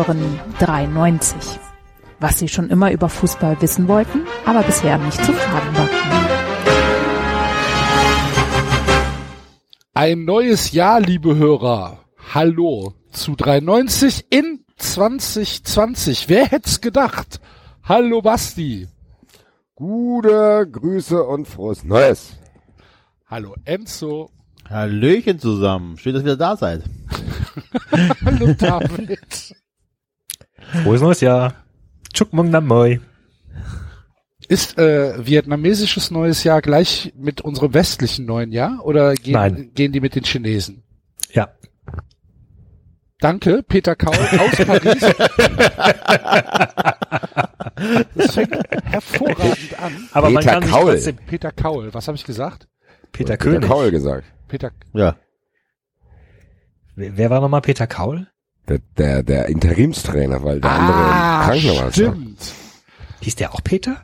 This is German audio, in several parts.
Hören 93. Was Sie schon immer über Fußball wissen wollten, aber bisher nicht zu fragen war. Ein neues Jahr, liebe Hörer. Hallo zu 93 in 2020. Wer hätte gedacht? Hallo Basti. Gute Grüße und frohes Neues. Hallo Enzo. Hallöchen zusammen. Schön, dass ihr wieder da seid. Hallo David. Frohes neues Jahr. Chuk Mung Nam Moi. Ist äh, vietnamesisches neues Jahr gleich mit unserem westlichen neuen Jahr oder gehen, Nein. gehen die mit den Chinesen? Ja. Danke, Peter Kaul aus Paris. Das fängt hervorragend an. Aber man Peter kann sich Kaul. trotzdem Peter Kaul, was habe ich gesagt? Peter Peter König. Kaul gesagt. Peter Ja. Wer wer war nochmal Peter Kaul? Der, der, der Interimstrainer, weil der andere krank war. Ah, stimmt. Hieß der auch Peter?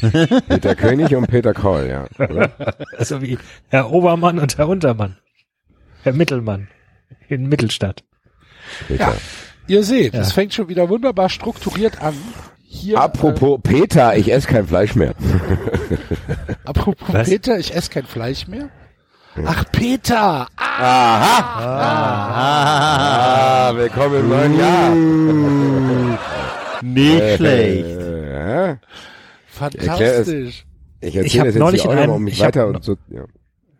Peter König und Peter Kaul, ja. Oder? Also wie Herr Obermann und Herr Untermann. Herr Mittelmann. In Mittelstadt. Peter. Ihr seht, Ja. es fängt schon wieder wunderbar strukturiert an. Hier, Apropos Peter, ich esse kein Fleisch mehr. äh, apropos Was? Peter, ich esse kein Fleisch mehr. Ach, Peter! Ah, willkommen im neuen Jahr. Nicht schlecht. Äh, ja. Fantastisch. Ich Ich hab jetzt neulich hier auch in einem- um mich ich hab weiter noch- und so. Ja.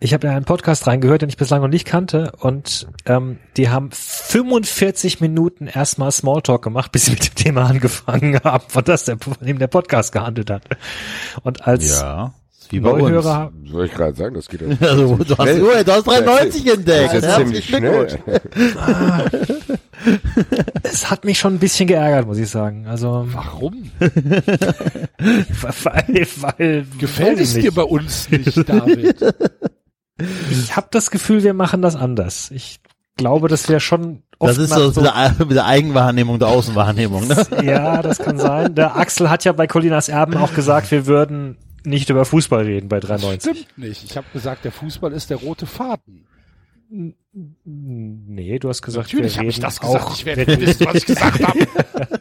Ich habe ja einen Podcast reingehört, den ich bislang noch nicht kannte und ähm, die haben 45 Minuten erstmal Smalltalk gemacht, bis sie mit dem Thema angefangen haben, von das der, von dem der Podcast gehandelt hat. Und als Ja. Wie bei uns. Neuhörer Soll ich gerade sagen, das geht ja Also, du hast, Schnell. du hast 93 entdeckt. Das ist ziemlich schnell. es hat mich schon ein bisschen geärgert, muss ich sagen. Also Warum? weil, weil Gefällt es ich dir nicht. bei uns nicht, David? Ich habe das Gefühl, wir machen das anders. Ich glaube, das wäre schon oft Das ist so mit der, mit der Eigenwahrnehmung, der Außenwahrnehmung. Ne? Ja, das kann sein. Der Axel hat ja bei Colinas Erben auch gesagt, wir würden nicht über Fußball reden bei 93. Stimmt nicht. Ich habe gesagt, der Fußball ist der rote Faden. Nee, du hast gesagt, Natürlich wir habe reden ich das gesagt. auch. Ich werde nicht wissen, was ich gesagt habe.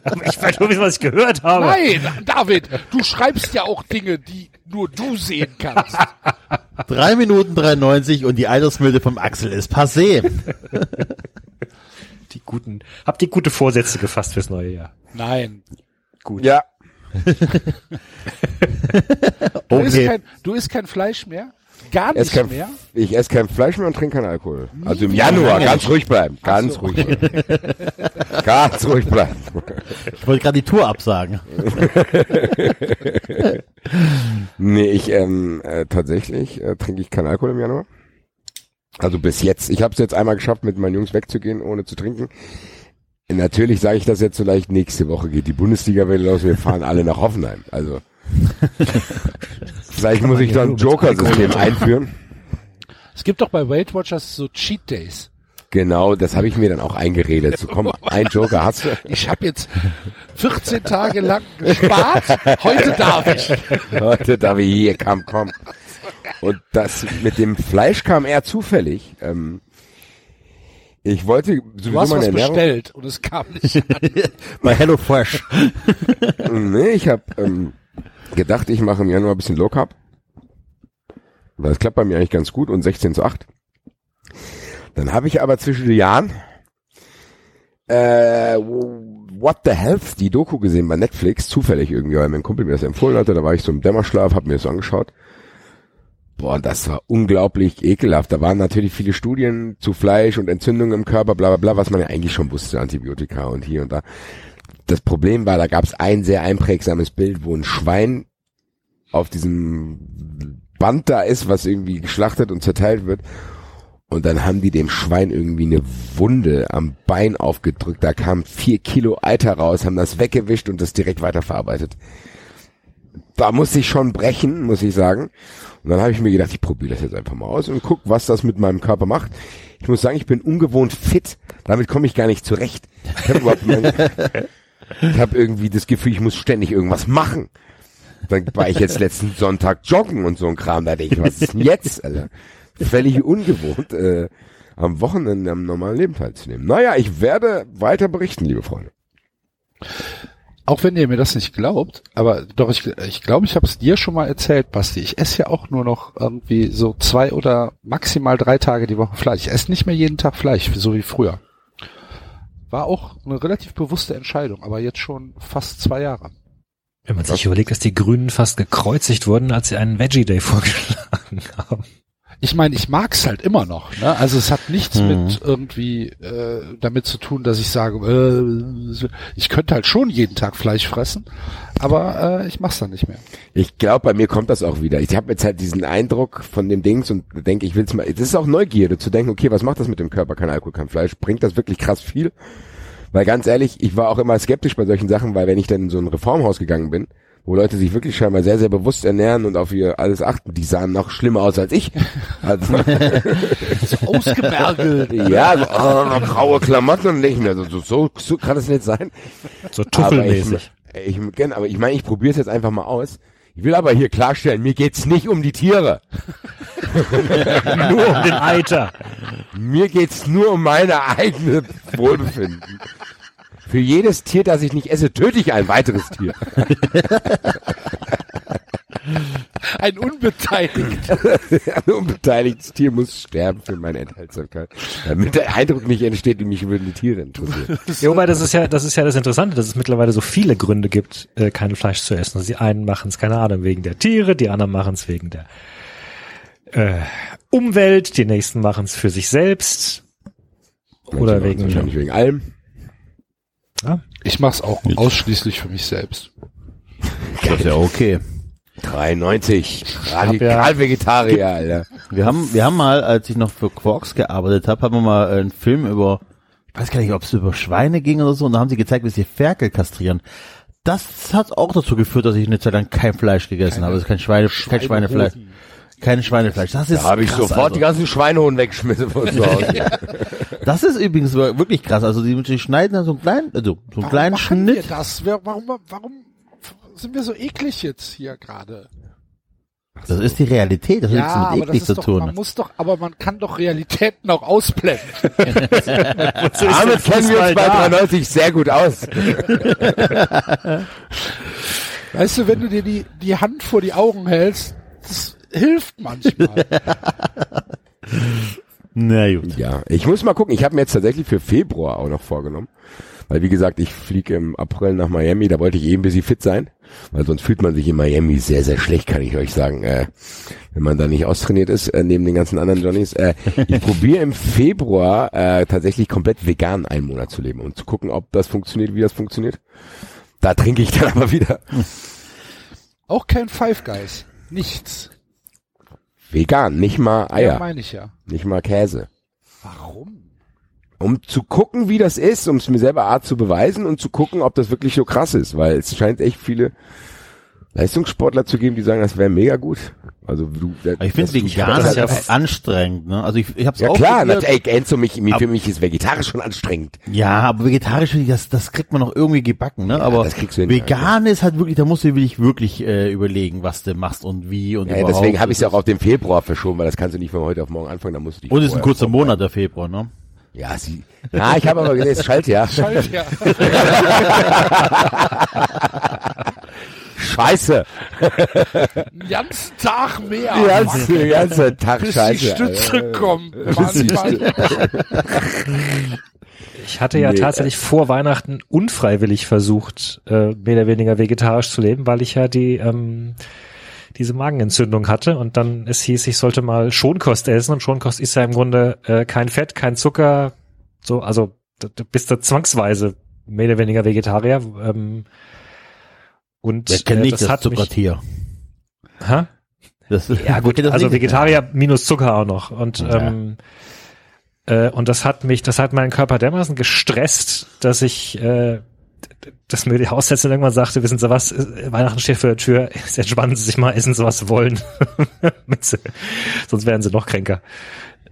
Aber ich werde nur wissen, was ich gehört habe. Nein, David, du schreibst ja auch Dinge, die nur du sehen kannst. Drei Minuten 93 und die Altersmilde vom Axel ist passé. Die guten, habt die gute Vorsätze gefasst fürs neue Jahr. Nein. Gut. Ja, Du isst, Okay. kein, du isst kein Fleisch mehr? Gar nicht kein, mehr? ich esse kein Fleisch mehr und trinke keinen Alkohol. Also im Januar, ganz ruhig bleiben. Ganz so. ruhig bleiben. ganz ruhig bleiben. Ich wollte gerade die Tour absagen. Nee, ich ähm, äh, tatsächlich äh, trinke ich keinen Alkohol im Januar. Also bis jetzt. Ich habe es jetzt einmal geschafft, mit meinen Jungs wegzugehen, ohne zu trinken. Natürlich sage ich das jetzt so leicht, nächste Woche geht die Bundesliga-Welle los, wir fahren alle nach Hoffenheim. Also vielleicht muss ich da ein Joker-System einführen. Es gibt doch bei Weight Watchers so Cheat Days. Genau, das habe ich mir dann auch eingeredet. So komm, ein Joker hast du. Ich habe jetzt 14 Tage lang gespart. Heute darf ich. Leute, da wir hier kam, komm. Und das mit dem Fleisch kam eher zufällig. Ähm, ich wollte Du sowieso hast meine was Ernährung. bestellt und es kam nicht. Bei Hello Fresh. Nee, ich habe ähm, gedacht, ich mache im Januar ein bisschen Low Carb. Weil es klappt bei mir eigentlich ganz gut und 16 zu 8. Dann habe ich aber zwischen den Jahren äh, What the Health, die Doku gesehen bei Netflix, zufällig irgendwie, weil mein Kumpel mir das empfohlen hatte, da war ich so im Dämmerschlaf, habe mir das so angeschaut. Boah, das war unglaublich ekelhaft. Da waren natürlich viele Studien zu Fleisch und Entzündungen im Körper, bla bla bla, was man ja eigentlich schon wusste, Antibiotika und hier und da. Das Problem war, da gab es ein sehr einprägsames Bild, wo ein Schwein auf diesem Band da ist, was irgendwie geschlachtet und zerteilt wird. Und dann haben die dem Schwein irgendwie eine Wunde am Bein aufgedrückt. Da kam vier Kilo Eiter raus, haben das weggewischt und das direkt weiterverarbeitet. Da musste ich schon brechen, muss ich sagen. Und dann habe ich mir gedacht, ich probiere das jetzt einfach mal aus und guck, was das mit meinem Körper macht. Ich muss sagen, ich bin ungewohnt fit. Damit komme ich gar nicht zurecht. Ich habe habe irgendwie das Gefühl, ich muss ständig irgendwas machen. Dann war ich jetzt letzten Sonntag joggen und so ein Kram. Da denke ich, was ist denn jetzt, Alter? Völlig ungewohnt. Äh, am Wochenende am normalen Leben teilzunehmen. Naja, ich werde weiter berichten, liebe Freunde. Auch wenn ihr mir das nicht glaubt, aber doch, ich glaube, ich, glaub, ich habe es dir schon mal erzählt, Basti. Ich esse ja auch nur noch irgendwie so zwei oder maximal drei Tage die Woche Fleisch. Ich esse nicht mehr jeden Tag Fleisch, so wie früher. War auch eine relativ bewusste Entscheidung, aber jetzt schon fast zwei Jahre. Wenn man sich überlegt, dass die Grünen fast gekreuzigt wurden, als sie einen Veggie Day vorgeschlagen haben. Ich meine, ich mag's halt immer noch. Ne? Also es hat nichts Mhm. mit irgendwie äh, damit zu tun, dass ich sage, äh, ich könnte halt schon jeden Tag Fleisch fressen, aber äh, ich mach's dann nicht mehr. Ich glaube, bei mir kommt das auch wieder. Ich habe jetzt halt diesen Eindruck von dem Dings und denke, ich will's mal. Das ist auch Neugierde zu denken, okay, was macht das mit dem Körper? Kein Alkohol, kein Fleisch. Bringt das wirklich krass viel? Weil ganz ehrlich, ich war auch immer skeptisch bei solchen Sachen, weil wenn ich dann in so ein Reformhaus gegangen bin, wo Leute sich wirklich scheinbar sehr, sehr bewusst ernähren und auf ihr alles achten, die sahen noch schlimmer aus als ich. Also, Ausgemergelt. ja, so, oh, graue Klamotten und ich mir, so, so, so, so kann das nicht sein. So Aber ich, tuchelmäßig. ich, ich, aber ich meine, ich probiere es jetzt einfach mal aus. Ich will aber hier klarstellen, mir geht's nicht um die Tiere. Nur um den Eiter. Mir geht's nur um meine eigene Wohlbefinden. Für jedes Tier, das ich nicht esse, töte ich ein weiteres Tier. Ein Unbeteiligter. Ein unbeteiligtes Tier muss sterben für meine Enthaltsamkeit. Damit der Eindruck nicht entsteht, wie mich würden die Tiere interessieren. Ja, wobei das ist ja, das ist ja das Interessante, dass es mittlerweile so viele Gründe gibt, äh, kein Fleisch zu essen. Also die einen machen es, keine Ahnung, wegen der Tiere, die anderen machen es wegen der äh, Umwelt, die nächsten machen es für sich selbst. Oder Manche wegen- machen's Wahrscheinlich wegen allem. Ich mach's auch ausschließlich für mich selbst. Das ist ja okay. 93. hab Radikal Vegetarier, Alter. Wir haben, wir haben mal, als ich noch für Quarks gearbeitet habe, haben wir mal einen Film über, ich weiß gar nicht, ob es über Schweine ging oder so, und da haben sie gezeigt, wie sie Ferkel kastrieren. Das hat auch dazu geführt, dass ich eine Zeit lang kein Fleisch gegessen habe. Also kein Schweine, kein Schweinefleisch. Kein Schweinefleisch. Das ist Da habe ich krass, sofort also. die ganzen Schweinehoden weggeschmissen von zu Hause. Das ist übrigens wirklich krass. Also die, die schneiden dann so einen kleinen, also so einen kleinen machen Schnitt. wir das? Warum, warum sind wir so eklig jetzt hier gerade? Das ist die Realität. Das hat Ja, nichts aber mit eklig zu doch, tun. man muss doch, aber man kann doch Realitäten auch ausblenden. Damit kennen wir uns bei 93 sehr gut aus. Weißt du, wenn du dir die, die Hand vor die Augen hältst, das hilft manchmal. Na gut. Ja, ich muss mal gucken. Ich habe mir jetzt tatsächlich für Februar auch noch vorgenommen. Weil wie gesagt, ich fliege im April nach Miami, da wollte ich eh ein bisschen fit sein. Weil sonst fühlt man sich in Miami sehr, sehr schlecht, kann ich euch sagen. Äh, wenn man da nicht austrainiert ist, äh, neben den ganzen anderen Johnnies. Äh, ich probiere im Februar äh, tatsächlich komplett vegan einen Monat zu leben und zu gucken, ob das funktioniert, wie das funktioniert. Da trinke ich dann aber wieder. auch kein Five Guys. Nichts. Vegan, nicht mal Ja, Eier, meine ich ja. nicht mal Käse. Warum? um zu gucken, wie das ist, um es mir selber Art zu beweisen und zu gucken, ob das wirklich so krass ist, weil es scheint echt viele Leistungssportler zu geben, die sagen, das wäre mega gut. Also du, Aber ich finde das- du vegan ist ja anstrengend, ne? Also ich, ich hab's ja auch klar, probiert. ey, Enzo, mich, mich, für mich ist vegetarisch schon anstrengend. Ja, aber vegetarisch, das, das kriegt man noch irgendwie gebacken, ne? aber das kriegst du hin, vegan ist halt wirklich, da musst du wirklich, wirklich äh, überlegen, was du machst und wie und Ja, überhaupt. deswegen habe ich es ja auch auf den Februar verschoben, weil das kannst du nicht von heute auf morgen anfangen, da musst du dich Und es ist ein kurzer. Monat, der Februar, ne? Ja, sie. Ja, ich habe aber gesehen, es schallt ja. Schalt ja. Scheiße. Den ganzen Tag mehr. Die ganze, die ganze Tag bis Scheiße. die Stütze Alter. die Manchmal. Ich hatte ja Nee, tatsächlich vor Weihnachten unfreiwillig versucht, äh, mehr oder weniger vegetarisch zu leben, weil ich ja die ähm, diese Magenentzündung hatte und dann es hieß, ich sollte mal Schonkost essen und Schonkost ist ja im Grunde äh, kein Fett, kein Zucker, so also du, du bist da zwangsweise mehr oder weniger Vegetarier ähm, und Wer kennt äh, nicht das das, hat mich, Zuckertier? Hä? Das, Ja gut, das also nicht? Vegetarier minus Zucker auch noch. Und Ja. ähm, äh, und das hat mich, das hat meinen Körper dermaßen gestresst, dass ich äh, d- dass mir die Hausärztin irgendwann sagte, wissen Sie was, äh, Weihnachten steht vor der Tür, jetzt entspannen Sie sich mal, essen Sie, was Sie wollen. Sonst werden Sie noch kränker.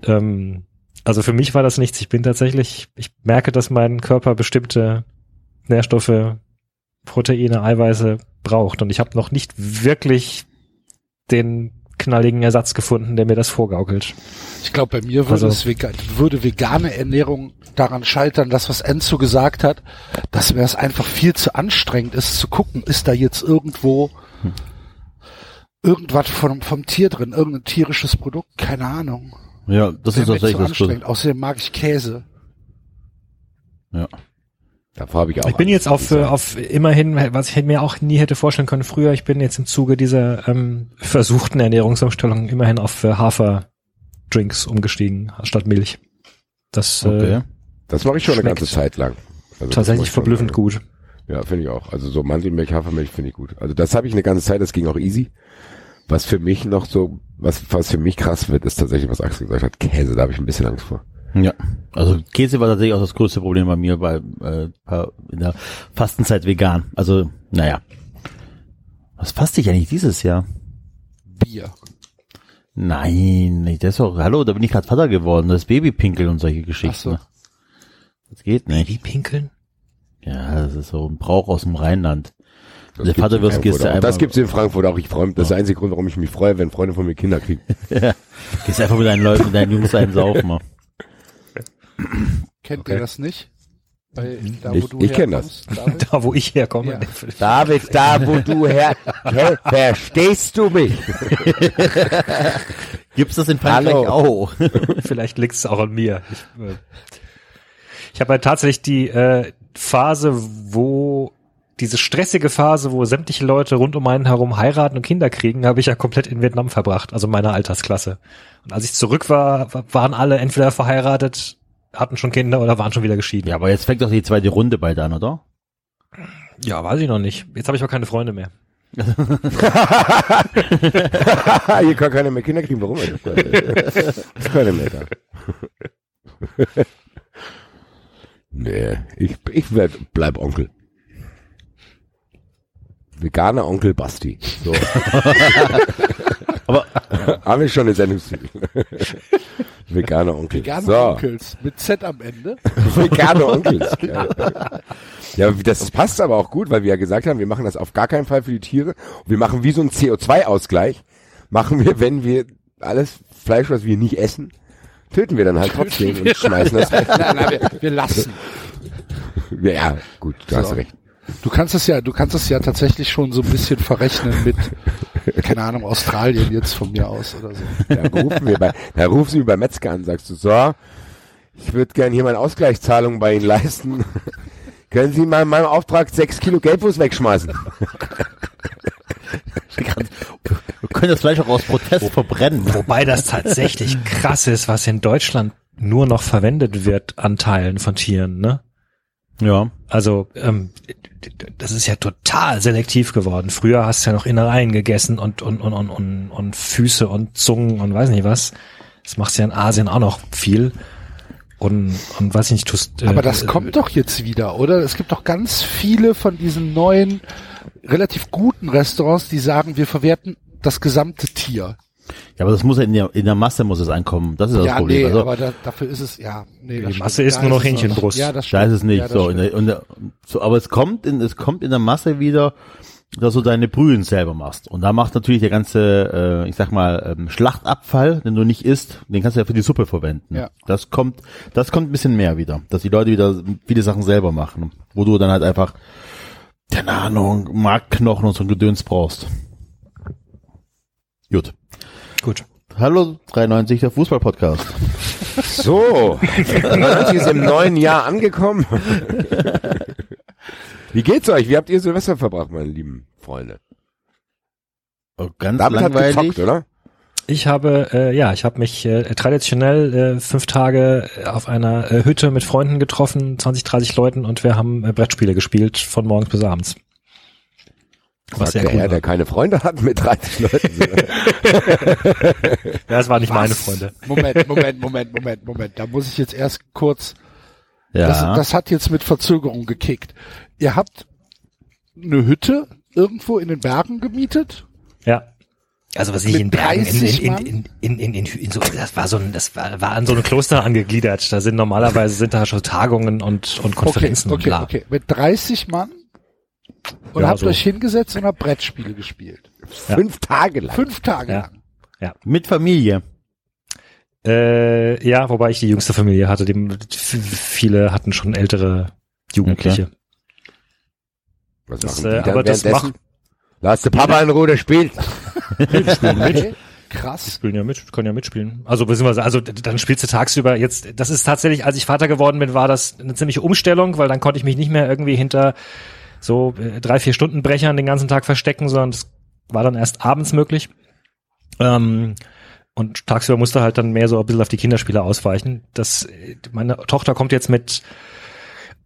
Ähm, also für mich war das nichts. Ich bin tatsächlich, ich merke, dass mein Körper bestimmte Nährstoffe, Proteine, Eiweiße braucht. Und ich habe noch nicht wirklich den knalligen Ersatz gefunden, der mir das vorgaukelt. Ich glaube, bei mir würde, Also- es vega würde vegane Ernährung daran scheitern, dass was Enzo gesagt hat, dass mir es einfach viel zu anstrengend ist zu gucken, ist da jetzt irgendwo irgendwas vom, vom Tier drin, irgendein tierisches Produkt, keine Ahnung. Ja, das Wäre ist tatsächlich zu das anstrengend. Außerdem mag ich Käse. Ja. Davor habe ich auch. Ich bin jetzt auf, äh, auf immerhin, was ich mir auch nie hätte vorstellen können früher, ich bin jetzt im Zuge dieser ähm, versuchten Ernährungsumstellung immerhin auf äh, Haferdrinks umgestiegen, statt Milch. Das äh, Okay. Das mache ich schon eine ganze Zeit lang. Also tatsächlich schon verblüffend lange. gut. Ja, finde ich auch. Also so Mandelmilch, Hafermilch finde ich gut. Also das habe ich eine ganze Zeit, das ging auch easy. Was für mich noch so, was, was für mich krass wird, ist tatsächlich, was Axel gesagt hat, Käse, da habe ich ein bisschen Angst vor. Ja, also Käse war tatsächlich auch das größte Problem bei mir bei äh, in der Fastenzeit vegan. Also, naja. Was faste ich eigentlich dieses Jahr? Bier. Nein, nicht das ist doch, hallo, da bin ich gerade Vater geworden, das Babypinkel und solche Geschichten. Ach so. ne? Das geht nicht. Wie pinkeln? Ja, das ist so ein Brauch aus dem Rheinland. Das Der gibt's Vater in wirst Frankfurt gehst du auch. Und Das einfach- gibt's in Frankfurt auch. Ich freue mich. Das ist der einzige Grund, warum ich mich freue, wenn Freunde von mir Kinder kriegen. Gehst einfach mit deinen Leuten, mit deinen Jungs einen saufen. Kennt Okay. ihr das nicht? Bei, da, Ich- ich kenn das. David? Da, wo ich herkomme. Ja. David, da wo du her, Hä, verstehst du mich? Gibt's das in Frankreich auch? Vielleicht liegt es auch an mir. Ich, äh, ich habe halt tatsächlich die äh, Phase, wo diese stressige Phase, wo sämtliche Leute rund um einen herum heiraten und Kinder kriegen, habe ich ja komplett in Vietnam verbracht, also meiner Altersklasse. Und als ich zurück war, wa- waren alle entweder verheiratet, hatten schon Kinder oder waren schon wieder geschieden. Ja, aber jetzt fängt doch die zweite Runde bald an, oder? Ja, weiß ich noch nicht. Jetzt habe ich auch keine Freunde mehr. Hier kann keiner mehr Kinder kriegen. Warum? Ist keiner mehr da. nee, ich, ich werd, bleib Onkel. Veganer Onkel Basti. So. Aber Haben wir schon eine Sendungstitel. Veganer Onkel. Vegane so. Onkels mit Z am Ende. Vegane Onkels. Ja, das passt aber auch gut, weil wir ja gesagt haben, wir machen das auf gar keinen Fall für die Tiere. Und wir machen wie so einen CO2-Ausgleich. Machen wir, wenn wir alles Fleisch, was wir nicht essen, töten wir dann halt trotzdem und schmeißen das weg. Nein, nein, wir, wir lassen. Ja, ja, gut, du hast So. recht. Du kannst es ja, du kannst es ja tatsächlich schon so ein bisschen verrechnen mit, keine Ahnung, Australien jetzt von mir aus oder so. Da rufen wir bei, da rufst du bei Metzger an, sagst du, so, ich würde gern hier meine Ausgleichszahlung bei Ihnen leisten. Können Sie mal in meinem Auftrag sechs Kilo Gelbfuß wegschmeißen? wir können das Fleisch auch aus Protest verbrennen. Wobei das tatsächlich krass ist, was in Deutschland nur noch verwendet wird an Teilen von Tieren, ne? Ja. Also, ähm, das ist ja total selektiv geworden. Früher hast du ja noch Innereien gegessen und, und, und, und, und, und Füße und Zungen und weiß nicht was. Das machst du ja in Asien auch noch viel. Und, und weiß ich nicht, tust, äh, Aber das kommt doch jetzt wieder, oder? Es gibt doch ganz viele von diesen neuen, relativ guten Restaurants, die sagen, wir verwerten das gesamte Tier. Ja, aber das muss ja in der, in der Masse muss es ankommen. Das ist das ja, Problem. nee, also, aber da, dafür ist es, ja, nee. das Die Masse stimmt. ist Da nur noch es Hähnchenbrust. Ja, das da stimmt. ist es nicht Ja, das so. In der, in der, so. Aber es kommt in, es kommt in der Masse wieder, dass du deine Brühen selber machst. Und da macht natürlich der ganze, äh, ich sag mal, ähm, Schlachtabfall, den du nicht isst, den kannst du ja für die Suppe verwenden. Ja. Das kommt, das kommt ein bisschen mehr wieder, dass die Leute wieder viele Sachen selber machen, wo du dann halt einfach, keine Ahnung, Markknochen und so ein Gedöns brauchst. Gut. Gut. Hallo 93, der Fußball-Podcast. So, 93 ist im neuen Jahr angekommen. Wie geht's euch? Wie habt ihr Silvester verbracht, meine lieben Freunde? Oh, ganz David hat langweilig. gezockt, oder? Ich habe, äh, ja, ich habe mich äh, traditionell äh, fünf Tage auf einer äh, Hütte mit Freunden getroffen, 20, 30 Leuten und wir haben äh, Brettspiele gespielt von morgens bis abends. Was sehr der cool Herr, war. der keine Freunde hat mit 30 Leuten. Ja, das waren nicht meine Was? Freunde. Moment, Moment, Moment, Moment, Moment. Da muss ich jetzt erst kurz Ja. Das, das hat jetzt mit Verzögerung gekickt. Ihr habt eine Hütte irgendwo in den Bergen gemietet? Ja. Also was ich in Bergen in, 30 in, Mann? in, in, in, in, in so, das war so ein, das war, war an so ein Kloster angegliedert. Da sind normalerweise sind da schon Tagungen und, und Konferenzen okay, okay, und bla. okay. Mit 30 Mann? Und Ja, habt so. euch hingesetzt und habt Brettspiele gespielt. Ja. Fünf Tage lang. Fünf Tage Ja. lang. Mit Familie. Äh, ja, wobei ich die jüngste Familie hatte. Die, viele hatten schon ältere Jugendliche. Was Das, machen die äh, dann aber das macht- Lass der Papa in Ruhe, der spielt. Okay. Die Krass. spielen ja mit, können ja mitspielen. Also beziehungsweise, also dann spielst du tagsüber jetzt, das ist tatsächlich, als ich Vater geworden bin, war das eine ziemliche Umstellung, weil dann konnte ich mich nicht mehr irgendwie hinter so äh, drei, vier Stunden Brechern den ganzen Tag verstecken, sondern das war dann erst abends möglich. Ähm, und tagsüber musste halt dann mehr so ein bisschen auf die Kinderspiele ausweichen. Das, äh, meine Tochter kommt jetzt mit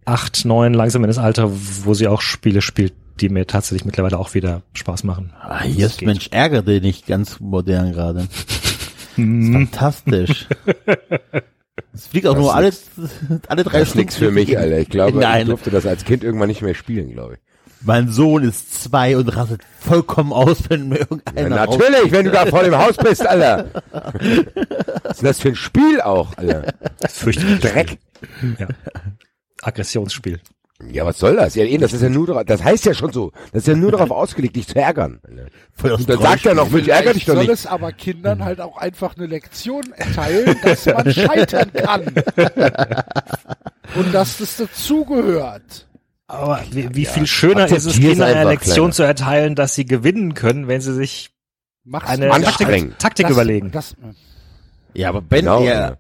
acht, neun langsam in das Alter, wo sie auch Spiele spielt, die mir tatsächlich mittlerweile auch wieder Spaß machen. Ah, jetzt. Mensch, ärgere dich nicht ganz modern gerade. Fantastisch. Es fliegt auch Das nur alle, alle drei Das ist nichts für mich, Alter. Ich glaube, Nein. ich durfte das als Kind irgendwann nicht mehr spielen, glaube ich. Mein Sohn ist zwei und rastet vollkommen aus, wenn mir Ja, irgendeiner natürlich, wenn du da vor dem Haus bist, Alter. Was ist denn das für ein Spiel auch, Alter? Fürchterlich. Dreck. Ja. Aggressionsspiel. Ja, was soll das? Ja, eben, das ist ja nur darauf, das heißt ja schon so. Das ist ja nur darauf ausgelegt, dich zu ärgern. Und dann sagt er noch, Mensch, ärger dich doch soll nicht. es aber Kindern halt auch einfach eine Lektion erteilen, dass man scheitern kann. Und dass das dazugehört. Aber wie, wie viel schöner ist es, Kindern eine Lektion Kleiner. zu erteilen, dass sie gewinnen können, wenn sie sich Mach's eine. Taktik, Taktik Das- überlegen. Das, Ja, aber Ben, Genau, ja,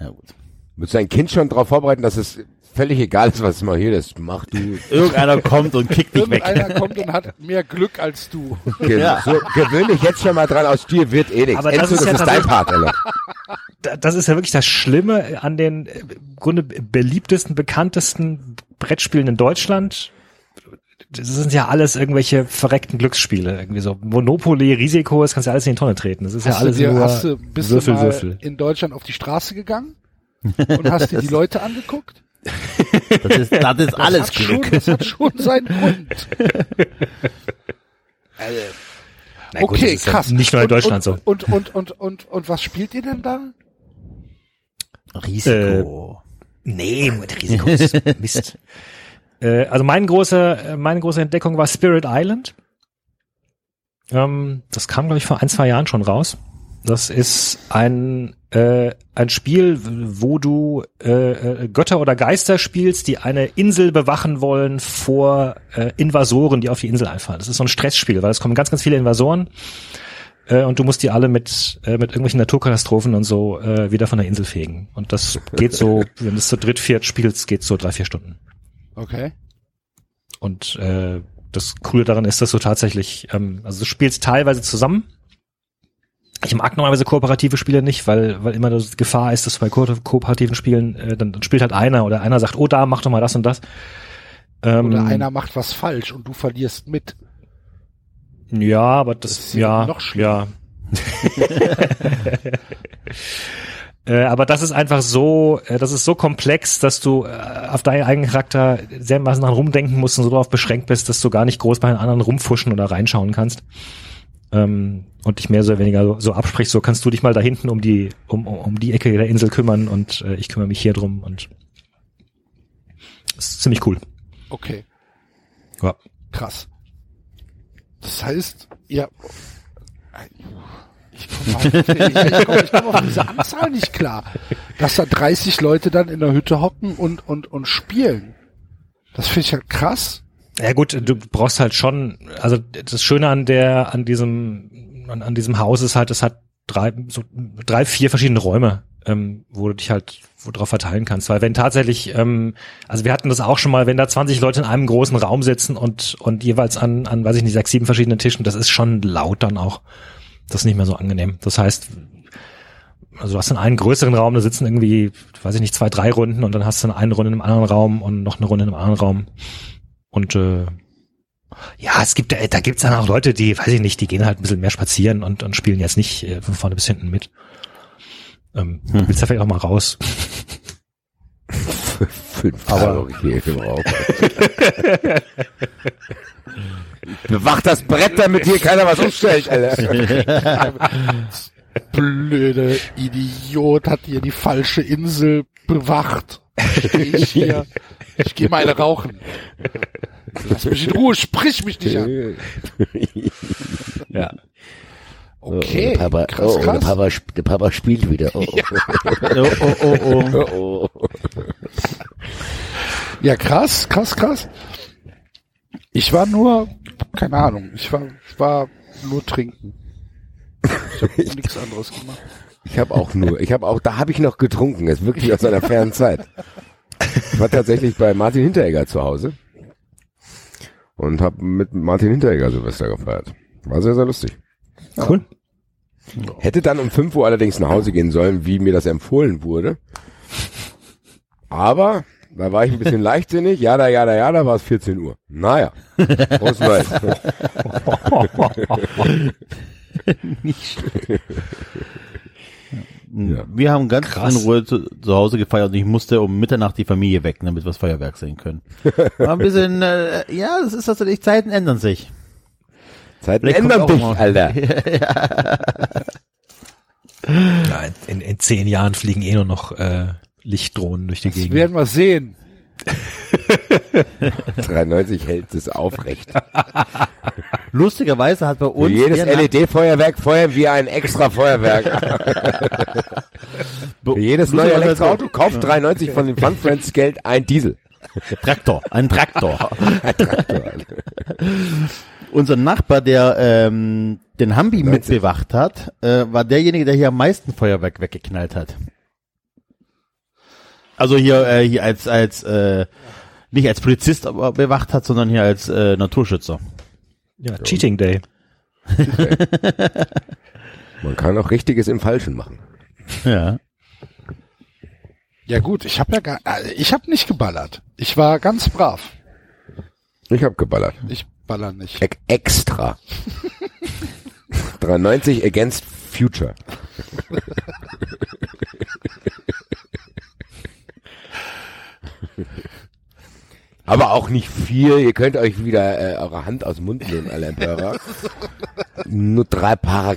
ja gut. Müsst dein Kind schon darauf vorbereiten, dass es völlig egal ist, was mal hier das mach du. Irgendeiner kommt und kickt dich weg. irgendeiner kommt und hat mehr Glück als du. Ge Ja. so, gewöhn dich jetzt schon mal dran, aus dir wird eh nichts. Aber das Enzo, ist das ja ist dein Part, Alter. Da- Das ist ja wirklich das Schlimme an den äh, im Grunde beliebtesten, bekanntesten Brettspielen in Deutschland. Das sind ja alles irgendwelche verreckten Glücksspiele. Irgendwie so Monopoly, Risiko, das kannst du ja alles in die Tonne treten. Das ist ja Hast alles du dir, nur hast du, bist Würfel, du mal Würfel. in Deutschland auf die Straße gegangen und hast dir die Leute angeguckt? Das ist, das ist alles hat schon, Glück. das hat schon seinen Grund. Na gut, okay, das ist ja krass. Nicht nur in und, Deutschland und, so. Und, und, und, und, und was spielt ihr denn da? Risiko. Nee, mit Risiko ist Mist. äh, also mein große, meine große Entdeckung war Spirit Island. Ähm, das kam, glaube ich, vor ein, zwei Jahren schon raus. Das ist ein, äh, ein Spiel, wo du äh, äh, Götter oder Geister spielst, die eine Insel bewachen wollen vor äh, Invasoren, die auf die Insel einfallen. Das ist so ein Stressspiel, weil es kommen ganz, ganz viele Invasoren äh, und du musst die alle mit, äh, mit irgendwelchen Naturkatastrophen und so äh, wieder von der Insel fegen. Und das geht so, wenn du es zu dritt, viert spielst, geht so drei, vier Stunden. Okay. Und äh, das Coole daran ist, dass du tatsächlich, ähm, also du spielst teilweise zusammen. Ich mag normalerweise kooperative Spiele nicht, weil, weil immer die Gefahr ist, dass bei ko kooperativen Spielen, äh, dann, dann spielt halt einer oder einer sagt, oh, da, mach doch mal das und das. Ähm, Oder einer macht was falsch und du verlierst mit. Ja, aber das, Das ist ja noch schlimmer. ja. Äh, aber das ist einfach so, äh, das ist so komplex, dass du äh, auf deinen eigenen Charakter sehr maßen rumdenken musst und so darauf beschränkt bist, dass du gar nicht groß bei den anderen rumfuschen oder reinschauen kannst. Ähm, und dich mehr oder weniger so, so absprichst, so kannst du dich mal da hinten um die, um, um, die Ecke der Insel kümmern und äh, ich kümmere mich hier drum und das ist ziemlich cool. Okay, Ja. krass. Das heißt, ihr, ich komme komm auf diese Anzahl nicht klar, dass da 30 Leute dann in der Hütte hocken und, und, und spielen. Das finde ich halt krass. Ja gut, du brauchst halt schon, also das Schöne an der, an diesem, an, an diesem Haus ist halt, es hat drei, so drei, vier verschiedene Räume, ähm, wo du dich halt wo drauf verteilen kannst. Weil wenn tatsächlich, ähm, also wir hatten das auch schon mal, wenn da 20 Leute in einem großen Raum sitzen und, und jeweils an, an, weiß ich nicht, sechs, sieben verschiedenen Tischen, das ist schon laut dann auch. Das ist nicht mehr so angenehm. Das heißt, also du hast dann einen größeren Raum, da sitzen irgendwie, weiß ich nicht, zwei, drei Runden und dann hast du dann eine Runde in einem anderen Raum und noch eine Runde in einem anderen Raum. Und äh, ja, es gibt, äh, da gibt's dann auch Leute, die, weiß ich nicht, die gehen halt ein bisschen mehr spazieren und, und spielen jetzt nicht äh, von vorne bis hinten mit. Ähm, Du willst ja vielleicht auch mal raus. Fünf Aber-. Bewacht das Brett, damit hier keiner was umstellt, Alter. Blöde Idiot hat hier die falsche Insel bewacht. Steh ich hier. Ich gehe mal eine rauchen. Lass mich in Ruhe, sprich mich nicht an. Ja. Okay, der Papa, krass, oh, Der, krass. Papa, sp- der Papa spielt wieder. Oh, Oh, oh, oh, oh. oh. oh, oh. Ja, krass, krass, krass. Ich war nur, keine Ahnung, ich war, ich war nur trinken. Ich habe nichts anderes gemacht. Ich habe auch nur, ich habe auch, da habe ich noch getrunken, ist wirklich aus einer fernen Zeit. Ich war tatsächlich bei Martin Hinteregger zu Hause und habe mit Martin Hinteregger Silvester gefeiert. War sehr, sehr lustig. Cool. Hätte dann um 5 Uhr allerdings nach Hause gehen sollen, wie mir das empfohlen wurde. Aber da war ich ein bisschen leichtsinnig. Ja, da, ja, da, ja, da war es 14 Uhr. Naja, Neues. Nicht schlecht. Wir haben ganz Krass. in Ruhe zu, zu Hause gefeiert und ich musste um Mitternacht die Familie wecken, damit wir das Feuerwerk sehen können. War ein bisschen, äh, ja, das ist tatsächlich, Zeiten ändern sich. Zeiten Vielleicht ändern dich, mal- Alter. Ja, in, in zehn Jahren fliegen eh nur noch äh, Lichtdrohnen durch die Das Gegend. werden wir sehen. 93 hält es aufrecht. Lustigerweise hat bei Für uns jedes der Nach- LED-Feuerwerk feuern wir ein extra Feuerwerk. Für jedes neue Elektroauto kauft 93 von den Fun Friends Geld ein Diesel. Traktor, ein Traktor. Unser Nachbar, der ähm, den Hambi 90. mitbewacht hat, äh, war derjenige, der hier am meisten Feuerwerk weggeknallt hat. Also hier, äh, hier als als äh, nicht als Polizist aber bewacht hat, sondern hier als äh, Naturschützer. Ja, Cheating Day. Man kann auch Richtiges im Falschen machen. Ja. Ja gut, ich habe ja gar, äh, ich habe nicht geballert. Ich war ganz brav. Ich hab geballert. Ich baller nicht. E extra. 93 against Future. Aber auch nicht viel. Ihr könnt euch wieder äh, eure Hand aus dem Mund nehmen, alle Empörer. Nur drei paar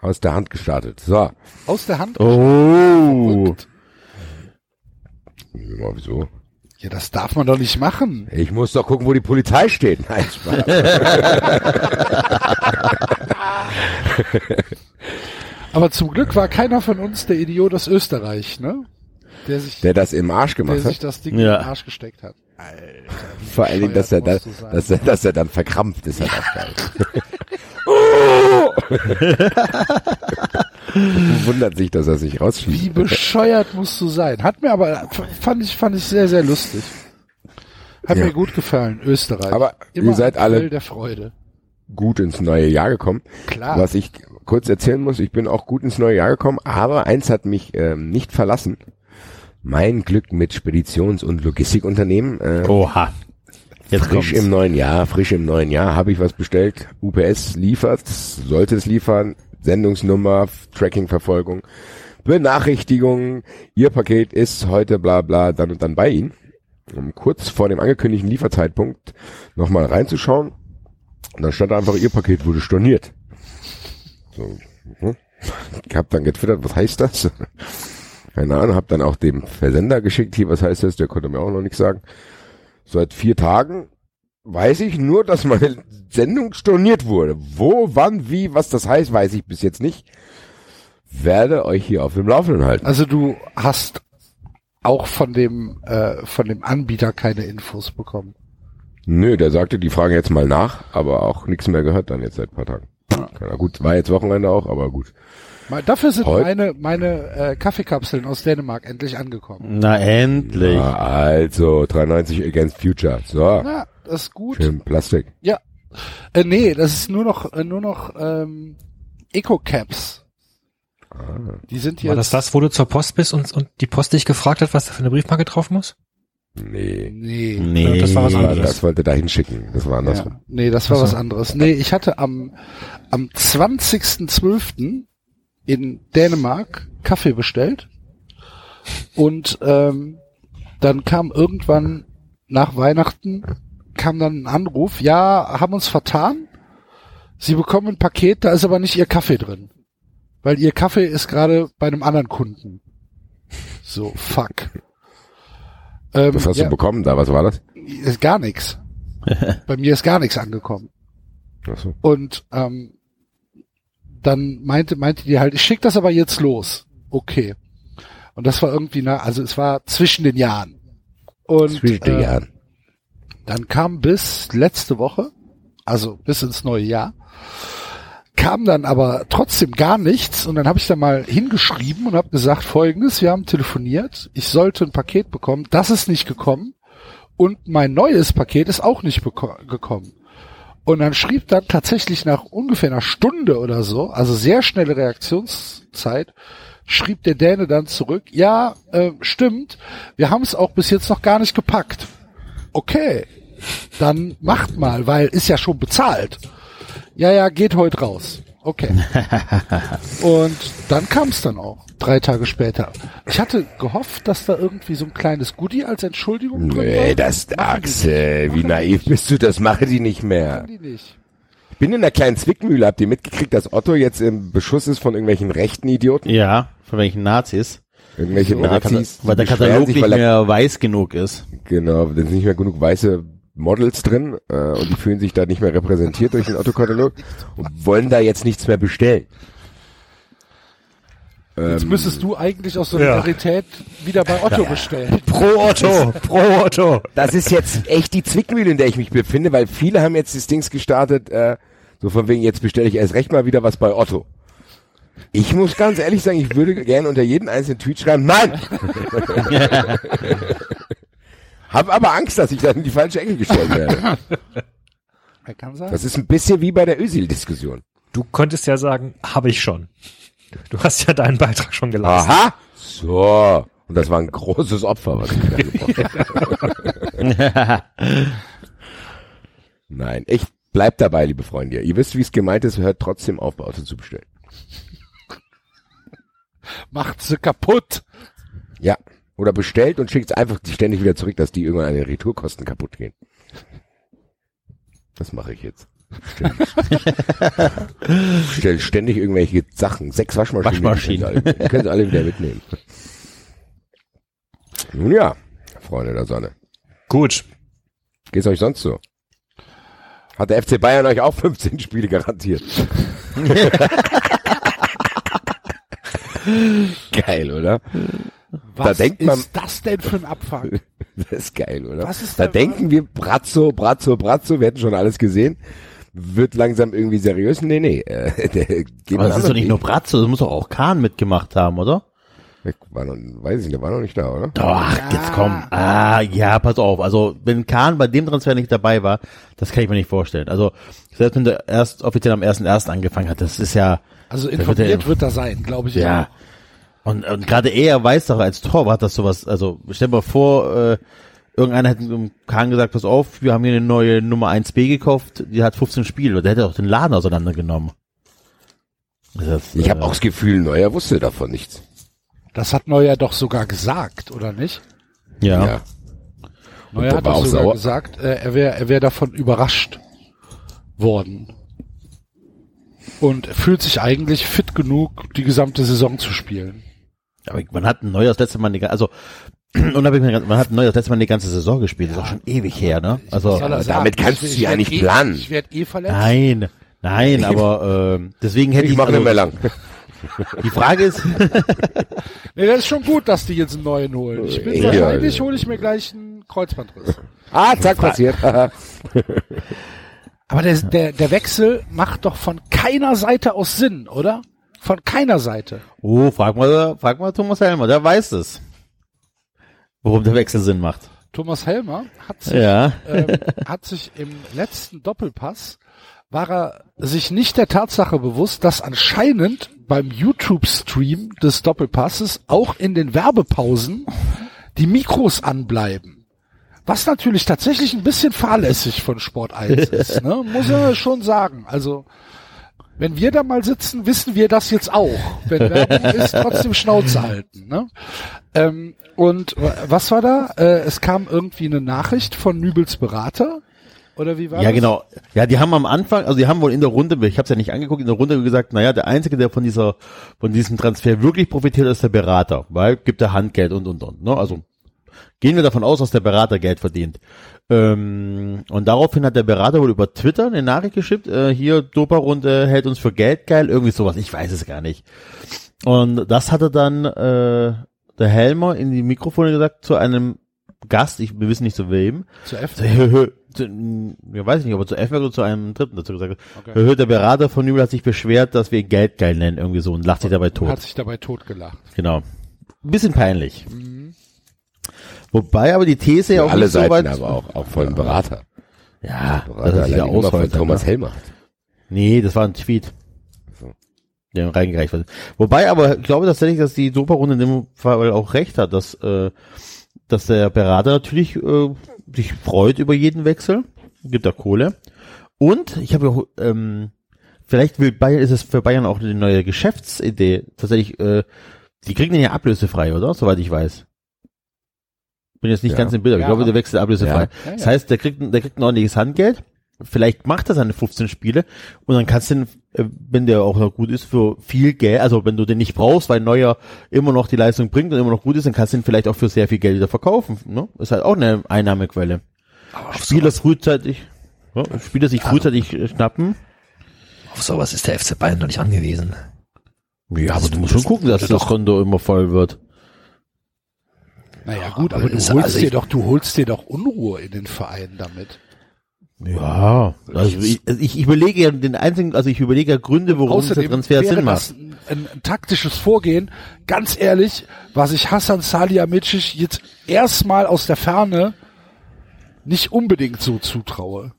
aus der Hand gestartet. So. Aus der Hand. Oh. Ja, wieso? Ja, das darf man doch nicht machen. Ich muss doch gucken, wo die Polizei steht. Nein, Spaß. Aber zum Glück war keiner von uns der Idiot aus Österreich, ne? Der sich, Der das im Arsch der gemacht sich hat. das Ding Ja. in den Arsch gesteckt hat. Vor allen Dingen, dass er, da, bescheuert musst du sein. dass, er, dass er dann verkrampft ist. Halt auch geil. Wundert sich, dass er sich Wie rausschießt. bescheuert musst du sein? Hat mir aber, fand ich, fand ich sehr, sehr lustig. Hat Ja. mir gut gefallen, Österreich. Aber ihr seid alle- der Freude. Gut ins neue Jahr gekommen. Klar. Was ich kurz erzählen muss, ich bin auch gut ins neue Jahr gekommen, aber eins hat mich ähm, nicht verlassen. Mein Glück mit Speditions- und Logistikunternehmen. Äh, Oha. Jetzt frisch kommt's. im neuen Jahr, frisch im neuen Jahr habe ich was bestellt. UPS liefert, sollte es liefern. Sendungsnummer, Tracking-Verfolgung, Benachrichtigung. Ihr Paket ist heute bla bla dann und dann bei Ihnen. Um kurz vor dem angekündigten Lieferzeitpunkt nochmal reinzuschauen. Und dann stand einfach, Ihr Paket wurde storniert. So, mhm. ich habe dann getwittert, was heißt das? Keine Ahnung, habe dann auch dem Versender geschickt, hier, was heißt das? Der konnte mir auch noch nichts sagen. Seit vier Tagen weiß ich nur, dass meine Sendung storniert wurde. Wo, wann, wie, was das heißt, weiß ich bis jetzt nicht. Werde euch hier auf dem Laufenden halten. Also du hast auch von dem, äh, von dem Anbieter keine Infos bekommen. Nö, der sagte, die fragen jetzt mal nach, aber auch nichts mehr gehört dann jetzt seit ein paar Tagen. Ja, gut, war jetzt Wochenende auch, aber gut. Dafür sind Heut- meine, meine äh, Kaffeekapseln aus Dänemark endlich angekommen. Na endlich. Ja, also, 93 against Future. So, Ja, das ist gut. schön Plastik. Ja. Äh, nee, das ist nur noch, äh, nur noch ähm, Eco-Caps. Die sind War das das, wo du zur Post bist und, und die Post dich gefragt hat, was da für eine Briefmarke drauf muss? Nee, Nee. Nee. das war was anderes. das wollte da hinschicken. Das war andersrum. Ja, nee, das war was anderes. Nee, ich hatte am, am 20.12. in Dänemark Kaffee bestellt und ähm, dann kam irgendwann nach Weihnachten kam dann ein Anruf, ja, haben uns vertan. Sie bekommen ein Paket, da ist aber nicht Ihr Kaffee drin. Weil Ihr Kaffee ist gerade bei einem anderen Kunden. So, fuck. Ähm, Was hast ja, du bekommen da? Was war das? Ist gar nichts. Bei mir ist gar nichts angekommen. Ach so. Und ähm, dann meinte, meinte die halt, ich schicke das aber jetzt los. Okay. Und das war irgendwie, na, also es war zwischen den Jahren. Und Zwischen den äh, Jahren. dann kam bis letzte Woche, also bis ins neue Jahr, kam dann aber trotzdem gar nichts und dann habe ich da mal hingeschrieben und habe gesagt folgendes, wir haben telefoniert, ich sollte ein Paket bekommen, das ist nicht gekommen und mein neues Paket ist auch nicht gekommen. Und dann schrieb dann tatsächlich nach ungefähr einer Stunde oder so, also sehr schnelle Reaktionszeit, schrieb der Däne dann zurück, ja, äh, stimmt, wir haben es auch bis jetzt noch gar nicht gepackt. Okay, dann macht mal, weil ist ja schon bezahlt. Ja, ja, geht heute raus. Okay. Und dann kam es dann auch, drei Tage später. Ich hatte gehofft, dass da irgendwie so ein kleines Goodie als Entschuldigung drin Nee, war. das, Machen Axel, wie naiv bist du, das machen die nicht mehr. Die nicht. Ich bin in einer kleinen Zwickmühle, habt ihr mitgekriegt, dass Otto jetzt im Beschuss ist von irgendwelchen rechten Idioten? Ja, von welchen Nazis. Irgendwelche Kata- Nazis. weil der Katalog sich, nicht weil er- mehr weiß genug ist. Genau, da sind nicht mehr genug weiße Models drin äh, und die fühlen sich da nicht mehr repräsentiert durch den Otto-Katalog und wollen da jetzt nichts mehr bestellen. Jetzt Ähm, müsstest du eigentlich aus Solidarität wieder bei Otto bestellen. Pro Otto, pro Otto. Das ist jetzt echt die Zwickmühle, in der ich mich befinde, weil viele haben jetzt das Dings gestartet, äh, so von wegen, jetzt bestelle ich erst recht mal wieder was bei Otto. Ich muss ganz ehrlich sagen, ich würde gerne unter jeden einzelnen Tweet schreiben, nein! Hab aber Angst, dass ich dann in die falsche Ecke gestellt werde. Er kann sein. Das ist ein bisschen wie bei der Ösil-Diskussion. Du könntest ja sagen, habe ich schon. Du hast ja deinen Beitrag schon geleistet. Aha! So. Und das war ein großes Opfer, was ich da. Nein, ich bleib dabei, liebe Freunde. Ihr wisst, wie es gemeint ist, hört trotzdem auf, bei Auto zu bestellen. Macht sie kaputt. Ja. Oder bestellt und schickt es einfach ständig wieder zurück, dass die irgendwann an den Retourkosten kaputt gehen. Das mache ich jetzt. Stell ständig irgendwelche Sachen. Sechs Waschmaschinen. Waschmaschinen. Können können sie alle wieder mitnehmen. Nun ja, Freunde der Sonne. Gut. Geht's euch sonst so? Hat der FC Bayern euch auch 15 Spiele garantiert? geil, oder? Was denkt man- ist das denn für ein Abfang? Das ist geil, oder? Was ist da da- denken wir, Brazzo, Brazzo, Brazzo, wir hätten schon alles gesehen. Wird langsam irgendwie seriös? Nee, nee. Äh, der geht Aber das ist doch nicht nur Bratzo, das muss doch auch Kahn mitgemacht haben, oder? War noch, weiß ich nicht, der war noch nicht da, oder? Doch, jetzt komm. Ah, ja, pass auf. Also, wenn Kahn bei dem Transfer nicht dabei war, das kann ich mir nicht vorstellen. Also, selbst wenn der erst offiziell am 1.1. angefangen hat, das ist ja, Also Das wird er- informiert wird er sein, glaube ich. ja. Und, und gerade er weiß doch als Torwart, dass sowas, also, stell dir mal vor, äh, irgendeiner hätte dem Kahn gesagt, pass auf, wir haben hier eine neue Nummer 1b gekauft, die hat 15 Spiele. Der hätte auch den Laden auseinandergenommen. Das, Ich äh, habe auch das Gefühl, Neuer wusste davon nichts. Das hat Neuer doch sogar gesagt, oder nicht? ja. Ja. Neuer hat doch auch sogar sauer. gesagt, äh, er wäre er wär davon überrascht worden. Und fühlt sich eigentlich fit genug, die gesamte Saison zu spielen. Aber man hat ein neues letzte Mal, die, ga- also, unabhängig, von- man hat ein neues letzte Mal die ganze Saison gespielt, das ist auch schon ewig her, ne? Also, er aber sagen? damit kannst Ich- du ich ja werd nicht eh, planen. Ich werde eh verletzt. nein, nein, aber, ähm, deswegen hätte Ich ich, mache also, nicht mehr lang. die Frage ist, Nee, das ist schon gut, dass die jetzt einen neuen holen. Ich bin Ja, wahrscheinlich, ja. hole ich mir gleich einen Kreuzbandriss. Ah, zack, passiert. Aber der, der, der Wechsel macht doch von keiner Seite aus Sinn, oder? Von keiner Seite. oh, frag mal, frag mal Thomas Helmer, der weiß es. Worum der Wechsel Sinn macht. Thomas Helmer hat sich, Ja. ähm, hat sich im letzten Doppelpass war er sich nicht der Tatsache bewusst, dass anscheinend beim YouTube-Stream des Doppelpasses auch in den Werbepausen die Mikros anbleiben. Was natürlich tatsächlich ein bisschen fahrlässig von Sport 1 ist, ne? muss er schon sagen. Also, wenn wir da mal sitzen, wissen wir das jetzt auch. Wenn Werbung ist, trotzdem Schnauze halten. Ne? Ähm, und wa- was war da? Äh, es kam irgendwie eine Nachricht von Nübels Berater. Oder wie war Ja, das? genau. Ja, die haben am Anfang, also die haben wohl in der Runde, ich habe es ja nicht angeguckt, in der Runde gesagt, naja, der Einzige, der von dieser, von diesem Transfer wirklich profitiert, ist der Berater, weil gibt er Handgeld und und und. Ne? Also Gehen wir davon aus, dass der Berater Geld verdient. Ähm, und daraufhin hat der Berater wohl über Twitter eine Nachricht geschickt, äh, hier Dopa-Runde hält uns für Geld geil, irgendwie sowas, ich weiß es gar nicht. Und das hatte dann äh, der Helmer in die Mikrofone gesagt zu einem Gast, ich, wir wissen nicht zu wem. Zu F. Zu, ja, weiß ich nicht, aber zu F oder zu einem Dritten dazu gesagt. Okay. Der Berater von Nübel hat sich beschwert, dass wir ihn Geld geil nennen, irgendwie so, und lacht sich dabei tot. Hat sich dabei totgelacht. Genau. Ein bisschen peinlich. Wobei aber die These ja auch Alle nicht so Seiten weit, aber auch, auch von Berater. ja, Berater er sich ja immer von. Thomas ne? Helmer. Nee, das war ein Tweet. So. Der reingereicht wurde. Wobei aber, ich glaube tatsächlich, dass die Sopa-Runde in dem Fall auch recht hat, dass, äh, dass der Berater natürlich äh, sich freut über jeden Wechsel, gibt da Kohle. Und ich habe auch, ähm, vielleicht will Bayern, ist es für Bayern auch eine neue Geschäftsidee, tatsächlich, äh, die kriegen den ja ablösefrei, oder? Soweit ich weiß. Bin jetzt nicht Ja. ganz im Bild, aber ich glaube, der wechselt ablösefrei. Ja. Ja, Das heißt, der kriegt, ein- der kriegt ein ordentliches Handgeld. Vielleicht macht er seine 15 Spiele und dann kannst du ihn, äh, wenn der auch noch gut ist, für viel Geld, also wenn du den nicht brauchst, weil Neuer immer noch die Leistung bringt und immer noch gut ist, dann kannst du ihn vielleicht auch für sehr viel Geld wieder verkaufen. Ne? Ist halt auch eine Einnahmequelle. Spieler frühzeitig, ja, Spieler sich frühzeitig äh, schnappen. Auf sowas ist der FC Bayern noch nicht angewiesen. Ja, aber du musst schon gucken, dass das Konto immer voll wird. Naja, gut, aber aber du holst also dir doch, du holst dir doch Unruhe in den Verein damit. Ja, also ich, also ich überlege ja den einzigen, also ich überlege ja Gründe, warum der Transfer Sinn macht. das ein, ein, ein taktisches Vorgehen. Ganz ehrlich, was ich Hassan Salihamidzic jetzt erstmal aus der Ferne nicht unbedingt so zutraue.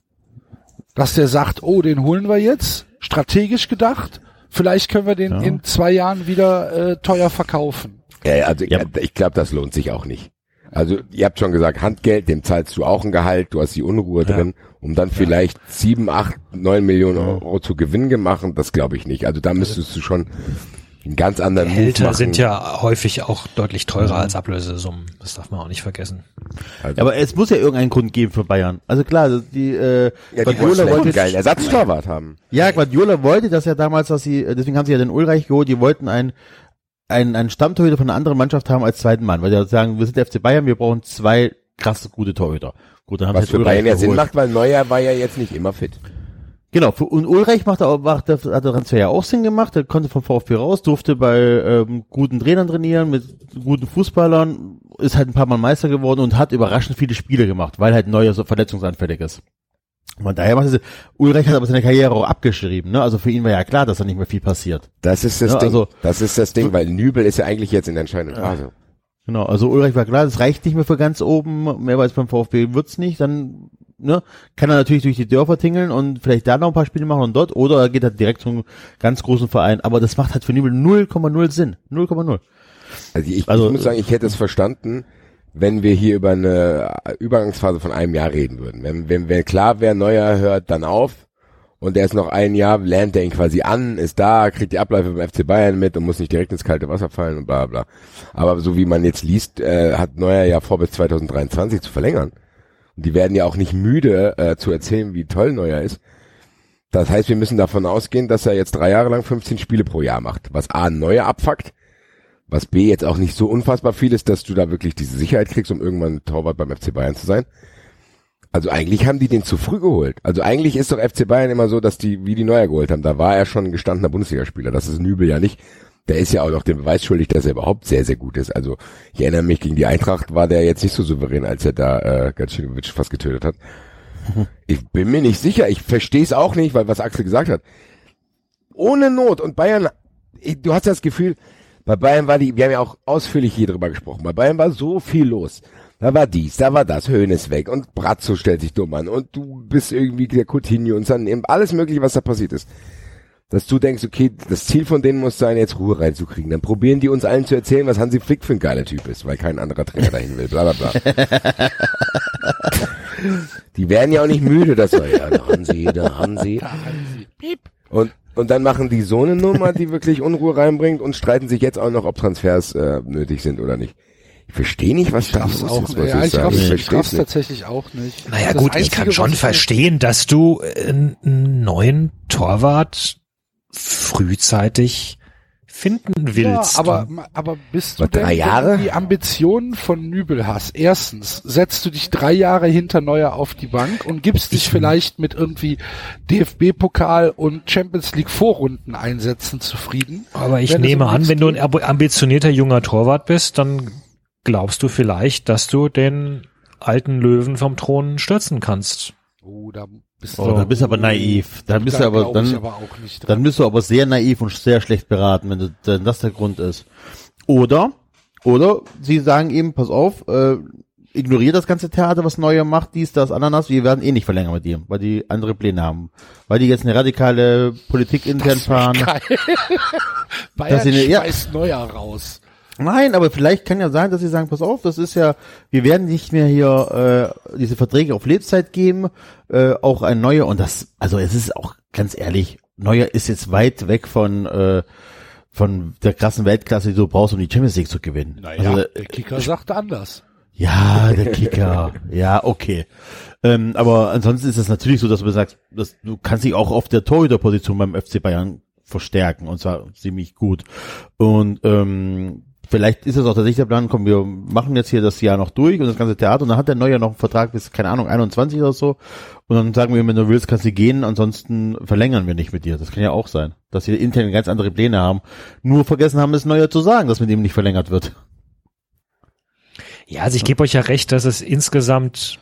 Dass der sagt, oh, den holen wir jetzt, strategisch gedacht, vielleicht können wir den Ja. in zwei Jahren wieder äh, teuer verkaufen. Ja, ja, also Ja. ich, ich glaube, das lohnt sich auch nicht. Also ihr habt schon gesagt, Handgeld, dem zahlst du auch ein Gehalt, du hast die Unruhe drin, um dann vielleicht sieben, acht, neun Millionen Euro zu Gewinn gemacht, das glaube ich nicht. Also da müsstest du schon einen ganz anderen Move Gehälter machen. sind ja häufig auch deutlich teurer als Ablösesummen. Das darf man auch nicht vergessen. also, Ja, aber es muss ja irgendeinen Grund geben für Bayern. Also klar, also die, äh, ja, Guardiola wollte, geilen Ersatztorwart haben. ja, Guardiola wollte das ja damals, dass sie, äh, deswegen haben sie ja den Ulreich geholt, die wollten einen, einen, einen Stammtorhüter von einer anderen Mannschaft haben als zweiten Mann, weil die sagen, wir sind der FC Bayern, wir brauchen zwei krasse, gute Torhüter. Gut, dann haben Was für halt Bayern ja Sinn macht, weil Neuer war ja jetzt nicht immer fit. Genau, für, und Ulreich macht, auch, macht hat der Transfer ja auch Sinn gemacht, er konnte vom VfB raus, durfte bei ähm, guten Trainern trainieren, mit guten Fußballern, ist halt ein paar Mal Meister geworden und hat überraschend viele Spiele gemacht, weil halt Neuer so verletzungsanfällig ist. Von daher macht es, Ulreich hat aber seine Karriere auch abgeschrieben, ne? Also für ihn war ja klar, dass da nicht mehr viel passiert. Das ist das Ja, Ding. also- das ist das Ding, weil Nübel ist ja eigentlich jetzt in der entscheidenden Phase. Genau, also Ulreich war klar, das reicht nicht mehr für ganz oben, mehr als beim VfB wird's nicht, dann ne, kann er natürlich durch die Dörfer tingeln und vielleicht da noch ein paar Spiele machen und dort, oder er geht halt direkt zum ganz großen Verein, aber das macht halt für Nübel 0,0 Sinn, 0,0 Also ich, Also, ich muss sagen, ich hätte es verstanden, wenn wir hier über eine Übergangsphase von einem Jahr reden würden. Wenn, wenn, wenn klar wäre, Neuer hört dann auf und er ist noch ein Jahr, lernt er ihn quasi an, ist da, kriegt die Abläufe beim FC Bayern mit und muss nicht direkt ins kalte Wasser fallen und bla bla. Aber so wie man jetzt liest, äh, hat Neuer ja vor bis 2023 zu verlängern. Und die werden ja auch nicht müde äh, zu erzählen, wie toll Neuer ist. Das heißt, wir müssen davon ausgehen, dass er jetzt drei Jahre lang 15 Spiele pro Jahr macht, was A, Neuer abfuckt, was B jetzt auch nicht so unfassbar viel ist, dass du da wirklich diese Sicherheit kriegst, um irgendwann Torwart beim FC Bayern zu sein. Also eigentlich haben die den zu früh geholt. Also eigentlich ist doch FC Bayern immer so, dass die, wie die Neuer geholt haben, da war er schon ein gestandener Bundesligaspieler. Das ist Nübel ja nicht. Der ist ja auch noch den Beweis schuldig, dass er überhaupt sehr, sehr gut ist. Also ich erinnere mich, gegen die Eintracht war der jetzt nicht so souverän, als er da äh, Gacinovic fast getötet hat. Ich bin mir nicht sicher. Ich verstehe es auch nicht, weil was Axel gesagt hat. Ohne Not und Bayern, du hast das Gefühl, bei Bayern war die, wir haben ja auch ausführlich hier drüber gesprochen, bei Bayern war so viel los. Da war dies, da war das, Höhn ist weg und Brazzo stellt sich dumm an und du bist irgendwie der Coutinho und dann eben alles mögliche, was da passiert ist. Dass du denkst, okay, das Ziel von denen muss sein, jetzt Ruhe reinzukriegen. Dann probieren die uns allen zu erzählen, was Hansi Flick für ein geiler Typ ist, weil kein anderer Trainer dahin will, bla bla bla. die werden ja auch nicht müde, das war ja der Hansi, der Hansi. Und, und dann machen die so eine Nummer, die wirklich Unruhe reinbringt und streiten sich jetzt auch noch, ob Transfers äh, nötig sind oder nicht. Ich verstehe nicht, was da raff's los auch ist, nicht. was Ja, ich ich raff's, Ich ich verstehe raff's tatsächlich auch nicht. Naja Das gut, ich Einzige, kann was schon ich- verstehen, dass du äh, einen neuen Torwart frühzeitig finden Ja, willst. aber, aber bist du drei denn, Jahre? die Ambitionen von Nübel hast? Erstens, setzt du dich drei Jahre hinter Neuer auf die Bank und gibst dich vielleicht mit irgendwie DFB-Pokal und Champions League Vorrunden einsetzen zufrieden? Aber ich nehme an, wenn du ein ambitionierter junger Torwart bist, dann glaubst du vielleicht, dass du den alten Löwen vom Thron stürzen kannst. Oh, da bist Oh, da bist du aber naiv. Dann bist du aber, dann, aber dann bist du aber sehr naiv und sehr schlecht beraten, wenn, du, wenn das der Grund ist. Oder, oder sie sagen eben, pass auf, äh, ignoriert das ganze Theater, was Neuer macht, dies, das, Ananas, wir werden eh nicht verlängern mit ihm, weil die andere Pläne haben. Weil die jetzt eine radikale Politik intern fahren. Geil. Bayern sie eine- ja. schmeißt Neuer raus. Nein, aber vielleicht kann ja sein, dass sie sagen, pass auf, das ist ja, wir werden nicht mehr hier äh, diese Verträge auf Lebzeit geben, äh, auch ein neuer und das, also es ist auch ganz ehrlich, Neuer ist jetzt weit weg von äh, von der krassen Weltklasse, die du brauchst, um die Champions League zu gewinnen. Naja, also, der Kicker sagte anders. ja, der Kicker. ja, okay. Ähm, aber ansonsten ist es natürlich so, dass du sagst, dass du kannst dich auch auf der Torhüterposition beim FC Bayern verstärken und zwar ziemlich gut. Und ähm, vielleicht ist es auch tatsächlich der Plan, komm, wir machen jetzt hier das Jahr noch durch und das ganze Theater und dann hat der Neuer noch einen Vertrag bis, keine Ahnung, 21 oder so. Und dann sagen wir, wenn du willst, kannst du gehen, ansonsten verlängern wir nicht mit dir. Das kann ja auch sein, dass wir intern ganz andere Pläne haben. Nur vergessen haben, es Neuer zu sagen, dass mit ihm nicht verlängert wird. Ja, also ich gebe euch ja recht, dass es insgesamt,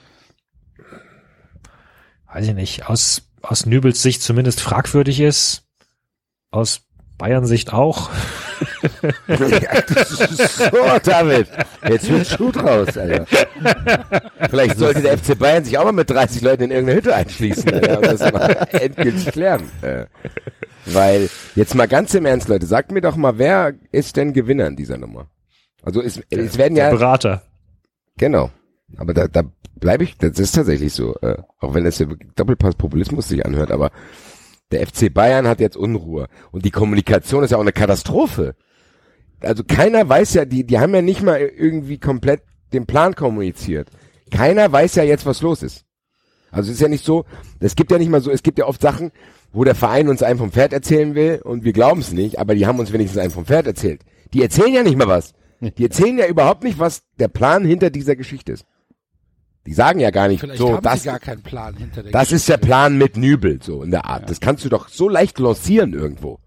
weiß ich nicht, aus, aus Nübels Sicht zumindest fragwürdig ist. Aus Bayern Sicht auch. so, David. Jetzt wird Schuh draus, Alter. Vielleicht sollte der FC Bayern sich auch mal mit 30 Leuten in irgendeine Hütte einschließen, Alter, und das mal endgültig klären. Äh, weil, jetzt mal ganz im Ernst, Leute, sagt mir doch mal, wer ist denn Gewinner in dieser Nummer? Also es, es werden Der ja, Berater. genau. Aber da, da bleibe ich, das ist tatsächlich so, äh, auch wenn das ja wirklich Doppelpass Populismus sich anhört, aber der FC Bayern hat jetzt Unruhe und die Kommunikation ist ja auch eine Katastrophe. Also keiner weiß ja, die, die haben ja nicht mal irgendwie komplett den Plan kommuniziert. Keiner weiß ja jetzt, was los ist. Also es ist ja nicht so, es gibt ja nicht mal so, es gibt ja oft Sachen, wo der Verein uns einen vom Pferd erzählen will und wir glauben es nicht, aber die haben uns wenigstens einen vom Pferd erzählt. Die erzählen ja nicht mal was. Die erzählen ja überhaupt nicht, was der Plan hinter dieser Geschichte ist. Die sagen ja gar nicht, Vielleicht so, haben das, sie gar keinen Plan hinter der das ist der. Plan mit Nübel, so in der Art. Das kannst du doch so leicht lancieren irgendwo.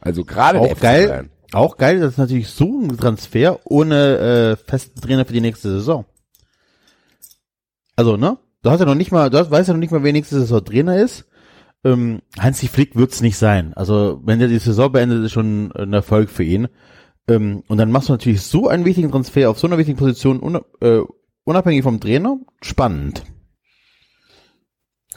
Also gerade der Auch FC geil, Bayern. auch geil, das ist natürlich so ein Transfer ohne äh, festen Trainer für die nächste Saison. Also, ne? Du hast ja noch nicht mal, du hast, weißt ja noch nicht mal, wer nächste Saison Trainer ist. Ähm, Hansi Flick wird's nicht sein. Also, wenn der die Saison beendet, ist schon ein Erfolg für ihn. Ähm, und dann machst du natürlich so einen wichtigen Transfer auf so einer wichtigen Position, un, äh, unabhängig vom Trainer. Spannend.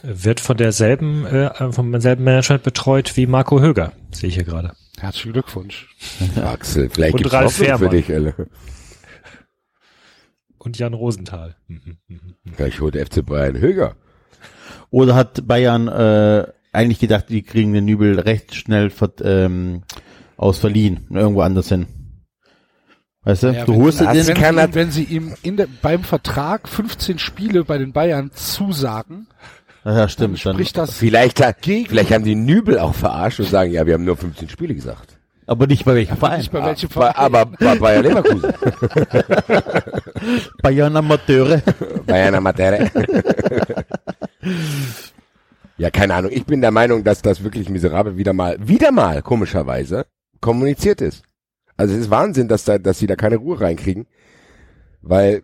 Wird von derselben, äh, vom selben Management betreut wie Marco Höger, sehe ich hier gerade. Herzlichen Glückwunsch. Axel, vielleicht Und Ralf für dich, Alter. Und Jan Rosenthal. Mhm, mhm. Vielleicht holt der FC Bayern Höger. Oder hat Bayern äh, eigentlich gedacht, die kriegen den Nübel recht schnell ver ähm, aus Verliehen irgendwo anders hin? Weißt du, Ja, du wenn- holst dir das den, Wenn, kann sie ihm, wenn sie ihm in der, beim Vertrag 15 Spiele bei den Bayern zusagen, ja dann stimmt, dann, spricht das Vielleicht, hat- Gegen- vielleicht haben die Nübel auch verarscht und sagen, ja, wir haben nur 15 Spiele gesagt. aber nicht bei welchem Verein. nicht bei welchem Verein. aber bei Bayern Leverkusen. Bayern Amateure. Bayern Amateure. ja, keine Ahnung. Ich bin der Meinung, dass das wirklich miserabel wieder mal, wieder mal, komischerweise, kommuniziert ist. Also es ist Wahnsinn, dass da, dass sie da keine Ruhe reinkriegen. Weil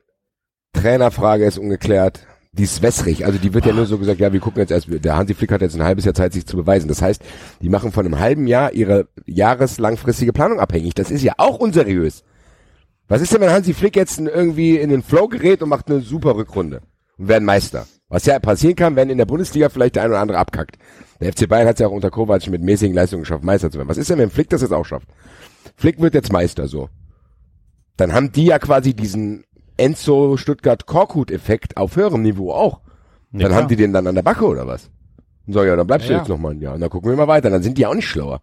Trainerfrage ist ungeklärt. Die ist wässrig. Also die wird ja nur so gesagt, ja, wir gucken jetzt erst, der Hansi Flick hat jetzt ein halbes Jahr Zeit, sich zu beweisen. Das heißt, die machen von einem halben Jahr ihre jahreslangfristige Planung abhängig. Das ist ja auch unseriös. Was ist denn, wenn Hansi Flick jetzt irgendwie in den Flow gerät und macht eine super Rückrunde und werden Meister? Was ja passieren kann, wenn in der Bundesliga vielleicht der ein oder andere abkackt. Der FC Bayern hat es ja auch unter Kovac mit mäßigen Leistungen geschafft, Meister zu werden. Was ist denn, wenn Flick das jetzt auch schafft? Flick wird jetzt Meister, so. Dann haben die ja quasi diesen Enzo Stuttgart Korkut-Effekt auf höherem Niveau auch. Ja, dann klar. haben die den dann an der Backe oder was? Und so, ja, dann bleibst du Ja, jetzt ja. noch mal ein Jahr. Und dann gucken wir mal weiter. Dann sind die auch nicht schlauer.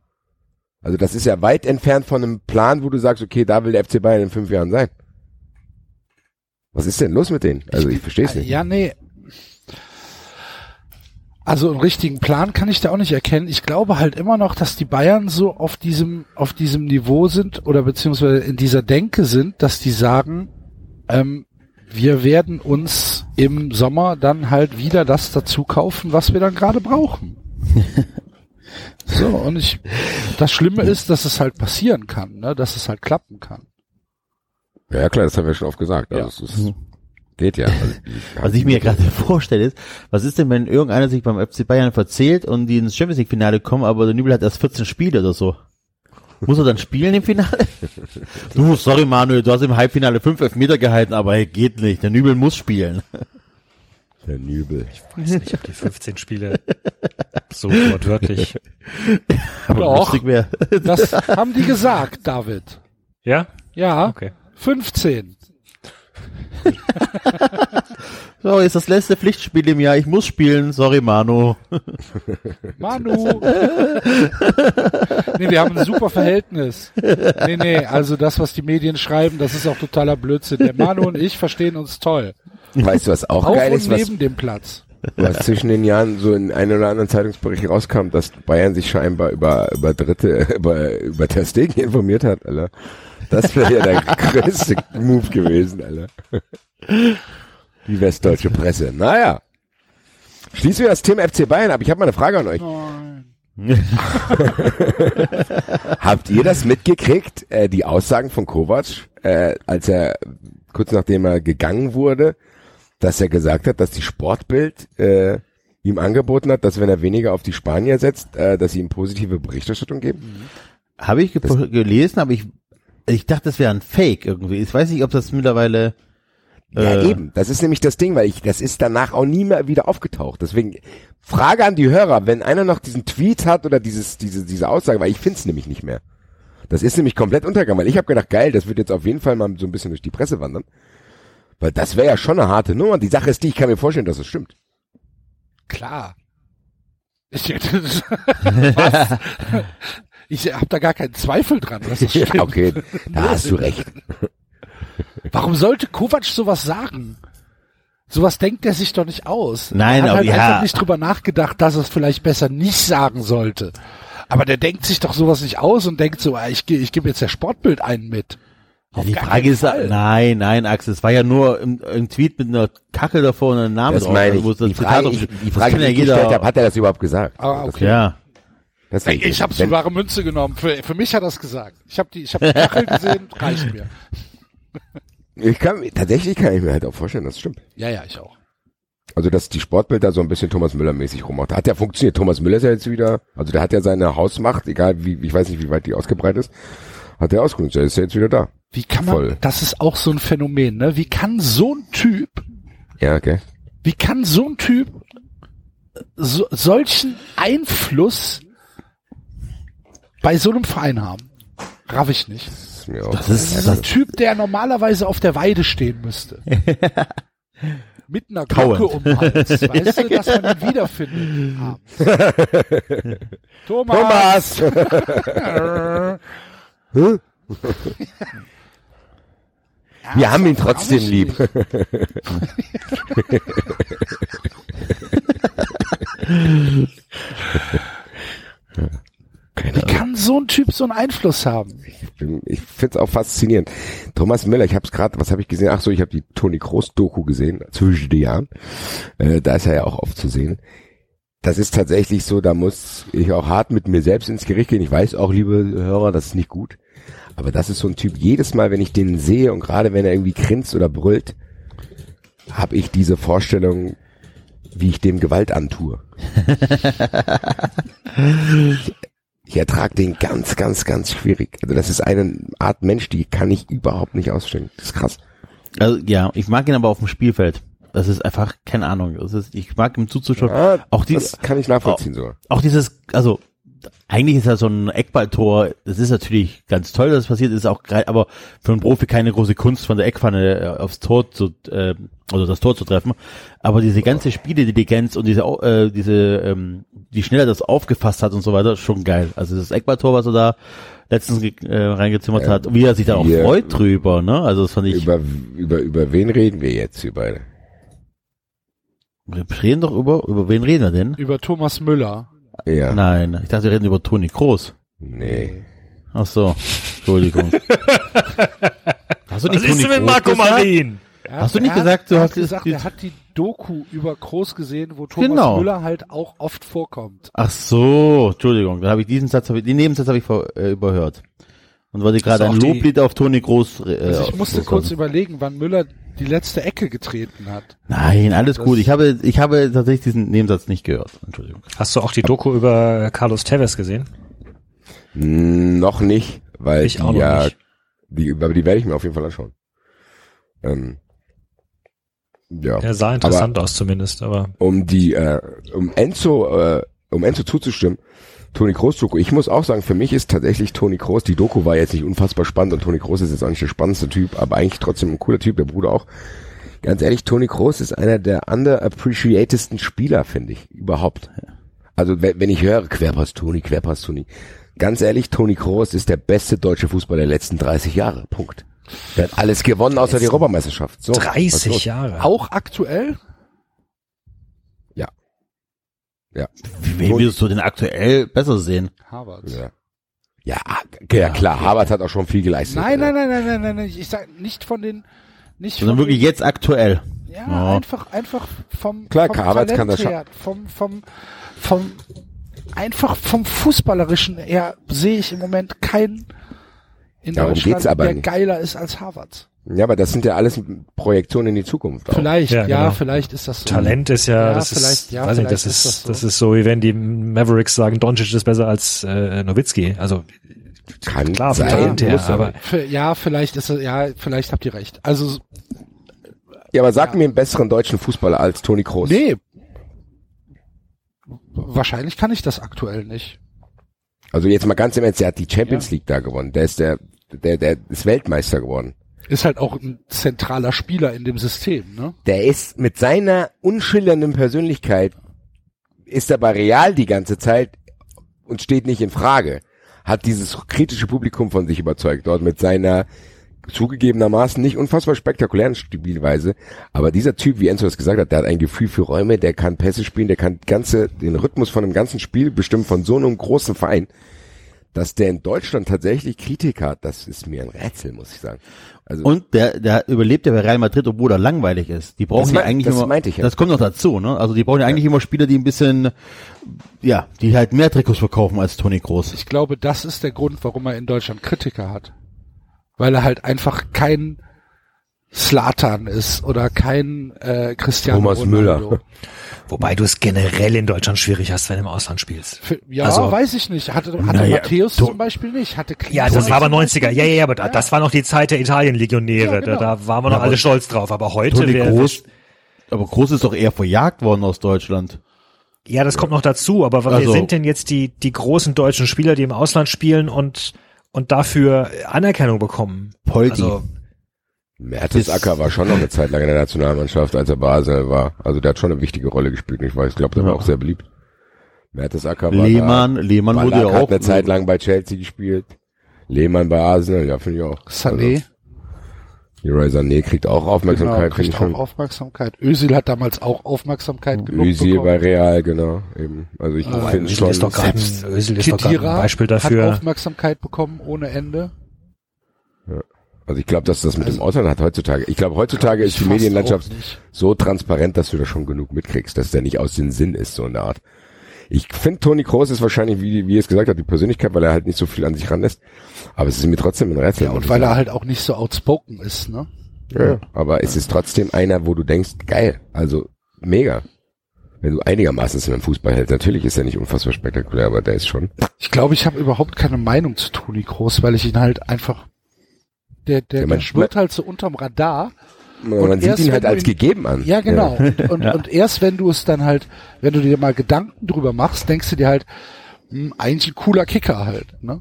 Also das ist ja weit entfernt von einem Plan, wo du sagst, okay, da will der FC Bayern in fünf Jahren sein. Was ist denn los mit denen? Also ich verstehe es nicht. Ja, nee. Also einen richtigen Plan kann ich da auch nicht erkennen. Ich glaube halt immer noch, dass die Bayern so auf diesem, auf diesem Niveau sind oder beziehungsweise in dieser Denke sind, dass die sagen, ähm, wir werden uns im Sommer dann halt wieder das dazu kaufen, was wir dann gerade brauchen. so, und ich, das Schlimme ist, dass es halt passieren kann, ne, dass es halt klappen kann. Ja, klar, das haben wir schon oft gesagt. Also Ja. es ist, geht ja. Also, Was ich mir gerade vorstelle ist, was ist denn, wenn irgendeiner sich beim FC Bayern verzählt und die ins Champions League Finale kommen, aber der Nübel hat erst 14 Spiele oder so? Muss er dann spielen im Finale? Du, sorry Manuel, du hast im Halbfinale fünf Elfmeter gehalten, aber hey, geht nicht. Der Nübel muss spielen. der Nübel. weiß nicht, ob die 15 Spiele so wortwörtlich. Aber Doch. Das haben die gesagt, David. Ja? Ja, Okay. 15. So, ist das letzte Pflichtspiel im Jahr. Ich muss spielen. Sorry, Manu. Manu. nee, wir haben ein super Verhältnis. Nee, nee, also das, was die Medien schreiben, das ist auch totaler Blödsinn. Der Manu und ich verstehen uns toll. Weißt du, was auch Auf geil und ist, was, neben dem Platz. was zwischen den Jahren so in einem oder anderen Zeitungsbericht rauskam, dass Bayern sich scheinbar über, über Dritte, über, über Testegen informiert hat, Alter. Das wäre ja der größte Move gewesen, Alter. Die westdeutsche Presse. Naja. Schließen wir das Thema FC Bayern ab. Ich habe mal eine Frage an euch. Habt ihr das mitgekriegt, äh, die Aussagen von Kovac, äh, als er kurz nachdem er gegangen wurde, dass er gesagt hat, dass die Sportbild äh, ihm angeboten hat, dass wenn er weniger auf die Spanier setzt, äh, dass sie ihm positive Berichterstattung geben? Habe ich ge gelesen, aber ich, ich dachte, das wäre ein Fake irgendwie. Ich weiß nicht, ob das mittlerweile, Ja, Äh. eben. Das ist nämlich das Ding, weil ich, das ist danach auch nie mehr wieder aufgetaucht. Deswegen Frage an die Hörer, wenn einer noch diesen Tweet hat oder dieses, diese, diese Aussage, weil ich find's nämlich nicht mehr. Das ist nämlich komplett untergegangen, weil ich habe gedacht, geil, das wird jetzt auf jeden Fall mal so ein bisschen durch die Presse wandern. Weil das wäre ja schon eine harte Nummer. Die Sache ist die, ich kann mir vorstellen, dass es stimmt. Klar. Ich, was? ich habe da gar keinen Zweifel dran, dass das stimmt. Ja, okay, da hast du recht. Warum sollte Kovac sowas sagen? Sowas denkt er sich doch nicht aus. Nein, er hat aber halt ja. einfach nicht drüber nachgedacht, dass er es vielleicht besser nicht sagen sollte. Aber der denkt sich doch sowas nicht aus und denkt so, ah, ich, ich gebe jetzt der Sportbild einen mit. Ja, die Frage ist, Fall. nein, nein, Axel, es war ja nur ein, ein Tweet mit einer Kachel davor und einem Namen Das drauf. meine ich. wo es das Die Frage, ich, die das Frage die ich gestellt habe, hat er das überhaupt gesagt? Ah, okay. ja. Das Ich, habe Wenn- wahre Münze genommen. Für, für mich hat es gesagt. Ich habe die, ich habe die Kachel gesehen, reicht mir. Ich kann, tatsächlich kann ich mir halt auch vorstellen, das stimmt. Ja, ja, ich auch. Also, dass die Sportbilder so ein bisschen Thomas Müller mäßig rummacht. Hat ja funktioniert. Thomas Müller ist ja jetzt wieder, also der hat ja seine Hausmacht, egal wie, ich weiß nicht, wie weit die ausgebreitet ist, hat er ausgenutzt. Er ist ja jetzt wieder da. Wie kann man, Voll. das ist auch so ein Phänomen, ne? Wie kann so ein Typ, Ja, okay. wie kann so ein Typ so, solchen Einfluss bei so einem Verein haben? Raff ich nicht. Das ist. Das ist, ein Typ, der normalerweise auf der Weide stehen müsste. Mit einer Kauend. Glocke um den Hals, weißt du, dass man ihn wiederfindet. abends. Thomas! Thomas! Wir haben ihn trotzdem lieb. Nicht. Wie kann so ein Typ so einen Einfluss haben? bin- ich finde es auch faszinierend. Thomas Müller, ich habe es gerade, was habe ich gesehen? Ach so, ich habe die Toni Kroos Doku gesehen zwischen den Jahren. Äh, da ist er ja auch oft zu sehen. Das ist tatsächlich so, da muss ich auch hart mit mir selbst ins Gericht gehen. Ich weiß auch, liebe Hörer, das ist nicht gut. Aber das ist so ein Typ, jedes Mal, wenn ich den sehe und gerade wenn er irgendwie grinst oder brüllt, habe ich diese Vorstellung, wie ich dem Gewalt antue. Ich ertrage den ganz, ganz, ganz schwierig. Also das ist eine Art Mensch, die kann ich überhaupt nicht ausstellen. Das ist krass. also, ja, ich mag ihn aber auf dem Spielfeld. Das ist einfach, keine Ahnung, das ist, ich mag ihm zuzuschauen. Ah, auch die, das kann ich nachvollziehen sogar. auch dieses, also eigentlich ist ja so ein Eckballtor, das ist natürlich ganz toll, dass es passiert ist, auch aber für einen Profi keine große Kunst von der Eckpfanne äh, aufs Tor zu, äh, oder das Tor zu treffen. Aber diese ganze Spieleintelligenz und diese, äh, diese, ähm, wie schnell er das aufgefasst hat und so weiter, schon geil. Also das Eckballtor, was er da letztens äh, reingezimmert hat, wie er sich da auch freut drüber, ne? Also das fand ich. Über, über, über wen reden wir jetzt? Über, Wir reden doch über, über wen reden wir denn? Über Thomas Müller. Ja. Nein, ich dachte, wir reden über Toni Kroos. Nee. Ach so, Entschuldigung. Hast du Was ist denn mit Marco gesagt? Marin? Er Hast du nicht gesagt, du hast gesagt, die- er hat die Doku über Groß gesehen, wo Thomas Genau. Müller halt auch oft vorkommt. Ach so, Entschuldigung, da habe ich diesen Satz, hab ich, den Nebensatz habe ich vor, äh, überhört. Und wollte gerade ein auch die- Loblied auf Toni Groß. Äh, Also ich musste kurz überlegen, wann Müller die letzte Ecke getreten hat. Nein, alles Das- gut. Ich habe, ich habe tatsächlich diesen Nebensatz nicht gehört. Entschuldigung. Hast du auch die Doku über Carlos Tevez gesehen? Hm, Noch nicht, weil Ich die auch noch ja, nicht. die, aber die werde ich mir auf jeden Fall anschauen. Ähm, ja. Er sah interessant aus zumindest, aber um die, äh, um Enzo, äh, um Enzo zuzustimmen, Toni Kroos Doku. Ich muss auch sagen, für mich ist tatsächlich Toni Kroos, die Doku war jetzt nicht unfassbar spannend und Toni Kroos ist jetzt auch nicht der spannendste Typ, aber eigentlich trotzdem ein cooler Typ, der Bruder auch. Ganz ehrlich, Toni Kroos ist einer der underappreciatedsten Spieler, finde ich, überhaupt. Also wenn, ich höre, Querpass Toni, Querpass Toni. Ganz ehrlich, Toni Kroos ist der beste deutsche Fußballer der letzten 30 Jahre. Punkt. Der hat alles gewonnen außer die Europameisterschaft. So, was ist 30 los? Jahre. Auch aktuell? Ja. Wen würdest du denn aktuell besser sehen? Harvard. Ja. Ja, ja klar, Harvard hat auch schon viel geleistet. Nein, nein, nein, nein, nein, nein, nein. Ich sag nicht von den, nicht Sondern von wirklich den, jetzt aktuell. Ja, Ja. einfach, einfach vom, Klar, vom Havertz kann das her, vom, vom, vom, einfach vom Fußballerischen her sehe ich im Moment keinen in Darum Deutschland, geht's aber der nicht. geiler ist als Harvard. Ja, aber das sind ja alles Projektionen in die Zukunft. Auch. Vielleicht, Ja, ja, genau. vielleicht ist das so. Talent ist ja, Ja, das vielleicht, ist, ja, weiß nicht, das ist ist, das so. das ist so, wie wenn die Mavericks sagen, Doncic ist besser als äh, Nowitzki. Also Kann klar, sein, Talent her, aber Für, ja, vielleicht ist es, ja, vielleicht habt ihr recht. Also, Ja, aber sag mir einen besseren deutschen Fußballer als Toni Kroos. nee. Wahrscheinlich kann ich das aktuell nicht. Also jetzt mal ganz im Ernst, der hat die Champions Ja. League da gewonnen. Der ist der, der, der ist Weltmeister geworden. Ist halt auch ein zentraler Spieler in dem System, ne? Der ist mit seiner unschillernden Persönlichkeit, ist er bei Real die ganze Zeit und steht nicht in Frage. Hat dieses kritische Publikum von sich überzeugt dort mit seiner zugegebenermaßen nicht unfassbar spektakulären Spielweise. Aber dieser Typ, wie Enzo das gesagt hat, der hat ein Gefühl für Räume, der kann Pässe spielen, der kann ganze, den Rhythmus von einem ganzen Spiel bestimmen von so einem großen Verein. Dass der in Deutschland tatsächlich Kritik hat, das ist mir ein Rätsel, muss ich sagen. Also, Und der, der überlebt ja bei Real Madrid, obwohl er langweilig ist. Die brauchen Das ja mein- eigentlich das immer, meinte ich ja. das kommt noch dazu, ne? Also die brauchen ja eigentlich immer Spieler, die ein bisschen, ja, die halt mehr Trikots verkaufen als Toni Kroos. Ich glaube, das ist der Grund, warum er in Deutschland Kritiker hat. Weil er halt einfach kein Slatan ist oder kein äh, Cristiano Thomas Ronaldo. Müller. wobei du es generell in Deutschland schwierig hast, wenn du im Ausland spielst. Für, ja, Also- weiß ich nicht. Hatte, hatte Naja, Matthäus zum Beispiel nicht. Hatte Ja, Klinsmann das war aber zum 90er. Beispiel Ja, ja, ja, aber da- das war noch die Zeit der Italien-Legionäre. Ja, genau. da, da waren wir noch alle stolz drauf. Aber heute wäre Kroos, aber Kroos ist doch eher verjagt worden aus Deutschland. Ja, das kommt noch dazu, aber wer Also- sind denn jetzt die, die großen deutschen Spieler, die im Ausland spielen und, und dafür Anerkennung bekommen? Poldi. Also, Mertesacker war schon noch eine Zeit lang in der Nationalmannschaft, als er bei Arsenal war. Also der hat schon eine wichtige Rolle gespielt. Ich weiß, ich glaube, der war Ja. auch sehr beliebt. Mertesacker war Lehmann, da. Lehmann wurde Ballack ja hat auch eine Zeit lang bei Chelsea gespielt. Lehmann bei Arsenal, ja, finde ich auch. Sané, Also, Leroy Sané kriegt auch genau, Aufmerksamkeit, finde kriegt auch schon. Aufmerksamkeit. Özil hat damals auch Aufmerksamkeit genug Özil bei bekommen. Real, genau. Eben. Also ich Ah, finde Özil schon, ist doch ein, Özil ist doch gerade ein Kedira Beispiel hat dafür. Aufmerksamkeit bekommen ohne Ende. Also ich glaube, dass das mit dem Ausland hat heutzutage. Ich glaube, heutzutage ist die Medienlandschaft so transparent, dass du da schon genug mitkriegst, dass der nicht aus den Sinn ist, so in der Art. Ich finde, Toni Kroos ist wahrscheinlich, wie, wie er es gesagt hat, die Persönlichkeit, weil er halt nicht so viel an sich ranlässt. Aber es ist mir trotzdem ein Rätsel. Ja, und ich weil er halt auch nicht so outspoken ist, ne? Ja, ja. aber es ist trotzdem einer, wo du denkst, geil, also mega. Wenn du einigermaßen es mit dem Fußball hältst. Natürlich ist er nicht unfassbar spektakulär, aber der ist schon. Ich glaube, ich habe überhaupt keine Meinung zu Toni Kroos, weil ich ihn halt einfach der der, Ja, man- der schwirrt halt so unterm Radar. Man sieht erst, ihn halt als ihn- gegeben an. Ja, genau. Und, und, und erst wenn du es dann halt, wenn du dir mal Gedanken drüber machst, denkst du dir halt, hm, eigentlich ein cooler Kicker halt, ne?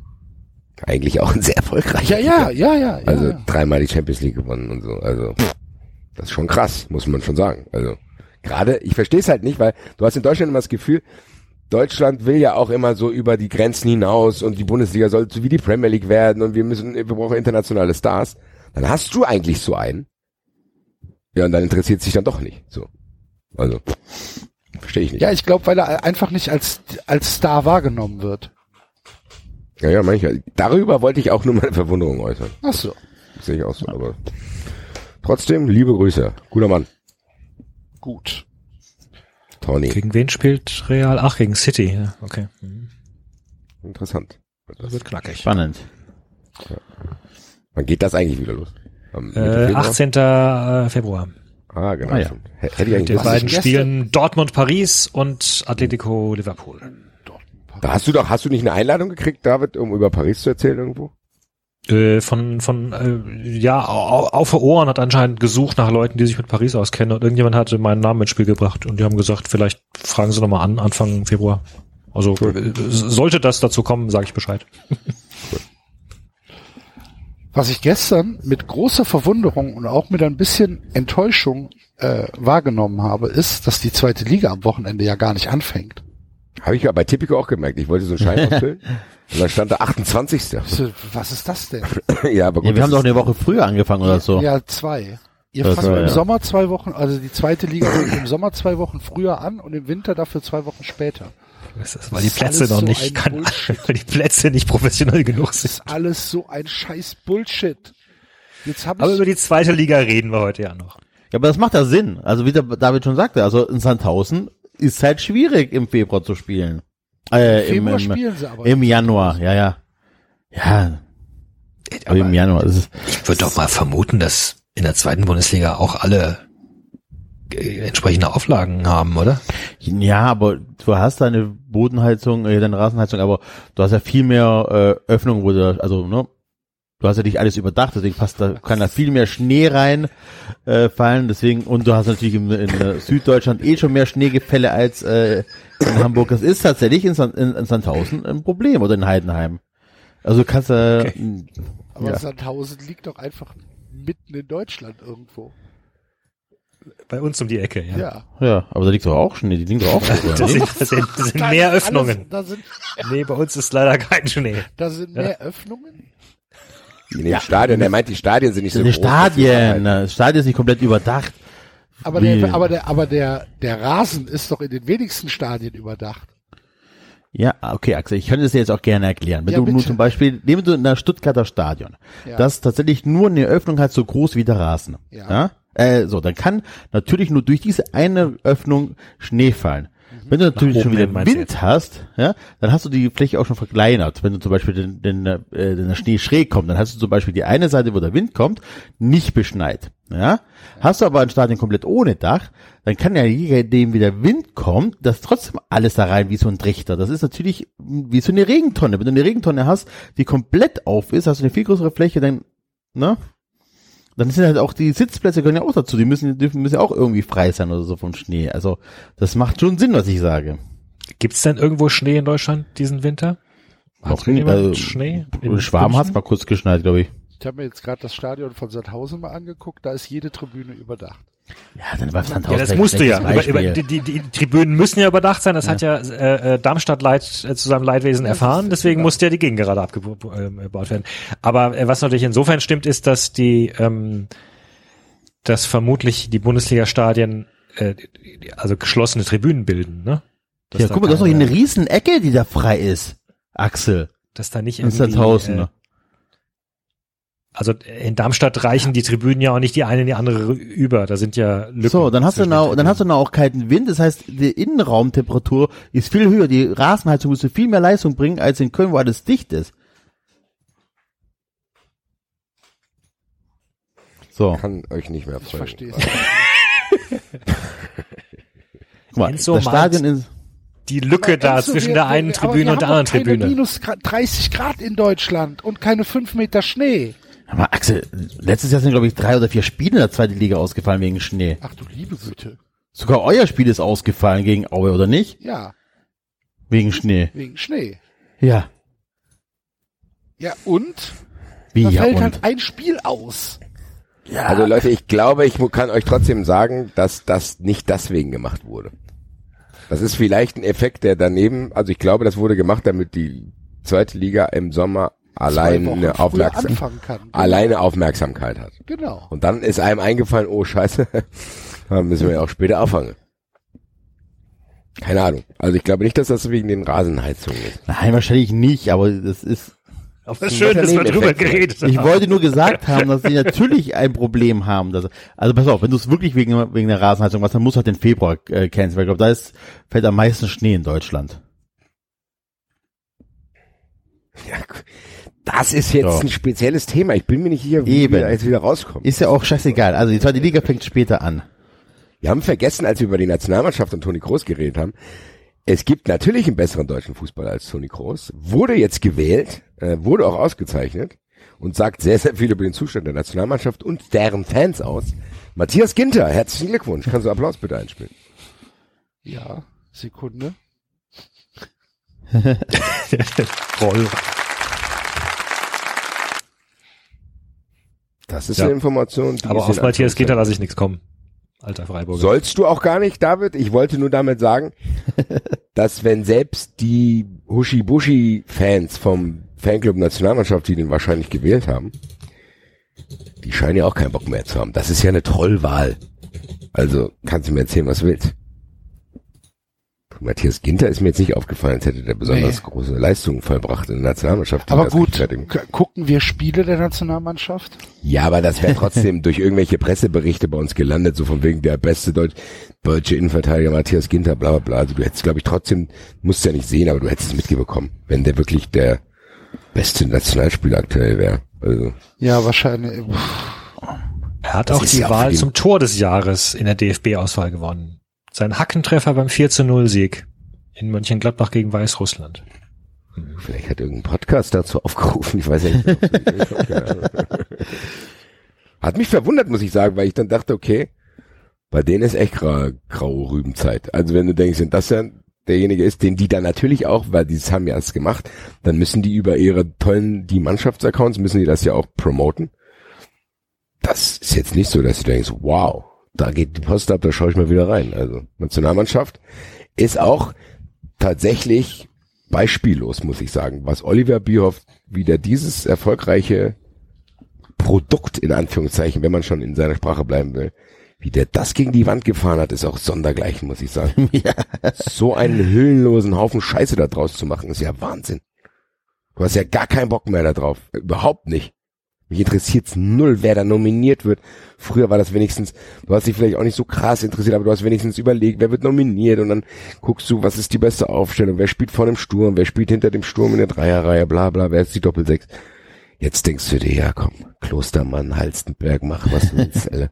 Eigentlich auch ein sehr erfolgreicher. Ja, ja, ja, ja. ja, Also ja. dreimal die Champions League gewonnen und so. Also das ist schon krass, muss man schon sagen. Also gerade, ich verstehe es halt nicht, weil du hast in Deutschland immer das Gefühl, Deutschland will ja auch immer so über die Grenzen hinaus und die Bundesliga soll so wie die Premier League werden und wir müssen, wir brauchen internationale Stars. Dann hast du eigentlich so einen. Ja, und dann interessiert sich dann doch nicht. So. Also, verstehe ich nicht. Ja, ich glaube, weil er einfach nicht als, als Star wahrgenommen wird. ja, ja manchmal. Darüber wollte ich auch nur meine Verwunderung äußern. Ach so. Sehe ich auch so, aber trotzdem, liebe Grüße. Guter Mann. Gut. Tony. Gegen wen spielt Real? Ach, gegen City. Ja, okay. Mhm. Interessant. Das wird knackig. Spannend. Wann geht das eigentlich wieder los? Am Äh, Februar? 18. äh, Februar. Ah, genau. Ah, ja. Hätte ich eigentlich Die was beiden spielen Dortmund Paris und Atletico Liverpool. Da hast du doch, hast du nicht eine Einladung gekriegt, David, um über Paris zu erzählen irgendwo? Äh, von von äh, ja au- auf der Ohren hat anscheinend gesucht nach Leuten, die sich mit Paris auskennen und irgendjemand hatte meinen Namen ins Spiel gebracht und die haben gesagt, vielleicht fragen Sie noch mal an Anfang Februar. Also äh, sollte das dazu kommen, sage ich Bescheid. Was ich gestern mit großer Verwunderung und auch mit ein bisschen Enttäuschung äh, wahrgenommen habe, ist, dass die zweite Liga am Wochenende ja gar nicht anfängt. Habe ich ja bei Tipico auch gemerkt. Ich wollte so einen Schein ausfüllen. Und dann stand da 28. So, Was ist das denn? ja, aber gut. Ja, wir haben das doch eine Woche früher angefangen oder so. Ja, zwei. Ihr Das fangt war, im ja. Sommer zwei Wochen, also die zweite Liga fängt im Sommer zwei Wochen früher an und im Winter dafür zwei Wochen später. Das ist, weil die Das ist Plätze noch so nicht kann, weil die Plätze nicht professionell genug Das sind. ist alles so ein scheiß Bullshit. Jetzt habe Aber über die zweite Liga reden wir heute ja noch. Ja, aber das macht ja Sinn. Also wie der David schon sagte, also in Sandhausen ist halt schwierig im Februar zu spielen. Äh, Im Februar im, im, spielen sie aber. Im Januar, ja, ja. Ja, aber im Januar ist es. Ich würde doch mal vermuten, dass in der zweiten Bundesliga auch alle äh, entsprechende Auflagen haben, oder? Ja, aber du hast deine Bodenheizung, äh, deine Rasenheizung, aber du hast ja viel mehr äh, Öffnungen, wo du, also, ne, du hast ja nicht alles überdacht, deswegen passt da, kann da viel mehr Schnee rein äh, fallen, deswegen, und du hast natürlich in, in äh, Süddeutschland eh schon mehr Schneegefälle als äh, in Hamburg. Das ist tatsächlich in, in, in Sandhausen ein Problem oder in Heidenheim. Also du kannst äh, aber ja. Sandhausen liegt doch einfach mitten in Deutschland irgendwo. Bei uns um die Ecke, ja. Ja. ja, aber da liegt doch auch Schnee, die liegen doch auch nicht? sind, das sind, das sind Da mehr Öffnungen. Alles, da sind, Nee, bei uns ist leider kein Schnee. da sind mehr Öffnungen. In den Stadien, er meint, die Stadien sind nicht so Die groß. Stadien, ne, das Stadion ist nicht komplett überdacht. Aber Wie? der, aber der, aber der, der Rasen ist doch in den wenigsten Stadien überdacht. Ja, okay, Axel, ich könnte das dir jetzt auch gerne erklären. Wenn Ja, du bitte. zum Beispiel, nehmen du in der Stuttgarter Stadion, Ja. das tatsächlich nur eine Öffnung hat, so groß wie der Rasen. Ja. Äh, so, dann kann natürlich nur durch diese eine Öffnung Schnee fallen. Mhm. Wenn du natürlich schon wieder Wind hast, ja, dann hast du die Fläche auch schon verkleinert. Wenn du zum Beispiel den, den, äh, der Schnee schräg kommt, dann hast du zum Beispiel die eine Seite, wo der Wind kommt, nicht beschneit. Ja, hast du aber ein Stadion komplett ohne Dach, dann kann ja je nachdem, wie der Wind kommt, das trotzdem alles da rein wie so ein Trichter. Das ist natürlich wie so eine Regentonne. Wenn du eine Regentonne hast, die komplett auf ist, hast du eine viel größere Fläche, dann, ne? Dann sind halt auch die Sitzplätze gehören ja auch dazu. Die müssen, dürfen müssen ja auch irgendwie frei sein oder so vom Schnee. Also das macht schon Sinn, was ich sage. Gibt's denn irgendwo Schnee in Deutschland diesen Winter? Hat nie. jemand Also, Schnee? In Schwaben hat's mal kurz geschneit, glaube ich. Ich habe mir jetzt gerade das Stadion von Sandhausen mal angeguckt, da ist jede Tribüne überdacht. Ja, dann war es Ja, das musst du ja. Über, über, die, die, die Tribünen müssen ja überdacht sein. Das hat ja äh, äh, Darmstadt Leid, äh, zu seinem Leidwesen erfahren. Deswegen musste ja die Gegend gerade abgebaut werden. Aber äh, was natürlich insofern stimmt, ist, dass die, ähm, dass vermutlich die Bundesliga-Stadien äh, also geschlossene Tribünen bilden. Ne? Dass Ja, da guck mal, das ist doch eine riesen Ecke, die da frei ist. Axel. dass da nicht In Sandhausen. äh? Also in Darmstadt reichen die Tribünen ja auch nicht die eine in die andere über. Da sind ja Lücken. So, dann hast du noch, dann hast du noch auch kalten Wind. Das heißt, die Innenraumtemperatur ist viel höher. Die Rasenheizung müsste viel mehr Leistung bringen als in Köln, wo alles dicht ist. So, Kann euch nicht mehr Ich folgen. verstehe es. guck mal, Enzo das Stadion ist, die Lücke da Enzo, zwischen wir- der einen wir- Tribüne und der anderen keine Tribüne. minus Gra- 30 Grad in Deutschland und keine 5 Meter Schnee. Aber Axel, letztes Jahr sind glaube ich drei oder vier Spiele in der zweiten Liga ausgefallen wegen Schnee. Ach du liebe Güte. Sogar euer Spiel ist ausgefallen gegen Aue, oder nicht? Ja, Wegen Schnee. wegen Schnee. Ja. Ja, und? Wie Da ja fällt und? halt ein Spiel aus. Also Leute, ich glaube, ich kann euch trotzdem sagen, dass das nicht deswegen gemacht wurde. Das ist vielleicht ein Effekt, der daneben, also ich glaube, das wurde gemacht, damit die zweite Liga im Sommer Zwei allein Wochen eine früher Aufmerksam anfangen kann. Genau. alleine Aufmerksamkeit hat. Genau. Und dann ist einem eingefallen, oh scheiße, dann müssen wir ja auch später anfangen. Keine Ahnung. Also ich glaube nicht, dass das wegen den Rasenheizungen ist. Nein, wahrscheinlich nicht, aber das ist, Aber schön, dass wir drüber geredet ich haben. wollte nur gesagt haben, dass sie natürlich ein Problem haben. Dass, also pass auf, wenn du es wirklich wegen, wegen der Rasenheizung machst, dann musst du halt den Februar äh, canceln, weil ich glaube, da ist, fällt am meisten Schnee in Deutschland. Ja, das ist jetzt So. ein spezielles Thema. Ich bin mir nicht sicher, wie Eben. wir da jetzt wieder rauskommen. Ist ja auch scheißegal. Also die zweite Liga fängt später an. Wir haben vergessen, als wir über die Nationalmannschaft und Toni Kroos geredet haben, es gibt natürlich einen besseren deutschen Fußballer als Toni Kroos, wurde jetzt gewählt, äh, wurde auch ausgezeichnet und sagt sehr, sehr viel über den Zustand der Nationalmannschaft und deren Fans aus. Matthias Ginter, herzlichen Glückwunsch. Kannst du Applaus bitte einspielen? Ja, Sekunde. Roll. Das ist Ja. eine Information. Die Aber auf Matthias Anführungszeichen- lasse ich nichts kommen. Alter Freiburger. Sollst du auch gar nicht, David. Ich wollte nur damit sagen, dass wenn selbst die Huschi-Buschi-Fans vom Fanclub Nationalmannschaft, die den wahrscheinlich gewählt haben, die scheinen ja auch keinen Bock mehr zu haben. Das ist ja eine Tollwahl. Also kannst du mir erzählen, was du willst. Matthias Ginter ist mir jetzt nicht aufgefallen, als hätte der besonders Nee. große Leistungen vollbracht in der Nationalmannschaft. Aber gut, gucken wir Spiele der Nationalmannschaft? Ja, aber das wäre trotzdem durch irgendwelche Presseberichte bei uns gelandet, so von wegen der beste Deutsch, deutsche Innenverteidiger Matthias Ginter, bla bla bla. Also du hättest, glaube ich, trotzdem, musst ja nicht sehen, aber du hättest es mitbekommen, wenn der wirklich der beste Nationalspieler aktuell wäre. Also. Ja, wahrscheinlich. Er hat Das auch die ja Wahl zum Tor des Jahres in der DFB-Auswahl gewonnen. Sein Hackentreffer beim 4 zu 0 Sieg in Mönchengladbach gegen Weißrussland. vielleicht hat irgendein Podcast dazu aufgerufen, ich weiß ja nicht. Hat mich verwundert, muss ich sagen, weil ich dann dachte, okay, bei denen ist echt gra graue Rübenzeit. Also wenn du denkst, wenn das ja derjenige ist, den die dann natürlich auch, weil die haben ja es gemacht, dann müssen die über ihre tollen, die Mannschaftsaccounts, müssen die das ja auch promoten. Das ist jetzt nicht so, dass du denkst, wow, da geht die Post ab, da schaue ich mal wieder rein. Also Nationalmannschaft ist auch tatsächlich beispiellos, muss ich sagen, was Oliver Bierhoff wieder dieses erfolgreiche Produkt in Anführungszeichen, wenn man schon in seiner Sprache bleiben will, wie der das gegen die Wand gefahren hat, ist auch sondergleichen, muss ich sagen. So einen hüllenlosen Haufen Scheiße da draus zu machen, ist ja Wahnsinn. Du hast ja gar keinen Bock mehr da drauf. Überhaupt nicht. Mich interessiert's null, wer da nominiert wird. Früher war das wenigstens, du hast dich vielleicht auch nicht so krass interessiert, aber du hast wenigstens überlegt, wer wird nominiert und dann guckst du, was ist die beste Aufstellung, wer spielt vor dem Sturm, wer spielt hinter dem Sturm in der Dreierreihe, bla bla, wer ist die Doppelsechs. Jetzt denkst du dir, ja komm, Klostermann, Halstenberg, mach was du willst, Alter.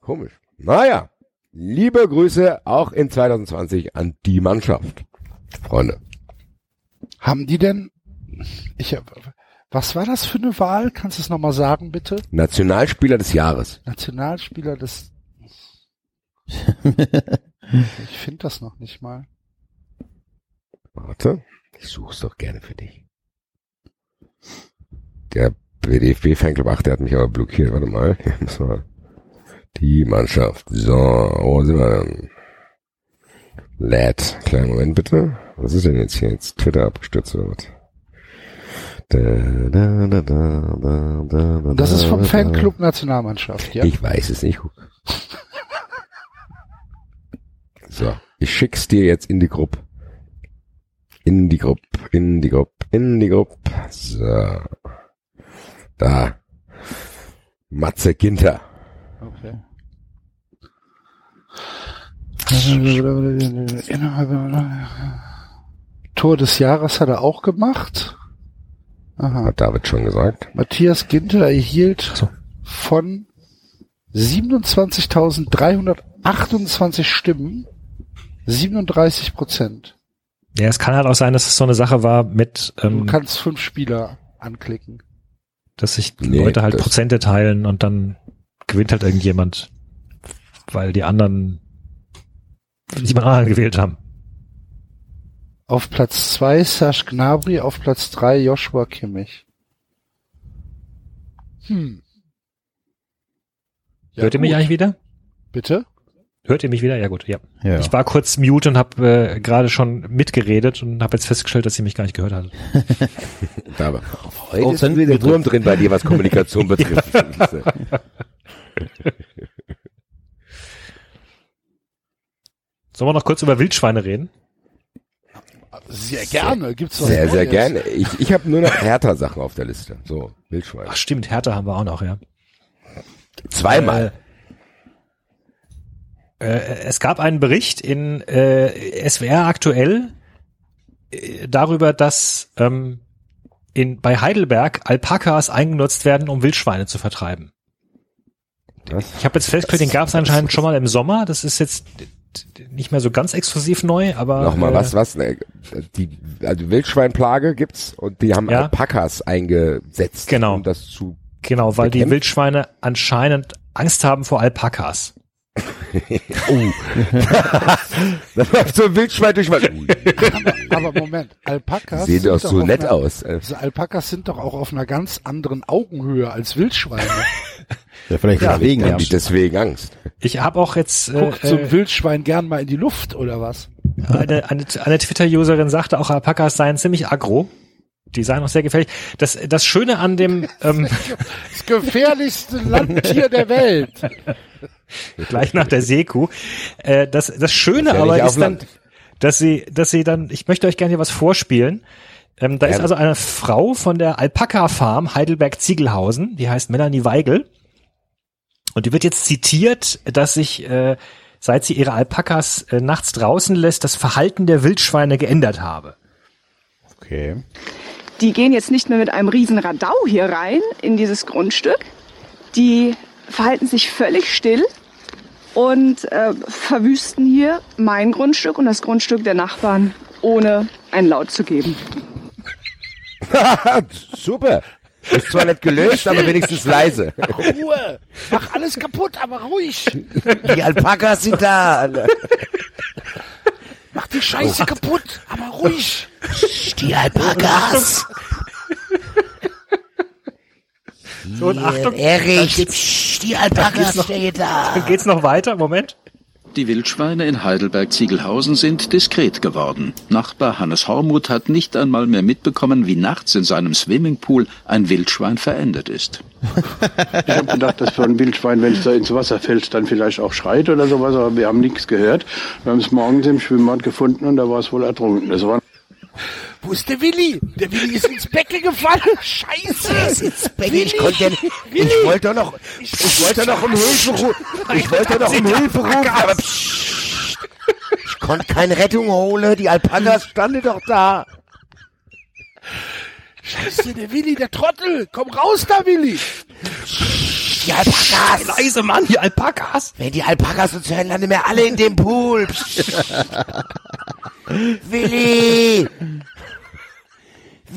Komisch. Naja, liebe Grüße auch in 2020 an die Mannschaft. Freunde. Haben die denn, ich, was war das für eine Wahl? Kannst du es nochmal sagen, bitte? Nationalspieler des Jahres. Nationalspieler des, ich finde das noch nicht mal. Warte, ich such's doch gerne für dich. Der DFB-Fanclub, ach, der hat mich aber blockiert. Warte mal, hier müssen wir. Die Mannschaft. So, wo sind wir denn? Lad. Kleinen Moment bitte. Was ist denn jetzt hier? Jetzt Twitter abgestürzt oder was? Da, da, da, da, da, da, Und das ist vom Fanclub Nationalmannschaft, ja? Ich weiß es nicht. So, ich schick's dir jetzt in die Gruppe. In die Gruppe, in die Gruppe, in die Gruppe. So. Da. Matze Ginter. Okay. Tor des Jahres hat er auch gemacht. Aha. Hat David schon gesagt. Matthias Ginter erhielt So. von 27.328 Stimmen 37 Prozent. Ja, es kann halt auch sein, dass es so eine Sache war mit, Du ähm, kannst fünf Spieler anklicken. dass sich die Nee, Leute halt Prozente teilen und dann gewinnt halt irgendjemand, weil die anderen jemand anderen gewählt haben. Auf Platz zwei Serge Gnabry, auf Platz drei Joshua Kimmich. Hm. Ja, Hört ihr mich eigentlich wieder? Bitte? Hört ihr mich wieder? Ja gut, ja. Ja. Ich war kurz mute und habe äh, gerade schon mitgeredet und habe jetzt festgestellt, dass ihr mich gar nicht gehört hat. David. Heute ist sind wieder der wir Wurm drin bei dir, was Kommunikation betrifft. Sollen wir noch kurz über Wildschweine reden? Sehr gerne. Gibt's was Sehr, sehr gerne. Ich, ich habe nur noch härter Sachen auf der Liste. So, Wildschwein. Ach stimmt, Hertha haben wir auch noch, ja. Zweimal. Äh, es gab einen Bericht in äh, SWR aktuell äh, darüber, dass ähm, in, bei Heidelberg Alpakas eingenutzt werden, um Wildschweine zu vertreiben. Was? Ich habe jetzt festgestellt, den gab es anscheinend schon mal im Sommer. Das ist jetzt nicht mehr so ganz exklusiv neu, aber Nochmal, äh, was, was? Ne, Die also Wildschweinplage gibt's und die haben Ja. Alpakas eingesetzt, Genau. um das zu. Genau, weil die bekämpft? Wildschweine anscheinend Angst haben vor Alpakas. Oh. das läuft so ein Wildschwein durch. Ui. Aber Moment, Alpakas Sehen doch so nett einer, aus. Also Alpakas sind doch auch auf einer ganz anderen Augenhöhe als Wildschweine. Ja, vielleicht Ja, deswegen, Haben ja. die deswegen Angst. Ich habe auch jetzt äh, Guckt so ein äh, Wildschwein gern mal in die Luft oder was? eine, eine, eine Twitter-Userin sagte auch, Alpakas seien ziemlich aggro. Die seien auch sehr gefährlich. Das, das Schöne an dem, ähm, Das gefährlichste Landtier der Welt. gleich nach der Seekuh, äh, das, das Schöne Ist ja aber ist dann, dass sie, dass sie dann, ich möchte euch gerne hier was vorspielen. Ähm, da ist Gerne. also eine Frau von der Alpaka Farm Heidelberg-Ziegelhausen, die heißt Melanie Weigel. Und die wird jetzt zitiert, dass sich, äh, seit sie ihre Alpakas äh, nachts draußen lässt, das Verhalten der Wildschweine geändert habe. Okay. Die gehen jetzt nicht mehr mit einem riesen Radau hier rein in dieses Grundstück. Die verhalten sich völlig still und äh, verwüsten hier mein Grundstück und das Grundstück der Nachbarn, ohne einen Laut zu geben. Super. Ist zwar nicht gelöst, aber wenigstens leise. Ruhe! Mach alles kaputt, aber ruhig! Die Alpakas sind da. Mach die Scheiße kaputt, aber ruhig! Die Alpakas. So, und Achtung, Erich, die Alpakas stehen da. dann geht's noch weiter. Moment. Die Wildschweine in Heidelberg-Ziegelhausen sind diskret geworden. Nachbar Hannes Hormuth hat nicht einmal mehr mitbekommen, wie nachts in seinem Swimmingpool ein Wildschwein verendet ist. Ich habe gedacht, dass für ein Wildschwein, wenn es da ins Wasser fällt, dann vielleicht auch schreit oder sowas, aber wir haben nichts gehört. Wir haben es morgens im Schwimmbad gefunden und da war es wohl ertrunken. Das war Wo ist der Willi? Der Willi ist ins Becken gefallen! Scheiße! Ich konnte nicht, ich wollte noch, ich wollte doch um Hilfe rufen. Ich wollte doch um Hilfe rufen, aber pssst. ich konnte keine Rettung holen. Die Alpakas standen doch da. Scheiße, der Willi, der Trottel! Komm raus da, Willi! Die Alpakas. Leise, Mann, die Alpakas. Wenn die Alpakas uns hören, landen wir alle in dem Pool. Willi!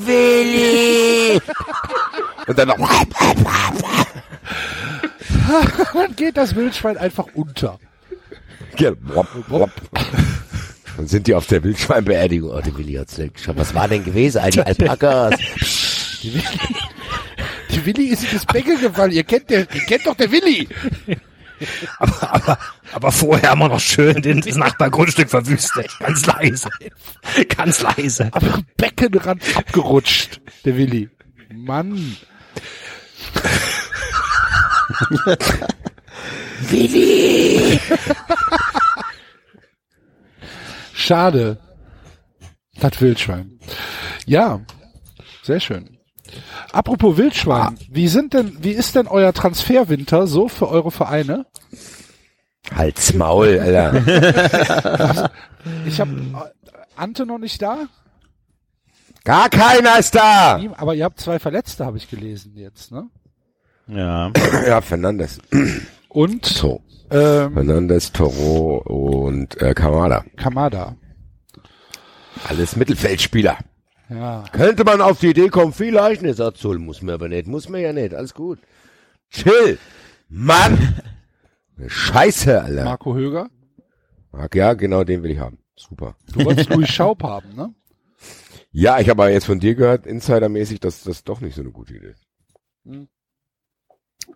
Willi! Und dann noch. Dann geht das Wildschwein einfach unter. Ja, wop, wop. Dann sind die auf der Wildschweinbeerdigung. Oh, der Willi hat's nicht geschafft. Was war denn gewesen? All die Alpakas. Die Willi ist ins Becken gefallen. Ihr kennt, der, ihr kennt doch der Willi! Aber, aber, aber vorher haben wir noch schön den, das Nachbargrundstück verwüstet. Ganz leise. Ganz leise. Aber am Beckenrand abgerutscht, der Willi. Mann. Willi! Schade. Das Wildschwein. Ja, sehr schön. Apropos Wildschwein, wie sind denn, wie ist denn euer Transferwinter so für eure Vereine? Halt's Maul, Alter. Ich habe Ante noch nicht da, Gar keiner ist da! aber ihr habt zwei Verletzte, habe ich gelesen jetzt, ne? Ja. Ja, Fernandes. Und So. ähm, Fernandes, Toro und äh, Kamada. Kamada. Alles Mittelfeldspieler. Ja. Könnte man auf die Idee kommen, vielleicht nicht, sagt Zoll, muss mir aber nicht, muss mir ja nicht, alles gut. Chill! Mann! Scheiße, Alter. Marco Höger. Marc, ja, genau den will ich haben. Super. Du wolltest Louis Schaub haben, ne? Ja, ich habe aber jetzt von dir gehört, insidermäßig, dass das doch nicht so eine gute Idee ist.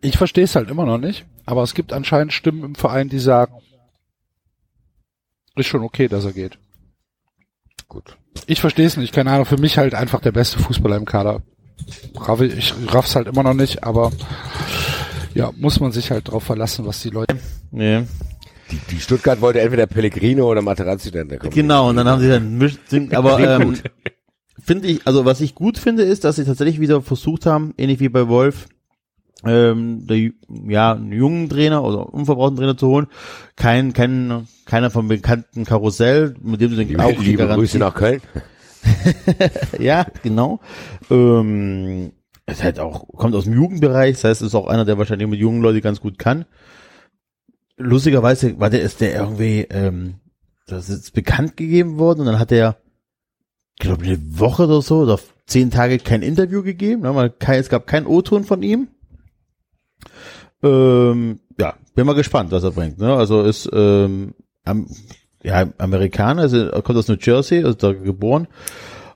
Ich verstehe es halt immer noch nicht, aber es gibt anscheinend Stimmen im Verein, die sagen, ist schon okay, dass er geht. Gut. Ich verstehe es nicht, keine Ahnung, für mich halt einfach der beste Fußballer im Kader. Raff, ich raff's halt immer noch nicht, aber ja, muss man sich halt drauf verlassen, was die Leute. Nee. Die, die Stuttgart wollte entweder Pellegrino oder Materazzi dann. da kommt Genau, und dann haben sie dann mischt, aber ähm, finde ich, also was ich gut finde, ist, dass sie tatsächlich wieder versucht haben, ähnlich wie bei Wolf, ähm, der, ja, einen jungen Trainer oder unverbrauchten Trainer zu holen. Kein, kein, keiner vom bekannten Karussell, mit dem du den auch liebe Garantie- Grüße nach Köln. ja, genau. Ähm, ist halt auch, kommt aus dem Jugendbereich, das heißt, ist auch einer, der wahrscheinlich mit jungen Leuten ganz gut kann. Lustigerweise war der, ist der irgendwie, ähm, das ist bekannt gegeben worden und dann hat er, ich glaube, eine Woche oder so oder zehn Tage kein Interview gegeben, ne, weil es gab keinen O-Ton von ihm. Ähm, ja, bin mal gespannt, was er bringt. Ne? Also ist ähm, am, ja, Amerikaner, also er kommt aus New Jersey, also da geboren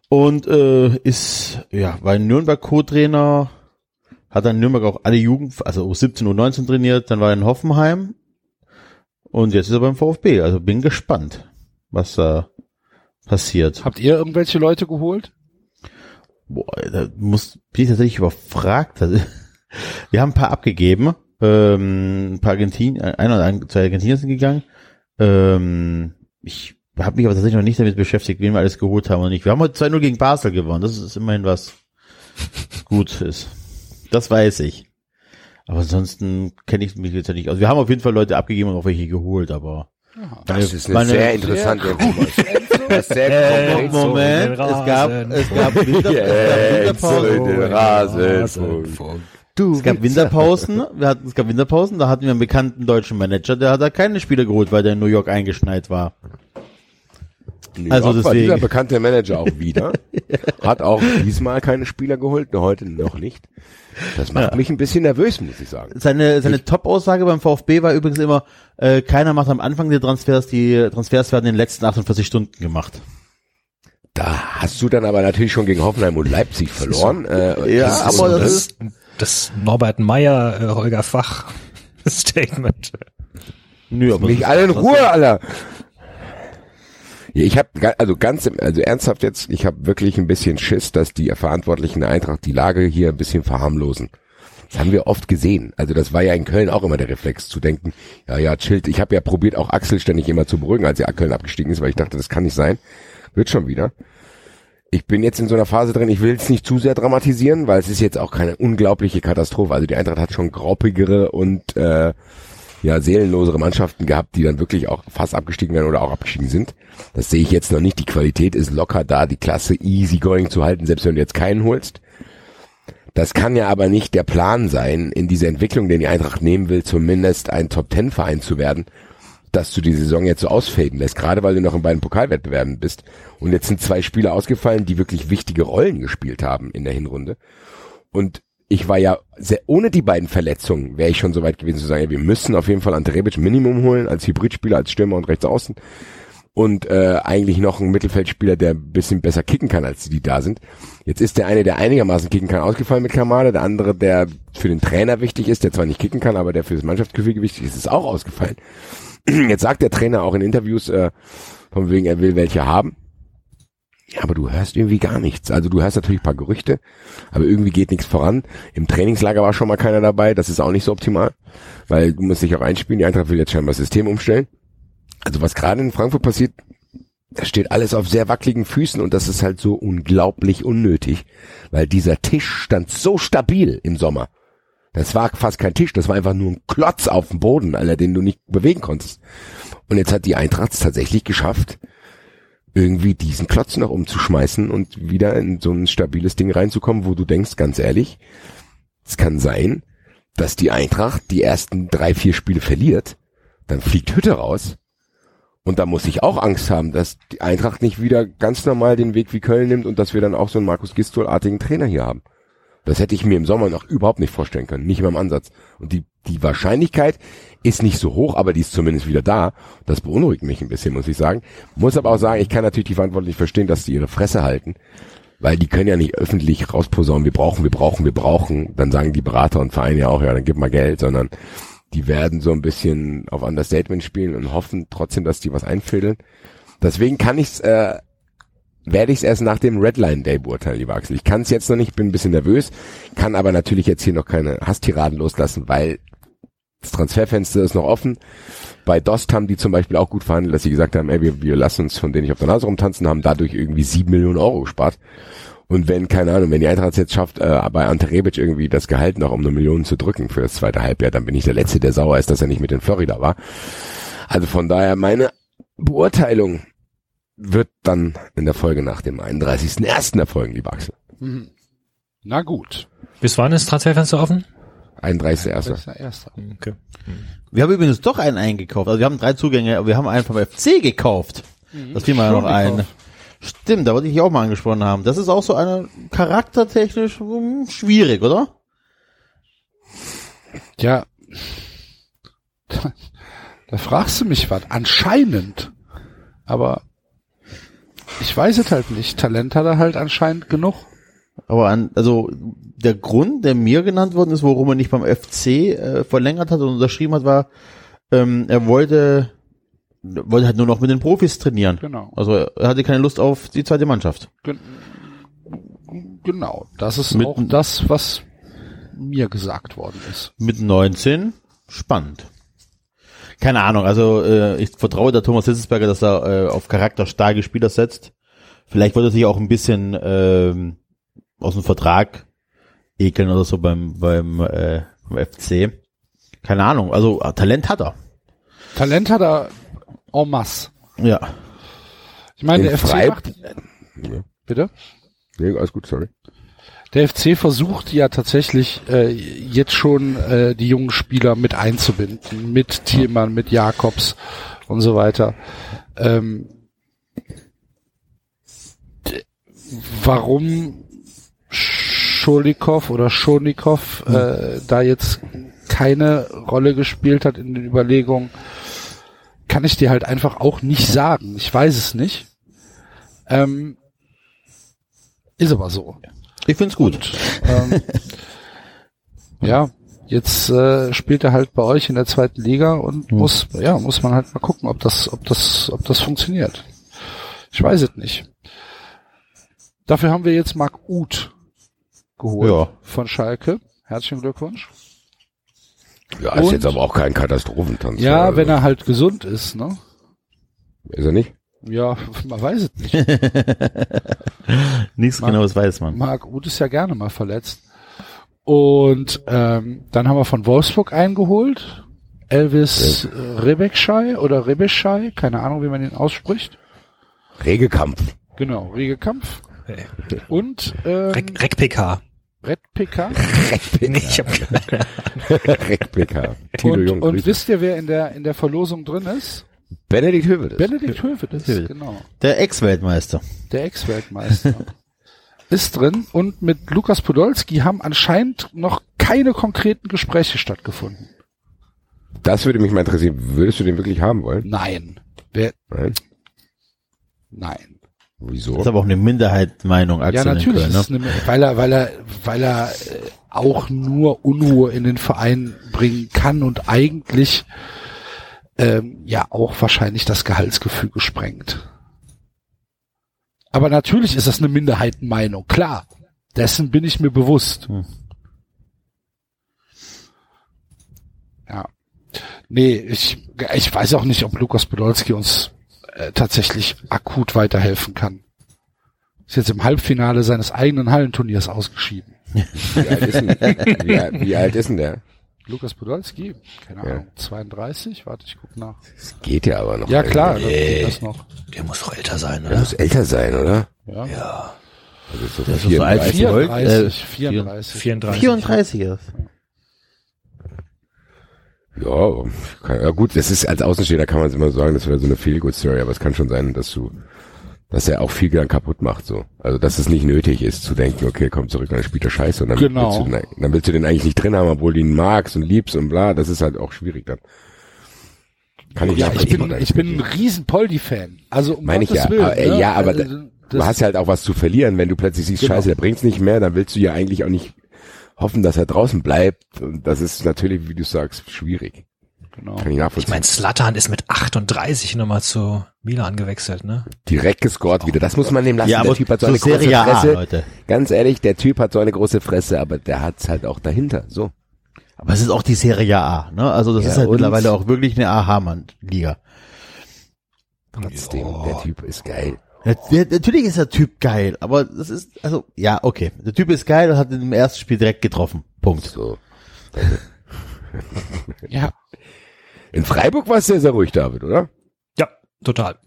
und äh, ist ja war ein Nürnberg Co-Trainer, hat dann in Nürnberg auch alle Jugend, also U17 U19 trainiert, dann war er in Hoffenheim und jetzt ist er beim VfB. Also bin gespannt, was da passiert. Habt ihr irgendwelche Leute geholt? Boah, da muss bin ich tatsächlich überfragt. Wir haben ein paar abgegeben. Ähm, ein paar Argentinier, einer oder ein- zwei Argentinier sind gegangen. Ähm, ich habe mich aber tatsächlich noch nicht damit beschäftigt, wen wir alles geholt haben oder nicht. Wir haben heute 2-0 gegen Basel gewonnen. Das ist immerhin was gut ist. Das weiß ich. Aber ansonsten kenne ich mich jetzt ja nicht. Also wir haben auf jeden Fall Leute abgegeben und auch welche geholt, aber Das ist eine meine- sehr interessante Information. Das ist sehr äh. Moment, es gab, Rasen. es gab, Winter, es gab Jetzt Winterpause. Du, es gab Winterpausen, wir hatten, es gab Winterpausen, da hatten wir einen bekannten deutschen Manager, der hat da keine Spieler geholt, weil der in New York eingeschneit war. New Also York war deswegen. dieser bekannte Manager auch wieder. Hat auch diesmal keine Spieler geholt, nur heute noch nicht. Das macht Ja. mich ein bisschen nervös, muss ich sagen. Seine, seine Top-Aussage beim VfB war übrigens immer, äh, keiner macht am Anfang die Transfers, die Transfers werden in den letzten 48 Stunden gemacht. Da hast du dann aber natürlich schon gegen Hoffenheim und Leipzig verloren. Äh, Ja, das aber das ne? ist- Das Norbert Meyer, äh, Holger Fach Statement. Nö, aber Mich alle in Ruhe, Alter. Ja, Ich habe also ganz also ernsthaft jetzt, ich habe wirklich ein bisschen Schiss, dass die Verantwortlichen der Eintracht die Lage hier ein bisschen verharmlosen. Das haben wir oft gesehen. Also das war ja in Köln auch immer der Reflex zu denken, ja, ja, chillt. Ich habe ja probiert auch Axel ständig immer zu beruhigen, als er Köln abgestiegen ist, weil ich dachte, das kann nicht sein. Wird schon wieder. Ich bin jetzt in so einer Phase drin, ich will es nicht zu sehr dramatisieren, weil es ist jetzt auch keine unglaubliche Katastrophe. Also die Eintracht hat schon graupigere und äh, ja, seelenlosere Mannschaften gehabt, die dann wirklich auch fast abgestiegen werden oder auch abgestiegen sind. Das sehe ich jetzt noch nicht. Die Qualität ist locker da, die Klasse easy going zu halten, selbst wenn du jetzt keinen holst. Das kann ja aber nicht der Plan sein, in dieser Entwicklung, den die Eintracht nehmen will, zumindest ein Top-Ten-Verein zu werden, dass du die Saison jetzt so ausfaden lässt, gerade weil du noch in beiden Pokalwettbewerben bist. Und jetzt sind zwei Spieler ausgefallen, die wirklich wichtige Rollen gespielt haben in der Hinrunde. Und ich war ja sehr, ohne die beiden Verletzungen wäre ich schon so weit gewesen zu sagen, ja, wir müssen auf jeden Fall Ante Rebic Minimum holen als Hybridspieler, als Stürmer und rechts außen und äh, eigentlich noch ein Mittelfeldspieler, der ein bisschen besser kicken kann, als die, die da sind. Jetzt ist der eine, der einigermaßen kicken kann, ausgefallen mit Kamada, der andere, der für den Trainer wichtig ist, der zwar nicht kicken kann, aber der für das Mannschaftsgefüge wichtig ist, ist auch ausgefallen. Jetzt sagt der Trainer auch in Interviews, äh, von wegen, er will welche haben. Ja, aber du hörst irgendwie gar nichts. Also du hörst natürlich ein paar Gerüchte, aber irgendwie geht nichts voran. Im Trainingslager war schon mal keiner dabei, das ist auch nicht so optimal, weil du musst dich auch einspielen. Die Eintracht will jetzt scheinbar das System umstellen. Also was gerade in Frankfurt passiert, da steht alles auf sehr wackeligen Füßen und das ist halt so unglaublich unnötig, weil dieser Tisch stand so stabil im Sommer. Das war fast kein Tisch, das war einfach nur ein Klotz auf dem Boden, Alter, den du nicht bewegen konntest. Und jetzt hat die Eintracht es tatsächlich geschafft, irgendwie diesen Klotz noch umzuschmeißen und wieder in so ein stabiles Ding reinzukommen, wo du denkst, ganz ehrlich, es kann sein, dass die Eintracht die ersten drei, vier Spiele verliert, dann fliegt Hütte raus und da muss ich auch Angst haben, dass die Eintracht nicht wieder ganz normal den Weg wie Köln nimmt und dass wir dann auch so einen Markus Gistol-artigen Trainer hier haben. Das hätte ich mir im Sommer noch überhaupt nicht vorstellen können, nicht mal im Ansatz. Und die, die Wahrscheinlichkeit ist nicht so hoch, aber die ist zumindest wieder da. Das beunruhigt mich ein bisschen, muss ich sagen. Muss aber auch sagen, ich kann natürlich die Verantwortlichen verstehen, dass sie ihre Fresse halten, weil die können ja nicht öffentlich rausposaunen, wir brauchen, wir brauchen, wir brauchen. Dann sagen die Berater und Vereine ja auch, ja, dann gib mal Geld, sondern die werden so ein bisschen auf Understatement spielen und hoffen trotzdem, dass die was einfädeln. Deswegen kann ich's, äh, werde ich es erst nach dem Redline Day beurteilen, lieber Axel. Ich kann es jetzt noch nicht, bin ein bisschen nervös, kann aber natürlich jetzt hier noch keine Hasstiraden loslassen, weil das Transferfenster ist noch offen. Bei Dost haben die zum Beispiel auch gut verhandelt, dass sie gesagt haben, ey, wir, wir lassen uns von denen nicht auf der Nase rumtanzen, haben dadurch irgendwie sieben Millionen Euro gespart. Und wenn, keine Ahnung, wenn die Eintracht es jetzt schafft, äh, bei Ante Rebic irgendwie das Gehalt noch um eine Million zu drücken für das zweite Halbjahr, dann bin ich der Letzte, der sauer ist, dass er nicht mit in Florida war. Also von daher, meine Beurteilung wird dann in der Folge nach dem 31.01. erfolgen, lieber Axel. Na gut. Bis wann ist Transferfenster offen? 31.01. Das ist der erste. Okay. Wir haben übrigens doch einen eingekauft. Also wir haben drei Zugänge, aber wir haben einen vom FC gekauft. Das fiel mir ja noch ein. Stimmt, da wollte ich auch mal angesprochen haben. Das ist auch so eine charaktertechnisch hm, schwierig, oder? Ja. Da, da fragst du mich was. Anscheinend. Aber ich weiß es halt nicht. Talent hat er halt anscheinend genug. Aber an, also der Grund, der mir genannt worden ist, warum er nicht beim FC äh, verlängert hat und unterschrieben hat, war, ähm, er wollte wollte halt nur noch mit den Profis trainieren. Genau. Also er hatte keine Lust auf die zweite Mannschaft. Gen genau. Das ist Mit- auch das, was mir gesagt worden ist. Mit 19 spannend. Keine Ahnung, also äh, ich vertraue der Thomas Hitzelsberger, dass er äh, auf charakterstarke Spieler setzt. Vielleicht wollte er sich auch ein bisschen ähm, aus dem Vertrag ekeln oder so beim beim, äh, beim FC. Keine Ahnung, also äh, Talent hat er. Talent hat er en masse. Ja. Ich meine, In der FC macht, bitte? Nee, alles gut, sorry. Der FC versucht ja tatsächlich äh, jetzt schon äh, die jungen Spieler mit einzubinden, mit Thielmann, mit Jakobs und so weiter. Ähm, warum Scholikow oder Schonikow äh, da jetzt keine Rolle gespielt hat in den Überlegungen, kann ich dir halt einfach auch nicht sagen. Ich weiß es nicht. Ähm, ist aber so. Ich find's gut. Ähm, ja, jetzt äh, spielt er halt bei euch in der zweiten Liga und muss, ja, muss man halt mal gucken, ob das, ob das, ob das funktioniert. Ich weiß es nicht. Dafür haben wir jetzt Marc Uth geholt Ja. von Schalke. Herzlichen Glückwunsch. Ja, ist Und- jetzt aber auch kein Katastrophentanz. Ja, also, wenn er halt gesund ist, ne? Ist er nicht? Ja, man weiß es nicht. Nichts Mann. genaues weiß man. Marc Uth ist ja gerne mal verletzt. Und ähm, dann haben wir von Wolfsburg eingeholt. Elvis äh, Rebekschei oder Rebeschei, keine Ahnung, wie man ihn ausspricht. Regekampf. Genau, Regekampf. Hey. Und ähm, Rek, Rek PK. Red PK. Nee, ich hab, Rekpika. Tilo Und, Jung. und Grüße. wisst ihr, wer in der in der Verlosung drin ist? Benedikt Hövedes. Benedikt Hövedes, Hövedes. genau. Der Ex-Weltmeister. Der Ex-Weltmeister. ist drin und mit Lukas Podolski haben anscheinend noch keine konkreten Gespräche stattgefunden. Das würde mich mal interessieren. Würdest du den wirklich haben wollen? Nein. Wer, Nein. nein. Wieso? Das ist aber auch eine Minderheitsmeinung, Axel Ja, natürlich Köln, ist ne? es eine, weil er, weil er, weil er äh, auch nur Unruhe in den Verein bringen kann und eigentlich ähm, ja auch wahrscheinlich das Gehaltsgefüge sprengt. Aber natürlich ist das eine Minderheitenmeinung, klar. Dessen bin ich mir bewusst. Hm. Ja. Nee, ich, ich weiß auch nicht, ob Lukas Podolski uns äh, tatsächlich akut weiterhelfen kann. Ist jetzt im Halbfinale seines eigenen Hallenturniers ausgeschieden. Wie alt ist denn, wie, wie alt ist denn der? Lukas Podolski, keine Ja. Ahnung, 32? Warte, ich guck nach. Das geht ja aber noch. Ja klar, geht das noch. der muss doch älter sein, Der oder? muss älter sein, oder? Ja. Ja. Also so Der ist doch so alt wie 34. Holk. 34, Äh, 34. 34. 34 ist. Ja, kann, ja gut, das ist als Außenstehender kann man es immer sagen, das wäre so eine Feel-Good-Story, aber es kann schon sein, dass du, dass er auch viel dann kaputt macht, so. Also, dass es nicht nötig ist, zu denken, okay, komm zurück, dann spielt er scheiße und dann, Genau. willst, du den, dann willst du den eigentlich nicht drin haben, obwohl du ihn magst und liebst und bla, das ist halt auch schwierig dann. Kann ich Ja, ich bin, ich bin ein riesen Poldi-Fan. Also um Meine ich Gottes ja. Willen. Aber, äh, ne? ja, aber Also, Du hast ja halt auch was zu verlieren, wenn du plötzlich siehst, Genau. scheiße, der bringt's nicht mehr, dann willst du ja eigentlich auch nicht hoffen, dass er draußen bleibt. Und das ist natürlich, wie du sagst, schwierig. Genau. Kann ich Ich nachvollziehen. meine, Slatan ist mit 38 nochmal zu Milan gewechselt, ne? Direkt gescored wieder. Das muss man nehmen lassen. Ja, der Typ hat so eine große Serie A, Fresse. Leute. Ganz ehrlich, der Typ hat so eine große Fresse, aber der hat's halt auch dahinter. So. Aber es ist auch die Serie A, ne? Also das Ja, ist halt mittlerweile auch wirklich eine AH-Mann-Liga. Trotzdem, der Typ ist geil. Der, natürlich ist der Typ geil, aber das ist, also, ja, okay. Der Typ ist geil und hat im ersten Spiel direkt getroffen. Punkt. So. Ja. In Freiburg war es sehr, sehr ruhig, David, oder? Ja, total.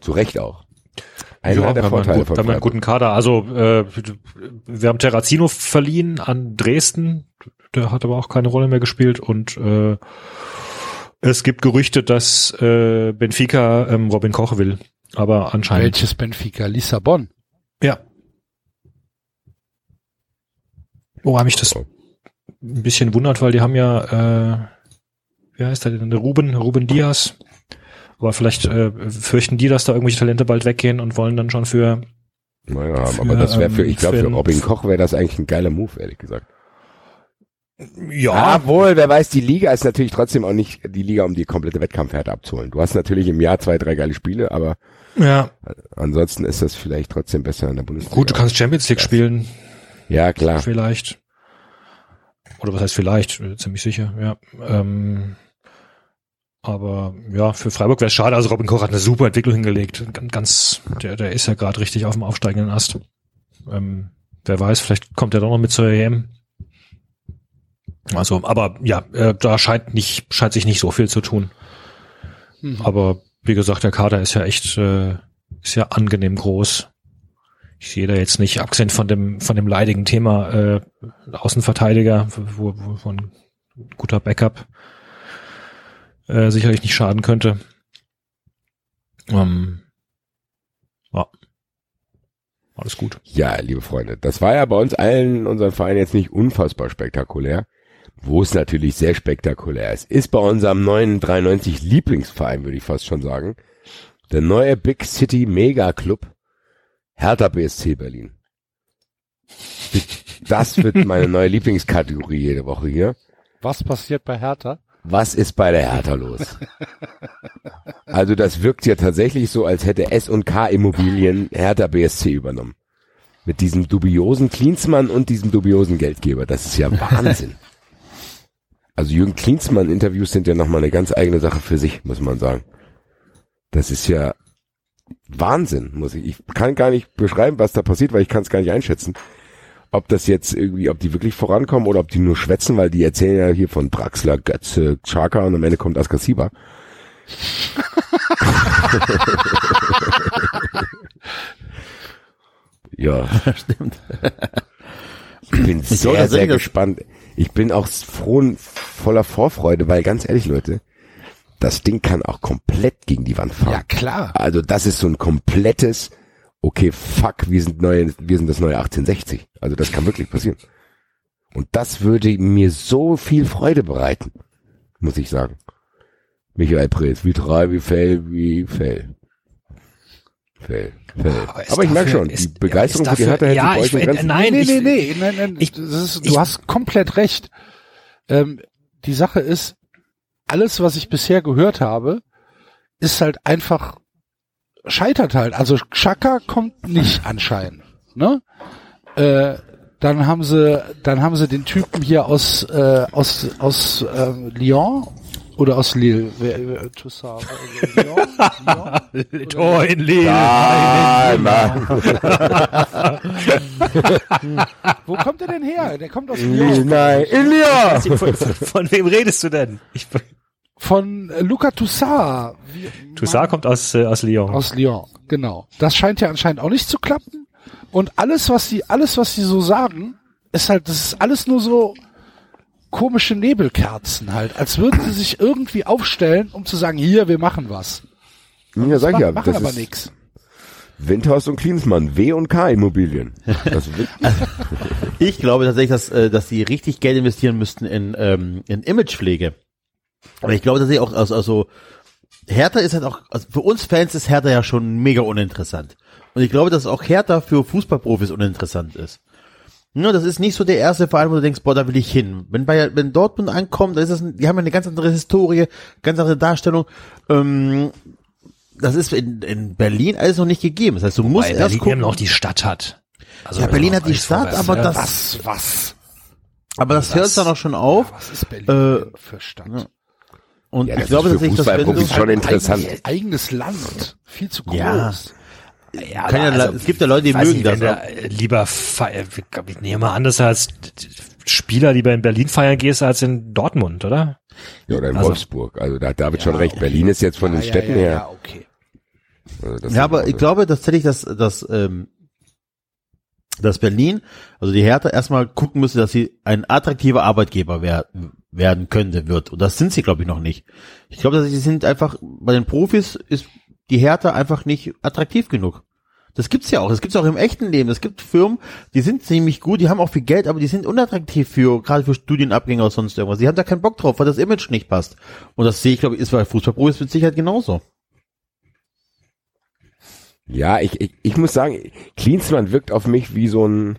Zu Recht auch. Einer ja, der wir haben, einen, Vorteile von einen guten Kader. Also äh, wir haben Terrazino verliehen an Dresden. Der hat aber auch keine Rolle mehr gespielt. Und äh, es gibt Gerüchte, dass äh, Benfica ähm, Robin Koch will. Aber anscheinend. Welches Benfica? Lissabon. Ja. Woran mich das Oh. ein bisschen wundert, weil die haben ja, äh, wie heißt der denn, Ruben, Ruben Diaz. Aber vielleicht äh, fürchten die, dass da irgendwelche Talente bald weggehen und wollen dann schon für Naja, für, aber das wäre für, ähm, ich glaube, für Robin Koch wäre das eigentlich ein geiler Move, ehrlich gesagt. ja, Obwohl, wer weiß, die Liga ist natürlich trotzdem auch nicht die Liga, um die komplette Wettkampfhärte abzuholen. Du hast natürlich im Jahr zwei, drei geile Spiele, aber ja, ansonsten ist das vielleicht trotzdem besser in der Bundesliga. gut, du kannst Champions League spielen, Ja, klar. vielleicht. Oder was heißt vielleicht? Äh, Ziemlich sicher, ja. Ähm, aber ja, für Freiburg wäre es schade. Also Robin Koch hat eine super Entwicklung hingelegt. Gan- Ganz, der, der ist ja gerade richtig auf dem aufsteigenden Ast. Ähm, wer weiß, vielleicht kommt er doch noch mit zur EM. Also, aber ja, äh, da scheint nicht, scheint sich nicht so viel zu tun. Mhm. Aber wie gesagt, der Kader ist ja echt, äh, ist ja angenehm groß. Ich sehe da jetzt nicht, abgesehen von dem, von dem leidigen Thema äh, Außenverteidiger, wo, wo von guter Backup äh, sicherlich nicht schaden könnte. Ähm, ja. Alles gut. Ja, liebe Freunde, das war ja bei uns allen in unserem Verein jetzt nicht unfassbar spektakulär. Wo es natürlich sehr spektakulär ist, ist bei unserem neuen 93 Lieblingsverein, würde ich fast schon sagen. Der neue Big City Mega Club Hertha BSC Berlin. Das wird meine neue Lieblingskategorie jede Woche hier. Was passiert bei Hertha? Was ist bei der Hertha los? Also das wirkt ja tatsächlich so, als hätte S und K Immobilien Hertha BSC übernommen. Mit diesem dubiosen Klinsmann und diesem dubiosen Geldgeber. Das ist ja Wahnsinn. Also Jürgen Klinsmann Interviews sind ja nochmal eine ganz eigene Sache für sich, muss man sagen. Das ist ja Wahnsinn, muss ich. Ich kann gar nicht beschreiben, was da passiert, weil ich kann es gar nicht einschätzen. Ob das jetzt irgendwie, ob die wirklich vorankommen oder ob die nur schwätzen, weil die erzählen ja hier von Draxler, Götze, Chaka und am Ende kommt Askasiba. ja. Stimmt. Ich bin glaube sehr, sehr gespannt. Ich bin auch froh und voller Vorfreude, weil ganz ehrlich, Leute, das Ding kann auch komplett gegen die Wand fahren. Ja, klar. Also das ist so ein komplettes, okay, fuck, wir sind neue, wir sind das neue 1860. Also das kann wirklich passieren. Und das würde mir so viel Freude bereiten, muss ich sagen. Michael Preetz, wie drei, wie Fell, wie Fell. Fell, Fell. Aber Aber ich merke dafür- schon, die ist- Begeisterung ja, ist für die Hertha dafür- hält ja, sich bei euch ich- Grenzen. nein, nee, nee, nee, nein, nein, ich- ist, ich- du hast komplett recht. Ähm, die Sache ist, alles, was ich bisher gehört habe, ist halt einfach, scheitert halt. Also Chaka kommt nicht anscheinend, ne? Äh, dann haben sie, dann haben sie den Typen hier aus, äh, aus, aus äh, Lyon oder aus Lille. Wer, wer, Toussaint, äh, Lyon? Lyon? Tor in Lille. Nein, nein. Wo kommt er denn her? Der kommt aus Lyon. Nein, Ilya! Von, von, von wem redest du denn? Ich, Von äh, Luca Toussaint. Wie- Toussaint kommt aus, äh, aus Lyon. Aus Lyon, genau. Das scheint ja anscheinend auch nicht zu klappen. Und alles, was sie, alles, was sie so sagen, ist halt, das ist alles nur so komische Nebelkerzen halt, als würden sie sich irgendwie aufstellen, um zu sagen, hier, wir machen was. Ja, sag ich ja, machen das aber nix. Windhaus und Klinsmann, W und K Immobilien. Das wird, Ich glaube tatsächlich, dass, äh, dass sie richtig Geld investieren müssten in, ähm, in Imagepflege. Aber ich glaube tatsächlich auch, also, also Hertha ist halt auch, also für uns Fans ist Hertha ja schon mega uninteressant. Und ich glaube, dass auch Hertha für Fußballprofis uninteressant ist. Ja, das ist nicht so der erste Verein, wo du denkst, boah, da will ich hin. Wenn bei, wenn Dortmund ankommt, dann ist das, die haben ja eine ganz andere Historie, ganz andere Darstellung. Ähm, das ist in, in Berlin alles noch nicht gegeben. Das heißt, du musst Weil erst gucken. noch die Stadt hat. Also ja, Berlin hat die Stadt, aber ne? das, Was, was? Aber das hört dann auch schon auf. Was ist Berlin Äh, für Stadt? ja. Und Ja, ich das glaube ist für tatsächlich, dass wenn Fußballprofis du, schon interessant. Eigenes, eigenes Land. Viel zu groß. Ja. Ja, kann ja, aber es gibt ja Leute, die mögen nicht, das. du äh, lieber feiern, ich nehme mal an, dass du als Spieler lieber in Berlin feiern gehst als in Dortmund, oder? Ja, oder in Also- Wolfsburg. Also da hat David schon recht. Berlin ist jetzt von den Ja, ja, Städten ja, her. Ja, okay. Also das Ja, aber ich glaube tatsächlich, dass, dass, ähm, dass Berlin, also die Hertha erstmal gucken müsste, dass sie ein attraktiver Arbeitgeber werden, werden könnte, wird. Und das sind sie, glaube ich, noch nicht. Ich glaube, dass sie sind einfach, bei den Profis ist die Hertha einfach nicht attraktiv genug. Das gibt's ja auch. Das gibt's auch im echten Leben. Es gibt Firmen, die sind ziemlich gut, die haben auch viel Geld, aber die sind unattraktiv für, gerade für Studienabgänger oder sonst irgendwas. Die haben da keinen Bock drauf, weil das Image nicht passt. Und das sehe ich, glaube ich, ist bei Fußballprofis mit Sicherheit genauso. Ja, ich, ich, ich muss sagen, Klinsmann wirkt auf mich wie so ein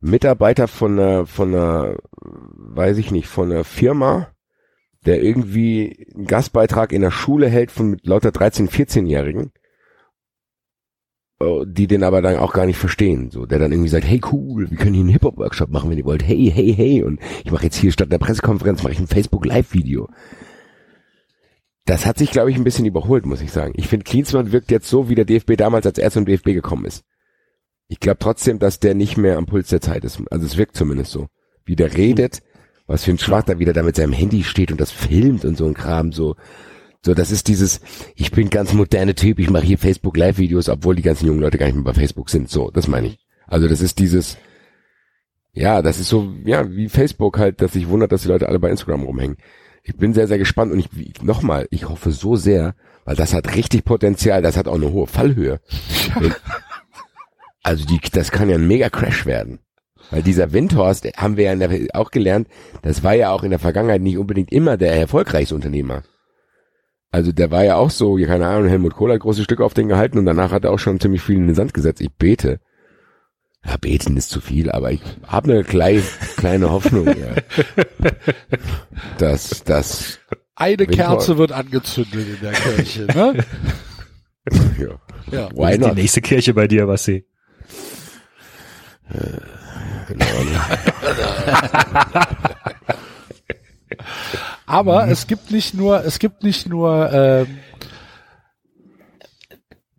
Mitarbeiter von einer, von einer, weiß ich nicht, von einer Firma, der irgendwie einen Gastbeitrag in der Schule hält von mit lauter 13-, 14-Jährigen, äh, die den aber dann auch gar nicht verstehen. So, der dann irgendwie sagt, hey cool, wir können hier einen Hip-Hop-Workshop machen, wenn ihr wollt. Hey, hey, hey. Und ich mache jetzt hier statt einer Pressekonferenz, mache ich ein Facebook-Live-Video. Das hat sich, glaube ich, ein bisschen überholt, muss ich sagen. Ich finde, Klinsmann wirkt jetzt so, wie der DFB damals, als er zum DFB gekommen ist. Ich glaube trotzdem, dass der nicht mehr am Puls der Zeit ist. Also es wirkt zumindest so. Wie der redet, was für ein Schwach da wieder da mit seinem Handy steht und das filmt und so ein Kram, so. So, das ist dieses, ich bin ganz moderne Typ, ich mache hier Facebook Live-Videos, obwohl die ganzen jungen Leute gar nicht mehr bei Facebook sind. So, das meine ich. Also das ist dieses, ja, das ist so, ja, wie Facebook halt, dass sich wundert, dass die Leute alle bei Instagram rumhängen. Ich bin sehr, sehr gespannt und ich, nochmal, ich hoffe so sehr, weil das hat richtig Potenzial, das hat auch eine hohe Fallhöhe. Wenn- Also die, das kann ja ein mega Crash werden. Weil dieser Windhorst, haben wir ja der, auch gelernt, das war ja auch in der Vergangenheit nicht unbedingt immer der erfolgreichste Unternehmer. Also der war ja auch so, ja, keine Ahnung, Helmut Kohl hat große Stücke auf den gehalten und danach hat er auch schon ziemlich viel in den Sand gesetzt. Ich bete. Ja, beten ist zu viel, aber ich habe eine kleine, kleine Hoffnung, ja. dass das Eine. Kerze wird angezündet in der Kirche, ne? ja, Ja. why die not? nächste Kirche bei dir, was sie. Genau. Aber es gibt nicht nur, es gibt nicht nur, ähm,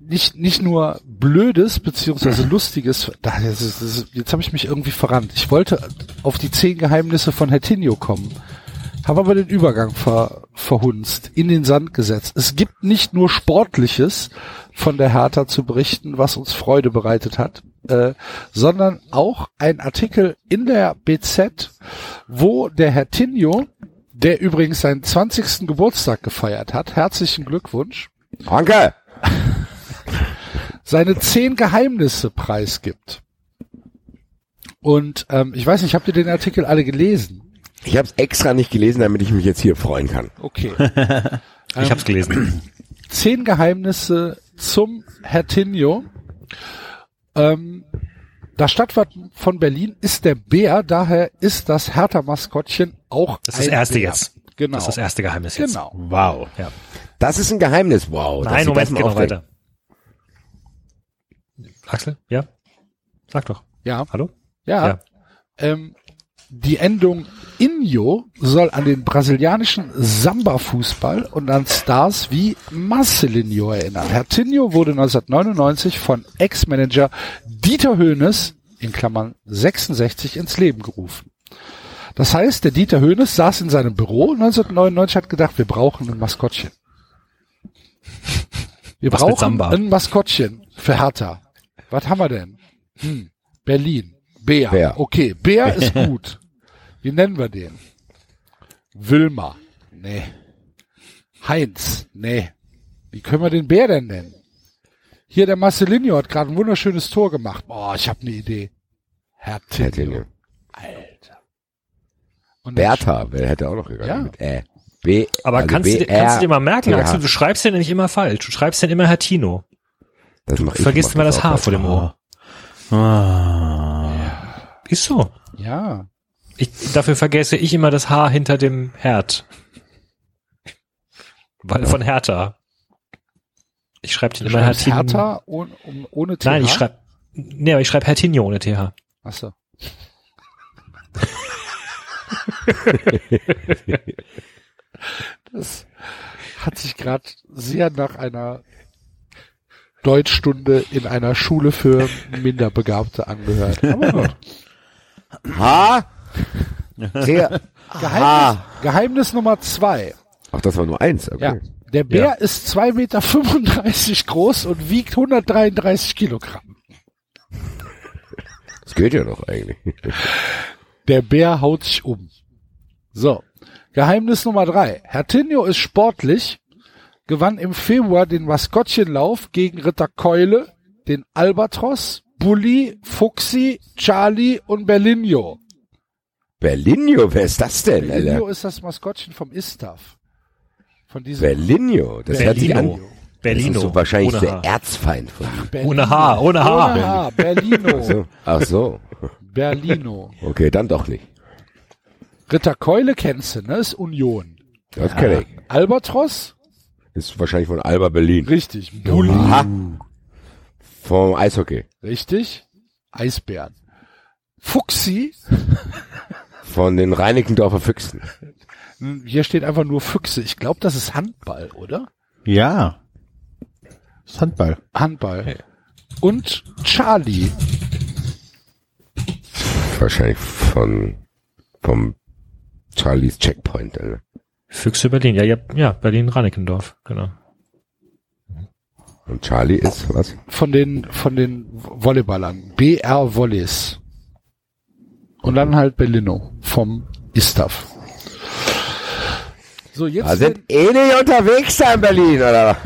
nicht, nicht nur Blödes beziehungsweise Lustiges. Da- jetzt habe ich mich irgendwie verrannt. Ich wollte auf die zehn Geheimnisse von Hertinho kommen, habe aber den Übergang ver, verhunzt, in den Sand gesetzt. Es gibt nicht nur Sportliches von der Hertha zu berichten, was uns Freude bereitet hat, äh, sondern auch ein Artikel in der BZ, wo der Hertinho der übrigens seinen 20. Geburtstag gefeiert hat. Herzlichen Glückwunsch. Danke! Seine zehn Geheimnisse preisgibt. Und ähm, ich weiß nicht, habt ihr den Artikel alle gelesen? Ich habe es extra nicht gelesen, damit ich mich jetzt hier freuen kann. Okay. Ich hab's gelesen. Zehn Geheimnisse zum Hertinho. Ähm, das Stadtwappen von Berlin ist der Bär, daher ist das Hertha-Maskottchen auch Das ist das erste Bär. jetzt. Genau. Das ist das erste Geheimnis jetzt. Genau. Wow. Ja. Das ist ein Geheimnis, wow. Nein, Moment, geht noch weiter. Axel? Ja? Sag doch. Ja. Hallo? Ja. Ja. Ähm, die Endung Inho soll an den brasilianischen Samba-Fußball und an Stars wie Marcelinho erinnern. Hertinho wurde 1999 von Ex-Manager Dieter Höhnes in Klammern 66 ins Leben gerufen. Das heißt, der Dieter Höhnes saß in seinem Büro 1999 hat gedacht, wir brauchen ein Maskottchen. Wir Was brauchen ein Maskottchen für Hertha. Was haben wir denn? Hm, Berlin. Bär. Bär. Okay, Bär ist gut. Wie nennen wir den? Wilma. Nee. Heinz. Nee. Wie können wir den Bär denn nennen? Hier, der Marcelinho hat gerade ein wunderschönes Tor gemacht. Boah, ich habe eine Idee. Hertinho. Hertinho. Alter. Und Bertha, wer hätte auch noch gegangen Ja. mit Ä. B. Aber also kannst, du, dir- B, R, kannst du dir mal merken. Axel, du schreibst den nicht immer falsch. Du schreibst den immer Hertino. Das ich, Vergisst immer das H auch vor dem falsch. O. Ah. Ist so. Ja. Ich, dafür vergesse ich immer das H hinter dem Herd. Weil von Hertha. Ich schreibe den Du immer Hertin. Hertha ohne, ohne TH? Nein, ich schreibe. Nee, aber ich schreibe Hertinho ohne TH. Achso. Das hat sich gerade sehr nach einer Deutschstunde in einer Schule für Minderbegabte angehört. Aber gut. Ha? Sehr. Geheimnis, Geheimnis Nummer zwei. Ach, das war nur eins, okay. Ja. Der Bär ist 2,35 Meter groß und wiegt 133 Kilogramm. Das geht ja doch eigentlich. Der Bär haut sich um. So. Geheimnis Nummer drei. Hertinho ist sportlich, gewann im Februar den Maskottchenlauf gegen Ritter Keule, den Albatros, Bulli, Fuxi, Charlie und Berlinio. Berlinio, wer ist das denn, Berlinio Alter? ist das Maskottchen vom Istaf. Von diesem Berlinio, das hört sich an. Berlino. Das ist so wahrscheinlich Ohne der Haar. Erzfeind von ihm. Ohne Haar, ohne Haar. Ohne Haar. Berlino. So. Ach so. Berlino. Okay, dann doch nicht. Ritter Keule kennst du, ne? Ist Union. Das kenne ich. Albatros? Ist wahrscheinlich von Alba Berlin. Richtig. Bulli. Aha. Vom Eishockey. Richtig. Eisbären. Fuxi. Von den Reinickendorfer Füchsen. Hier steht einfach nur Füchse. Ich glaube, das ist Handball, oder? Ja. Das ist Handball. Handball. Und Charlie. Wahrscheinlich von, vom Charlies Checkpoint, Alter. Füchse Berlin. Ja, ja, ja Berlin-Reinickendorf. Genau. Und Charlie ist was? Von den, von den Volleyballern. BR Volleys. Und dann halt Berlino vom Istaf. So, jetzt Da sind eh nicht unterwegs da in Berlin, oder?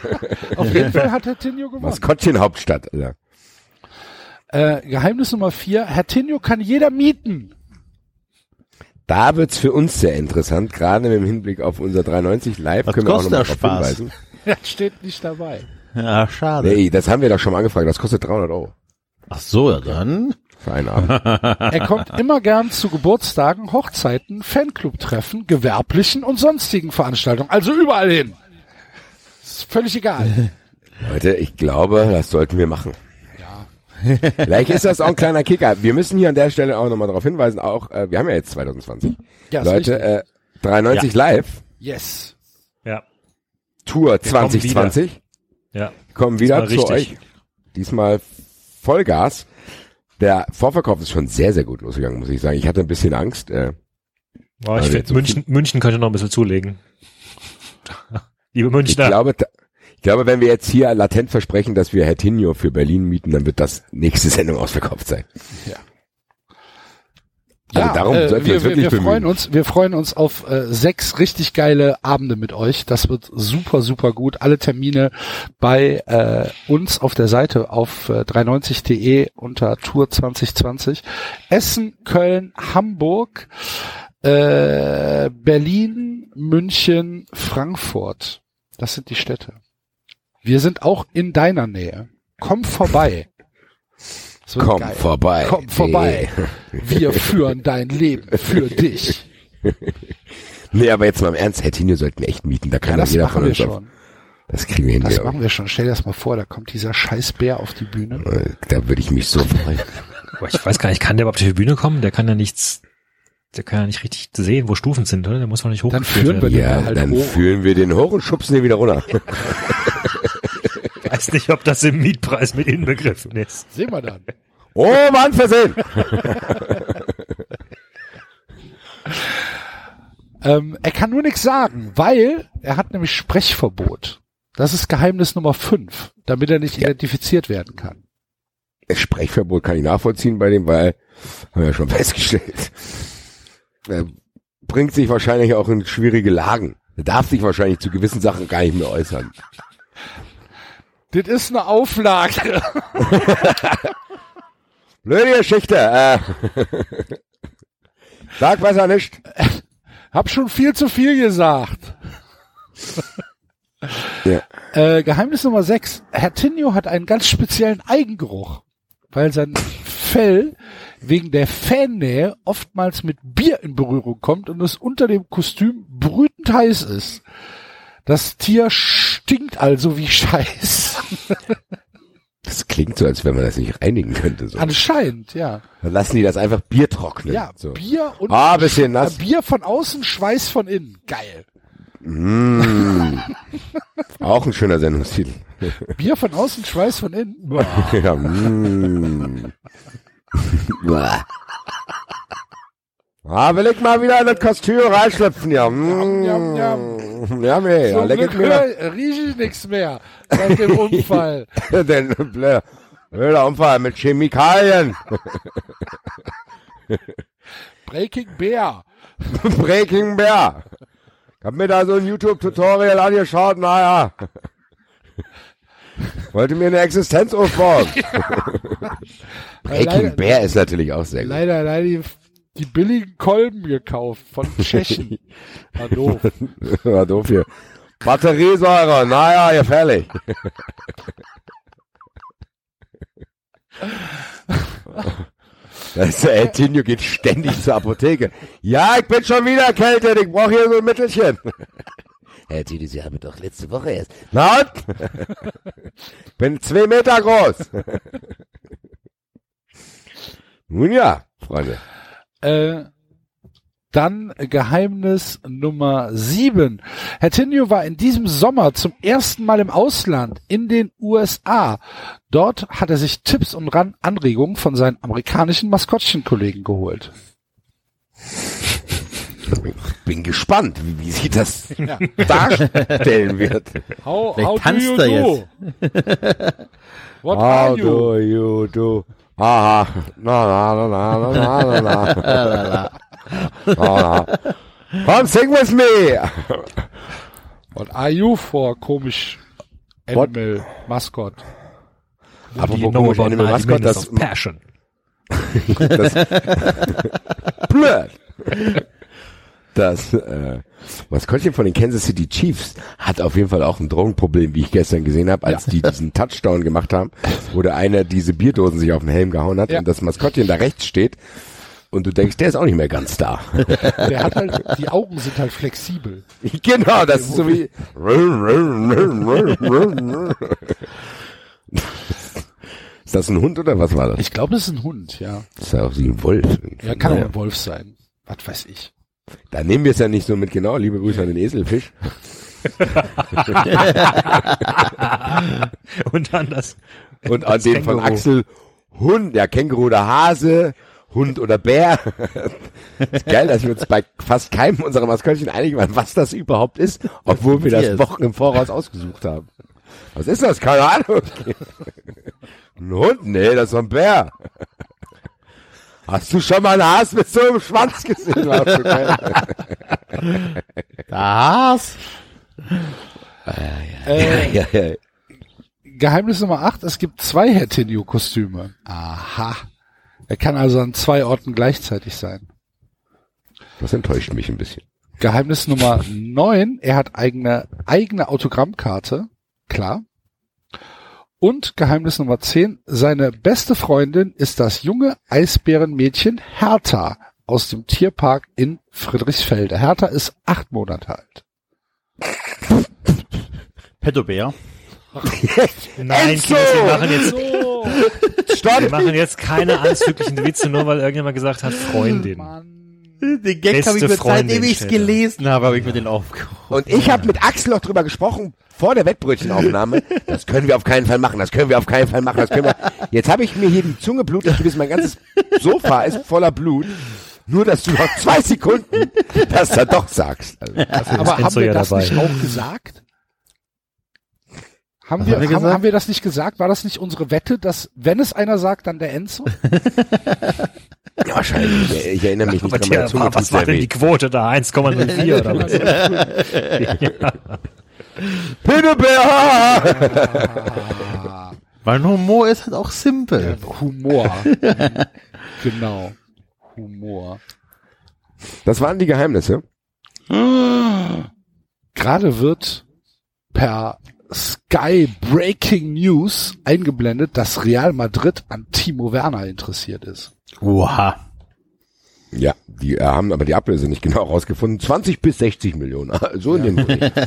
auf jeden Fall hat Hertinho gewonnen. Maskottchen Hauptstadt, Alter. Äh, Geheimnis Nummer vier. Hertinho kann jeder mieten. Da wird's für uns sehr interessant, gerade mit dem Hinblick auf unser 390 Live Was können wir auch kostet noch mal der darauf Spaß? hinweisen. Das steht nicht dabei. Ja, schade. Nee, das haben wir doch schon mal angefragt, das kostet 300 Euro Ach so, ja dann. für einen Abend. Er kommt immer gern zu Geburtstagen, Hochzeiten, Fanclub-Treffen, gewerblichen und sonstigen Veranstaltungen. Also überall hin. Ist völlig egal. Leute, ich glaube, das sollten wir machen. Ja. Vielleicht ist das auch ein kleiner Kicker. Wir müssen hier an der Stelle auch nochmal darauf hinweisen, auch, äh, wir haben ja jetzt 2020. Ja, Leute, äh, 93 Live, Yes. Ja. Tour kommen 2020. Ja. kommen wieder Diesmal zu richtig. euch. Diesmal Vollgas. Der Vorverkauf ist schon sehr, sehr gut losgegangen, muss ich sagen. Ich hatte ein bisschen Angst. Äh, Boah, ich Also finde, so München, München könnte noch ein bisschen zulegen. Liebe ich Münchner. glaube, da, ich glaube, wenn wir jetzt hier latent versprechen, dass wir Hertinho für Berlin mieten, dann wird das nächste Sendung ausverkauft sein. Ja. Also darum äh, sollten wir wir, uns wir, wirklich wir bemühen. freuen uns, wir freuen uns auf äh, sechs richtig geile Abende mit euch. Das wird super, super gut. Alle Termine bei äh, uns auf der Seite auf äh, 390.de unter Tour 2020. Essen, Köln, Hamburg, äh, Berlin, München, Frankfurt. Das sind die Städte. Wir sind auch in deiner Nähe. Komm vorbei. Komm geil. vorbei. Komm vorbei. Wir führen dein Leben für dich. Nee, aber jetzt mal im Ernst, Hertinho sollten wir echt mieten. Da kann Ja, jeder machen von wir uns auf. schon. Das kriegen wir hin. Das machen wir schon. Stell dir das mal vor, da kommt dieser scheiß Bär auf die Bühne. Äh, Da würde ich mich so freuen. Ich weiß gar nicht, kann der überhaupt auf die Bühne kommen? Der kann ja nichts, der kann ja nicht richtig sehen, wo Stufen sind, oder? Der muss man nicht Dann hochgeführt führen wir den Ja, halt dann hoch. fühlen wir den hoch und schubsen den wieder runter. Ich weiß nicht, ob das im Mietpreis mit inbegriffen ist. Sehen wir dann. Oh Mann, versehen! Ähm, er kann nur nichts sagen, weil er hat nämlich Sprechverbot. Das ist Geheimnis Nummer 5, damit er nicht identifiziert werden kann. Das Sprechverbot kann ich nachvollziehen bei dem, weil, haben wir ja schon festgestellt, bringt sich wahrscheinlich auch in schwierige Lagen. Er darf sich wahrscheinlich zu gewissen Sachen gar nicht mehr äußern. Das ist eine Auflage. Blöde Geschichte. Äh. Sag besser nicht. Hab schon viel zu viel gesagt. Ja. Äh, Geheimnis Nummer 6. Herr Tinio hat einen ganz speziellen Eigengeruch, weil sein Fell wegen der Fannähe oftmals mit Bier in Berührung kommt und es unter dem Kostüm brütend heiß ist. Das Tier stinkt also wie Scheiß. Das klingt so, als wenn man das nicht reinigen könnte. So. Anscheinend, ja. Dann lassen die das einfach Bier trocknen. Ja, so. Bier und Ah, bisschen nass. Bier von außen, Schweiß von innen. Geil. Mm. Auch ein schöner Sendungstitel. Bier von außen, Schweiß von innen. ja, mm. Ah, will ich mal wieder in das Kostüm reinschlüpfen, ja. Mm. Jam, jam, Ja, ja, Zum leck Glück ich mir. hör- riech ich nichts mehr seit dem Unfall. Den blöder blöder Unfall mit Chemikalien. Breaking Bear. Breaking Bear. Ich hab mir da so ein YouTube-Tutorial angeschaut, naja. Wollte mir eine Existenz aufbauen. Breaking Bear ist natürlich auch sehr gut. Leider, leider die, die billigen Kolben gekauft von Tschechen. War doof. War doof hier. Batteriesäure, naja, gefährlich. Ist der El Tino geht ständig zur Apotheke. Ja, ich bin schon wieder erkältet, ich brauche hier so ein Mittelchen. Herr Tino, Sie haben doch letzte Woche erst. Na und? bin zwei Meter groß. Nun ja, Freunde. Äh, dann Geheimnis Nummer sieben. Herr Tinio war in diesem Sommer zum ersten Mal im Ausland, in den USA. Dort hat er sich Tipps und Anregungen von seinen amerikanischen Maskottchenkollegen geholt. Bin gespannt, wie, wie sich das darstellen wird. How, Vielleicht tanzt er jetzt. What How are you? do you do? Aha. Na, na, na, na, na, na, na, na. na. Come sing with me. What are you for komisch What? Animal? Apropos You know komisch about Animal 90 Mascot, das Passion. blöd. Das äh, Maskottchen von den Kansas City Chiefs hat auf jeden Fall auch ein Drogenproblem, wie ich gestern gesehen habe, als die diesen Touchdown gemacht haben, wo der eine diese Bierdosen sich auf den Helm gehauen hat Ja. und das Maskottchen da rechts steht und du denkst, der ist auch nicht mehr ganz da. Der hat halt, die Augen sind halt flexibel. genau, das ist so wie Ist das ein Hund oder was war das? Ich glaube, das ist ein Hund, ja. Das ist ja auch wie ein Wolf. Ja, kann auch ein Wolf sein. Was weiß ich. Da nehmen wir es ja nicht so mit, genau. Liebe Grüße an den Eselfisch. Und dann das. Und an den von. Axel Hund, ja, Känguru oder Hase, Hund oder Bär. ist geil, dass wir uns bei fast keinem unserer Maskottchen einig waren, was das überhaupt ist, obwohl wir das. Wochen im Voraus ausgesucht haben. Was ist das? Keine Ahnung. Ein Hund? Nee, das ist ein Bär. Hast du schon mal einen Hase mit so einem Schwanz gesehen? Geil? Das? Äh, ja, ja. Geheimnis Nummer 8, es gibt zwei Hertinio-Kostüme. Aha. Er kann also an zwei Orten gleichzeitig sein. Das enttäuscht mich ein bisschen. Geheimnis Nummer 9, er hat eigene, eigene Autogrammkarte. Klar. Und Geheimnis Nummer 10, seine beste Freundin ist das junge Eisbärenmädchen Hertha aus dem Tierpark in Friedrichsfelde. Hertha ist acht Monate alt. Pettobär. Nein, Enzo! Kinos, wir machen jetzt, wir Stopp! machen jetzt keine anzüglichen Witze, nur weil irgendjemand gesagt hat, Freundin. Den Gag habe ich mir seitdem ich es gelesen habe, habe ich mir den aufgehoben. Und ich habe mit Axel noch drüber gesprochen vor der Wettbrötchenaufnahme. Das können wir auf keinen Fall machen. Das können wir auf keinen Fall machen. Das können wir. Jetzt habe ich mir hier die Zunge blutet, bis mein ganzes Sofa ist voller Blut. Nur, dass du noch zwei Sekunden das da doch sagst. Also, Aber haben wir ja das dabei. nicht auch gesagt? Haben wir, haben wir haben, gesagt? haben wir das nicht gesagt? War das nicht unsere Wette, dass wenn es einer sagt, dann der Enzo? ja, wahrscheinlich. Ich erinnere mich nicht dran. Der, Zunge was war denn weh. die Quote da? 1,04 oder was? Pinnebär! Weil Humor ist halt auch simpel. Humor. genau. Humor. Das waren die Geheimnisse. Gerade wird per Sky Breaking News eingeblendet, dass Real Madrid an Timo Werner interessiert ist. Oha. Ja, die äh, haben aber die Ablöse nicht genau rausgefunden. 20 bis 60 Millionen. So in dem Dreh.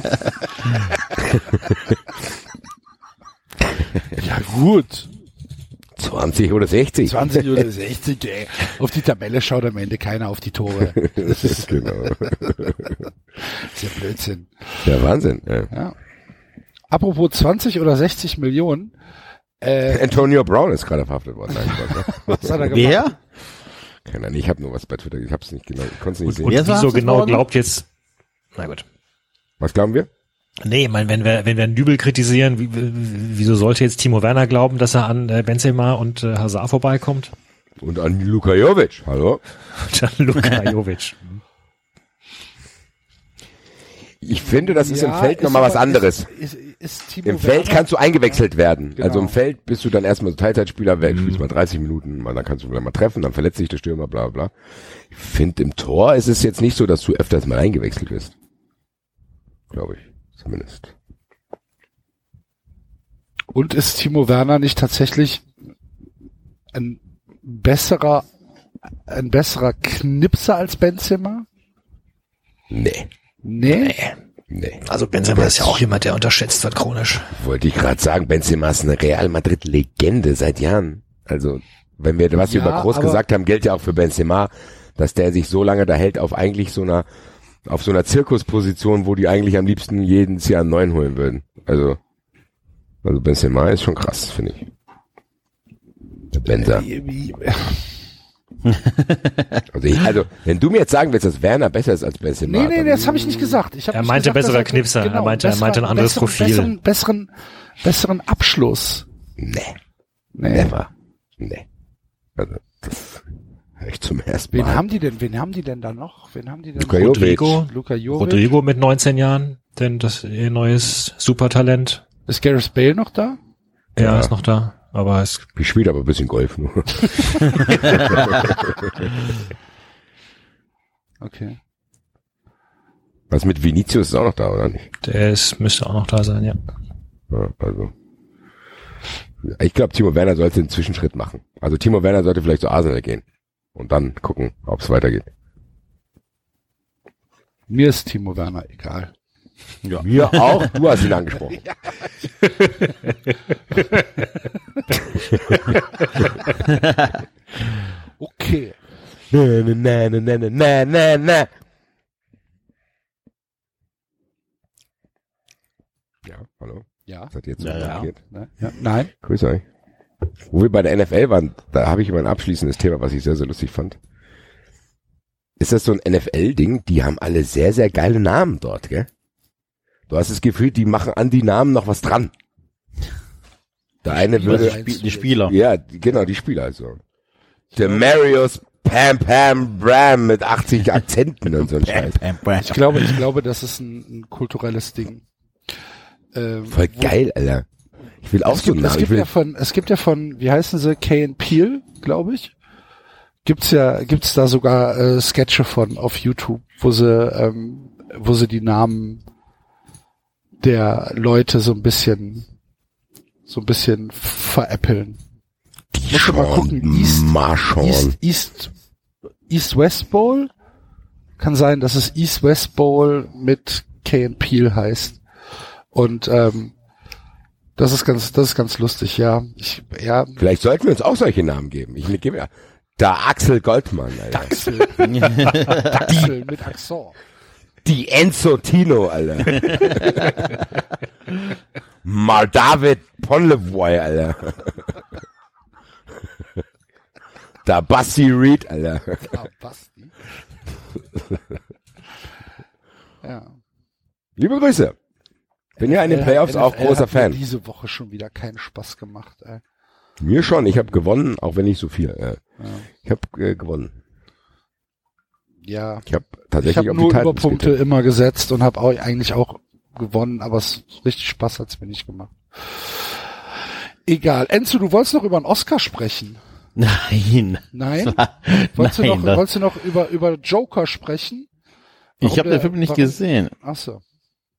Ja gut. 20 oder 60. 20 oder 60, ey. Auf die Tabelle schaut am Ende keiner auf die Tore. Das ist, genau. ist ja Blödsinn. Ja, Wahnsinn. Ja. Ja. Apropos 20 oder 60 Millionen. Äh, Antonio Brown ist gerade verhaftet worden. Nein, ne? was hat er gemacht? Wer? Keine Ahnung, ich habe nur was bei Twitter, ich habe es nicht genau, ich konnte es nicht Und, sehen. und wieso genau worden? glaubt jetzt, na gut. Was glauben wir? Nee, ich meine, wenn wir, wenn wir Nübel kritisieren, wie, wie- wieso sollte jetzt Timo Werner glauben, dass er an äh, Benzema und äh, Hazard vorbeikommt? Und an Luka Jovic, hallo? Dann Luka Jovic. Ich finde, das ist im Ja, Feld nochmal was anderes. Ist, ist, ist Timo Im Feld Werner- kannst du eingewechselt werden. Genau. Also im Feld bist du dann erstmal so Teilzeitspieler, weg, Mhm. spielst mal 30 Minuten, mal, dann kannst du vielleicht mal treffen, dann verletzt sich der Stürmer, bla bla. Ich finde, im Tor ist es jetzt nicht so, dass du öfters mal eingewechselt wirst. Glaube ich, zumindest. Und ist Timo Werner nicht tatsächlich ein besserer, ein besserer Knipser als Benzema? Nee, Nee. nee. Also Benzema ist ja auch jemand, der unterschätzt wird chronisch. Wollte ich gerade sagen, Benzema ist eine Real Madrid-Legende seit Jahren. Also, wenn wir was wir Ja, über Groß gesagt haben, gilt ja auch für Benzema, dass der sich so lange da hält auf eigentlich so einer, auf so einer Zirkusposition, wo die eigentlich am liebsten jedes Jahr einen neuen holen würden. Also, also Benzema ist schon krass, finde ich. Der Benzer. Also, ich, also, wenn du mir jetzt sagen willst, dass Werner besser ist als Benzema. Nee, nee, dann- das habe ich nicht gesagt. Ich hab Er nicht meinte gesagt, besserer Knipser. Er meinte- er meinte ein anderes besseren, Profil. Besseren, besseren, besseren Abschluss. Nee, Nee. never. Nee. Also, das hör ich zum ersten Wen Mal. haben die denn? Wen haben die denn da noch? Wen haben die denn? Luka. Rodrigo, Luka Jovic. Rodrigo mit 19 Jahren, denn das ihr neues Supertalent. Ist Gareth Bale noch da? Ja, Ja. ist noch da. Aber es Ich spiele aber ein bisschen Golf nur. Okay. Was mit Vinicius ist auch noch da, oder nicht? der ist, müsste auch noch da sein, ja. Ja, also. Ich glaube, Timo Werner sollte einen Zwischenschritt machen. Also Timo Werner sollte vielleicht zu Arsenal gehen. Und dann gucken, ob es weitergeht. Mir ist Timo Werner egal. Ja. Mir auch, du hast ihn angesprochen. Okay. Na, na, na, na, na, na, na. Ja, hallo. Ja. Was hat jetzt so Ja, ja. reagiert? Ja. Nein. Grüß euch. Wo wir bei der NFL waren, da habe ich immer ein abschließendes Thema, was ich sehr, sehr lustig fand. Ist das so ein NFL-Ding? Die haben alle sehr, sehr geile Namen dort, gell? Du hast das Gefühl, die machen an die Namen noch was dran. Der eine würde, Die, die Spieler. ja, genau, die Spieler also. Der Marius Pam Pam Bram mit 80 Akzenten und so ein Scheiß. Ich glaube, ich glaube, das ist ein, ein kulturelles Ding. Ähm, Voll geil, Alter. Ich will auch Es so gibt, einen es gibt will, ja von, es gibt ja von, wie heißen sie, Kay and Peel, glaube ich. Gibt's ja, gibt's da sogar äh, Sketche von auf YouTube, wo sie, ähm, wo sie die Namen der Leute so ein bisschen, so ein bisschen veräppeln. Musst du mal gucken, East, Marshall. East, East, East West Bowl. Kann sein, dass es East West Bowl mit Kay and Peel heißt. Und ähm, das ist ganz, das ist ganz lustig, ja. Ich, ja, Vielleicht sollten wir uns auch solche Namen geben. Ich gebe ja. Da Axel Goldmann, Alter. Axel. Axel mit Accent. Die Enzo Tino, Alter. Mal David Ponlevoy, Alter. Da Basti Reed, Alter. Ah, Basti. ja. Liebe Grüße. Bin ja in den NFL Playoffs auch NFL großer hat mir Fan. diese Woche schon wieder keinen Spaß gemacht, ey. Mir schon. Ich habe gewonnen, auch wenn nicht so viel. Äh, Ja. Ich habe äh, gewonnen. Ja. Ich habe Ich tatsächlich habe auf nur die Titans Überpunkte getippt. immer gesetzt und habe auch eigentlich auch gewonnen, aber es richtig Spaß hat's mir nicht gemacht. Egal. Enzo, du wolltest noch über einen Oscar sprechen. Nein. Nein? Wolltest, Nein, du, noch, wolltest du noch über, über Joker sprechen? Ich Warum habe der- den Film nicht warum- gesehen. Ach so.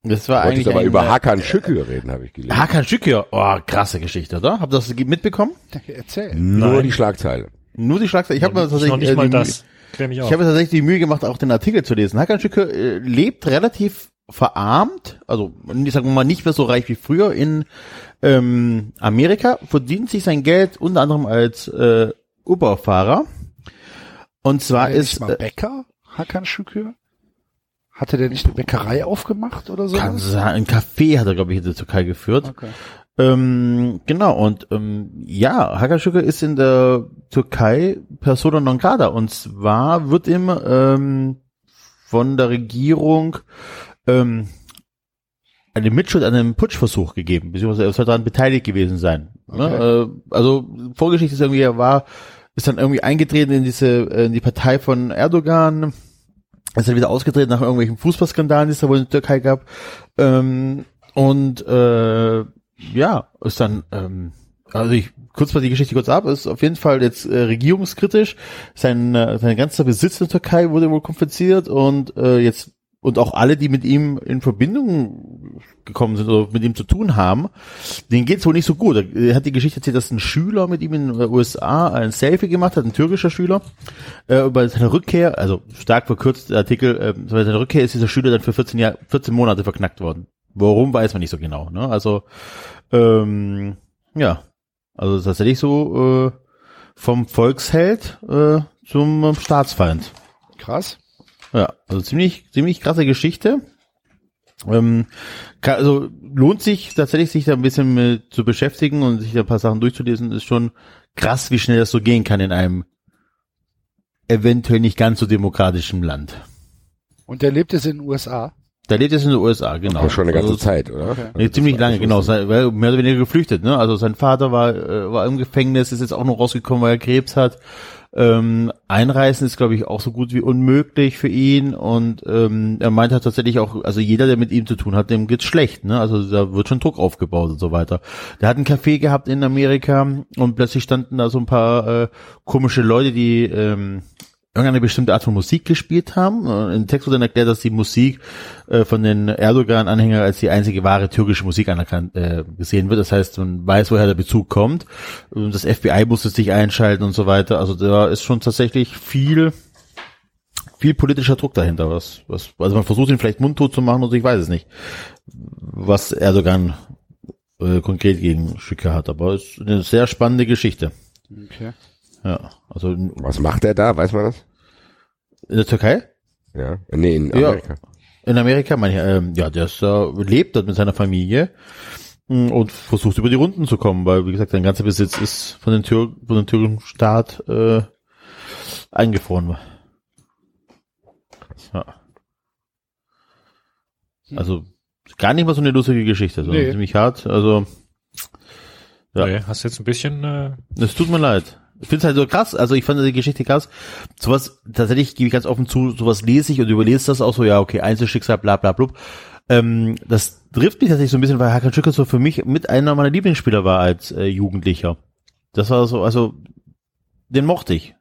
Das war Wolltest eigentlich aber über Hakan Şükür reden, habe ich gelesen. Hakan Şükür. Oh, krasse Geschichte, oder? Habt ihr das mitbekommen? Erzähl. Nur Nein. die Schlagzeile. Nur die Schlagzeile. Ich habe mir noch tatsächlich nicht äh, mal die, das. Klär mich Ich auf. habe mir tatsächlich die Mühe gemacht, auch den Artikel zu lesen. Hakan Şükür äh, lebt relativ verarmt, also ich sag mal nicht mehr so reich wie früher in ähm, Amerika, verdient sich sein Geld unter anderem als äh, Uber-Fahrer. Und zwar War ist nicht mal Bäcker, Hakan Şükür? Hatte der nicht eine Bäckerei aufgemacht oder so? kann sein, ein Café hat er, glaube ich, in der Türkei geführt. Okay. Ähm, genau, und ähm, ja, Şükür ist in der Türkei persona non grata. Und zwar wird ihm ähm, von der Regierung ähm, eine Mitschuld an einem Putschversuch gegeben, beziehungsweise er soll daran beteiligt gewesen sein. Ne? Äh, also Vorgeschichte ist irgendwie, er war, ist dann irgendwie eingetreten in diese, in die Partei von Erdogan, ist dann wieder ausgetreten nach irgendwelchen Fußballskandalen, die es da wohl in der Türkei gab. Ähm, und äh, ja, ist dann, ähm, also ich kurz mal die Geschichte kurz ab, ist auf jeden Fall jetzt äh, regierungskritisch. Sein, äh, sein ganzer Besitz in der Türkei wurde wohl konfisziert und äh, jetzt und auch alle, die mit ihm in Verbindung gekommen sind oder mit ihm zu tun haben, denen geht's wohl nicht so gut. Er hat die Geschichte erzählt, dass ein Schüler mit ihm in den USA ein Selfie gemacht hat, ein türkischer Schüler. Äh, bei seiner Rückkehr, also stark verkürzt Artikel, äh, bei seiner Rückkehr ist dieser Schüler dann für 14, Jahr, 14 Monate verknackt worden. Warum, weiß man nicht so genau. Ne? Also, ähm, ja, also tatsächlich so äh, vom Volksheld äh, zum Staatsfeind. Krass. Ja, also ziemlich, ziemlich krasse Geschichte. Ähm, kann, also lohnt sich tatsächlich, sich da ein bisschen mit zu beschäftigen und sich da ein paar Sachen durchzulesen, ist schon krass, wie schnell das so gehen kann in einem eventuell nicht ganz so demokratischen Land. Und der lebt jetzt in den USA. Da lebt es in den USA, genau. Aber schon eine ganze also, Zeit, oder? Okay. Nee, ziemlich lange, genau. Sein, weil mehr oder weniger geflüchtet, ne? Also sein Vater war, äh, war im Gefängnis, ist jetzt auch noch rausgekommen, weil er Krebs hat. Ähm, einreisen ist, glaube ich, auch so gut wie unmöglich für ihn. Und ähm, er meint halt tatsächlich auch, also jeder, der mit ihm zu tun hat, dem geht's schlecht, ne? Also da wird schon Druck aufgebaut und so weiter. Der hat ein Café gehabt in Amerika und plötzlich standen da so ein paar äh, komische Leute, die ähm, irgendeine bestimmte Art von Musik gespielt haben. Äh, Im Text wird dann erklärt, dass die Musik äh, von den Erdogan-Anhängern als die einzige wahre türkische Musik anerkannt äh, gesehen wird. Das heißt, man weiß, woher der Bezug kommt. Das FBI musste sich einschalten und so weiter. Also da ist schon tatsächlich viel viel politischer Druck dahinter. Was, was, also man versucht ihn vielleicht mundtot zu machen und ich weiß es nicht, was Erdogan äh, konkret gegen Schicke hat. Aber es ist eine sehr spannende Geschichte. Okay. Ja, also in Was macht er da? Weiß man das? der Türkei? Ja. Nee, in Ja. Amerika. In Amerika, meine ich, ähm, ja, der ist, äh, lebt dort mit seiner Familie mh, und versucht über die Runden zu kommen, weil, wie gesagt, sein ganzer Besitz ist von den Tür von dem türkischen Staat äh, eingefroren. Ja. Also gar nicht mal so eine lustige Geschichte, sondern Nee. ziemlich hart. Also Ja. Nee, hast jetzt ein bisschen, äh, Es tut mir leid. Ich finde es halt so krass, also ich fand die Geschichte krass. Sowas, tatsächlich gebe ich ganz offen zu, sowas lese ich und überlese das auch so, ja, okay, Einzelschicksal, bla bla blub. Ähm, das trifft mich tatsächlich so ein bisschen, weil Hakan Şükür so für mich mit einer meiner Lieblingsspieler war als äh, Jugendlicher. Das war so, also den mochte ich.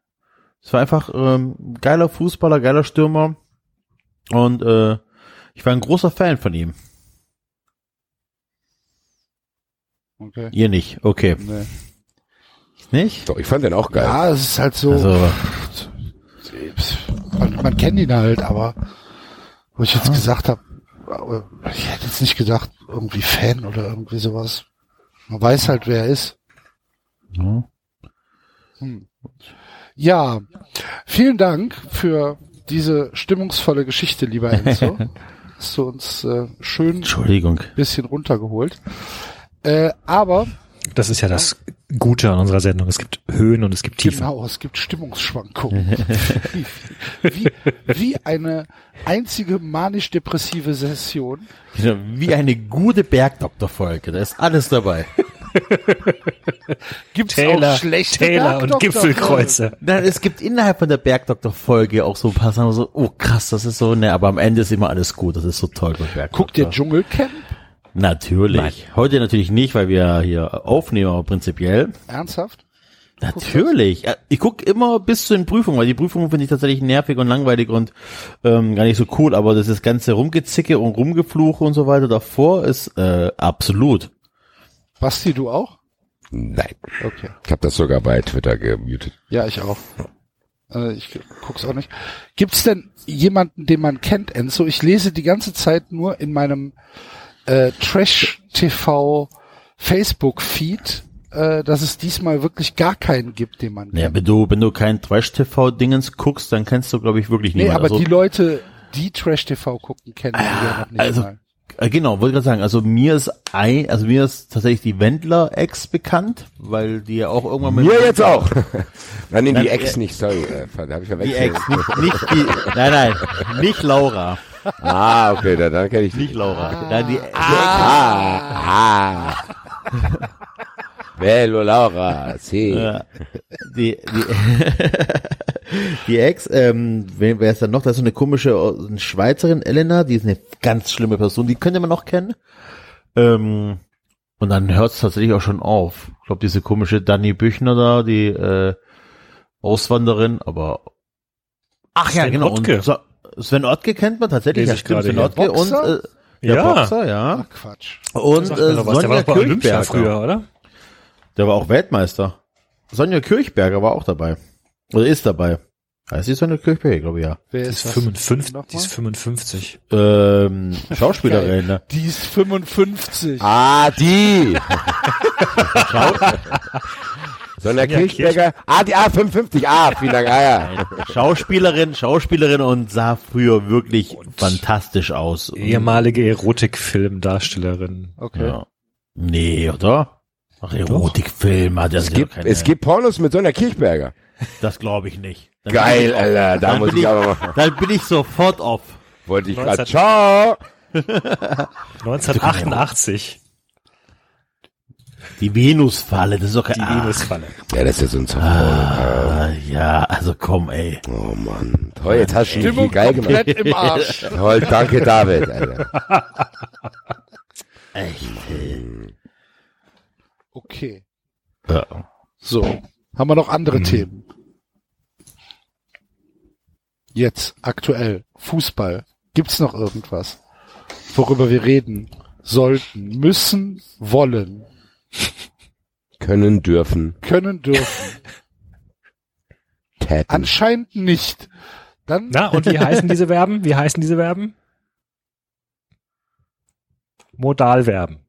Es war einfach ähm, geiler Fußballer, geiler Stürmer und äh, ich war ein großer Fan von ihm. Okay. Ihr nicht, okay. Nee. Nicht? Doch, ich fand den auch geil. Ja, es ist halt so, Also, man, man kennt ihn halt, aber wo ich jetzt gesagt habe, ich hätte jetzt nicht gedacht, irgendwie Fan oder irgendwie sowas. Man weiß halt, wer er ist. ja. Hm. Ja, vielen Dank für diese stimmungsvolle Geschichte, lieber Enzo. Hast du uns äh, schön Entschuldigung. bisschen runtergeholt. Äh, aber das ist ja das Gute an unserer Sendung. Es gibt Höhen und es gibt Tiefen. genau, es gibt Stimmungsschwankungen. wie, wie eine einzige manisch-depressive Session. Ja, Wie eine gute Bergdoktor-Folge. Da ist alles dabei. Gibt's Taylor, auch schlechte Taylor und? Gipfelkreuze. Nein, es gibt innerhalb von der Bergdoktor-Folge auch so ein paar Sachen, so, oh krass, das ist so, ne, aber am Ende ist immer alles gut. Das ist so toll. Guckt ihr Dschungelcamp? Natürlich. Heute natürlich nicht, weil wir hier aufnehmen, aber prinzipiell. Ernsthaft? Natürlich. Ich guck immer bis zu den Prüfungen, weil die Prüfungen finde ich tatsächlich nervig und langweilig und ähm, gar nicht so cool, aber das ist ganze Rumgezicke und Rumgefluche und so weiter davor ist äh, absolut. Basti, du auch? Nein. Okay. Ich habe das sogar bei Twitter gemutet. Ja, ich auch. Äh, ich guck's auch nicht. Gibt's denn jemanden, den man kennt, Enzo? Ich lese die ganze Zeit nur in meinem äh, Trash TV Facebook Feed, äh, dass es diesmal wirklich gar keinen gibt, den man Ja, kennt. wenn du, wenn du kein Trash-TV-Dingens guckst, dann kennst du, glaube ich, wirklich Nee, niemanden. aber also, die Leute, die Trash TV gucken, kennen die ja noch nicht also, mal. äh, genau, wollte gerade sagen, also mir ist ein, also mir ist tatsächlich die Wendler-Ex bekannt, weil die ja auch irgendwann mit Mir jetzt auch. Nein, nee, die Nein, Ex äh, nicht, sorry. Äh, da habe ich Die verwechselt. Ex, nicht, nicht die, nein, nein, nicht Laura, Ah, okay, dann, dann kenne ich nicht Laura. Nein, die, Ah, ah. Bello Laura, sì. Ja, die, die, die Ex, ähm, wer, wer ist da noch? Da ist so eine komische äh, eine Schweizerin, Elena, die ist eine ganz schlimme Person, die könnte man noch kennen. Ähm, und dann hört es tatsächlich auch schon auf. Ich glaube, diese komische Dani Büchner da, die äh, Auswanderin, aber ach ja, genau. Und Sven Ottke kennt man tatsächlich, ja, stimmt, Sven. Ottke und äh, der Ja. Boxer, ja. Ach, Quatsch. Und äh, noch was, der war Sonja doch bei Olympia Kirchberger. früher, oder? Der war auch Weltmeister. Sonja Kirchberger war auch dabei. Oder ist dabei. Heißt die Sonja Kirchberger, glaube ich, ja. Wer Die ist ist das? 55, Nochmal? die ist 55. Ähm, Schauspielerin, ne? Die ist 55. Ah, die. Sonja Kirchberger. Ah, die A55. Ah, vielen Dank. Ah, ja. Schauspielerin, Schauspielerin und sah früher wirklich fantastisch aus. Und, Ehemalige Erotikfilmdarstellerin. Okay. ja. Nee, oder? Ach, Erotikfilm hat Es gibt, es gibt Pornos mit Sonja Kirchberger. Das glaube ich nicht. Dann Geil, bin ich, Alter. Da dann muss bin ich aber mal. Dann bin ich sofort auf. Wollte ich gerade. 19 Ciao. 1988. Die Venusfalle, das ist doch kein... Die ah, Venusfalle. Ja, das ist ja so ein Song. ah, ja, also komm, ey. Oh Mann. Toll, jetzt hast du mich viel Stimmung geil komplett gemacht. im Arsch. Toll, danke David, Alter. Echt. Okay. Ja. So. Haben wir noch andere Themen? Jetzt, aktuell, Fußball. Gibt's noch irgendwas, worüber wir reden sollten, müssen, wollen, Können, dürfen, können, dürfen? täten. Anscheinend nicht. Dann Na, und wie heißen diese Verben? Wie heißen diese Verben? Modalverben.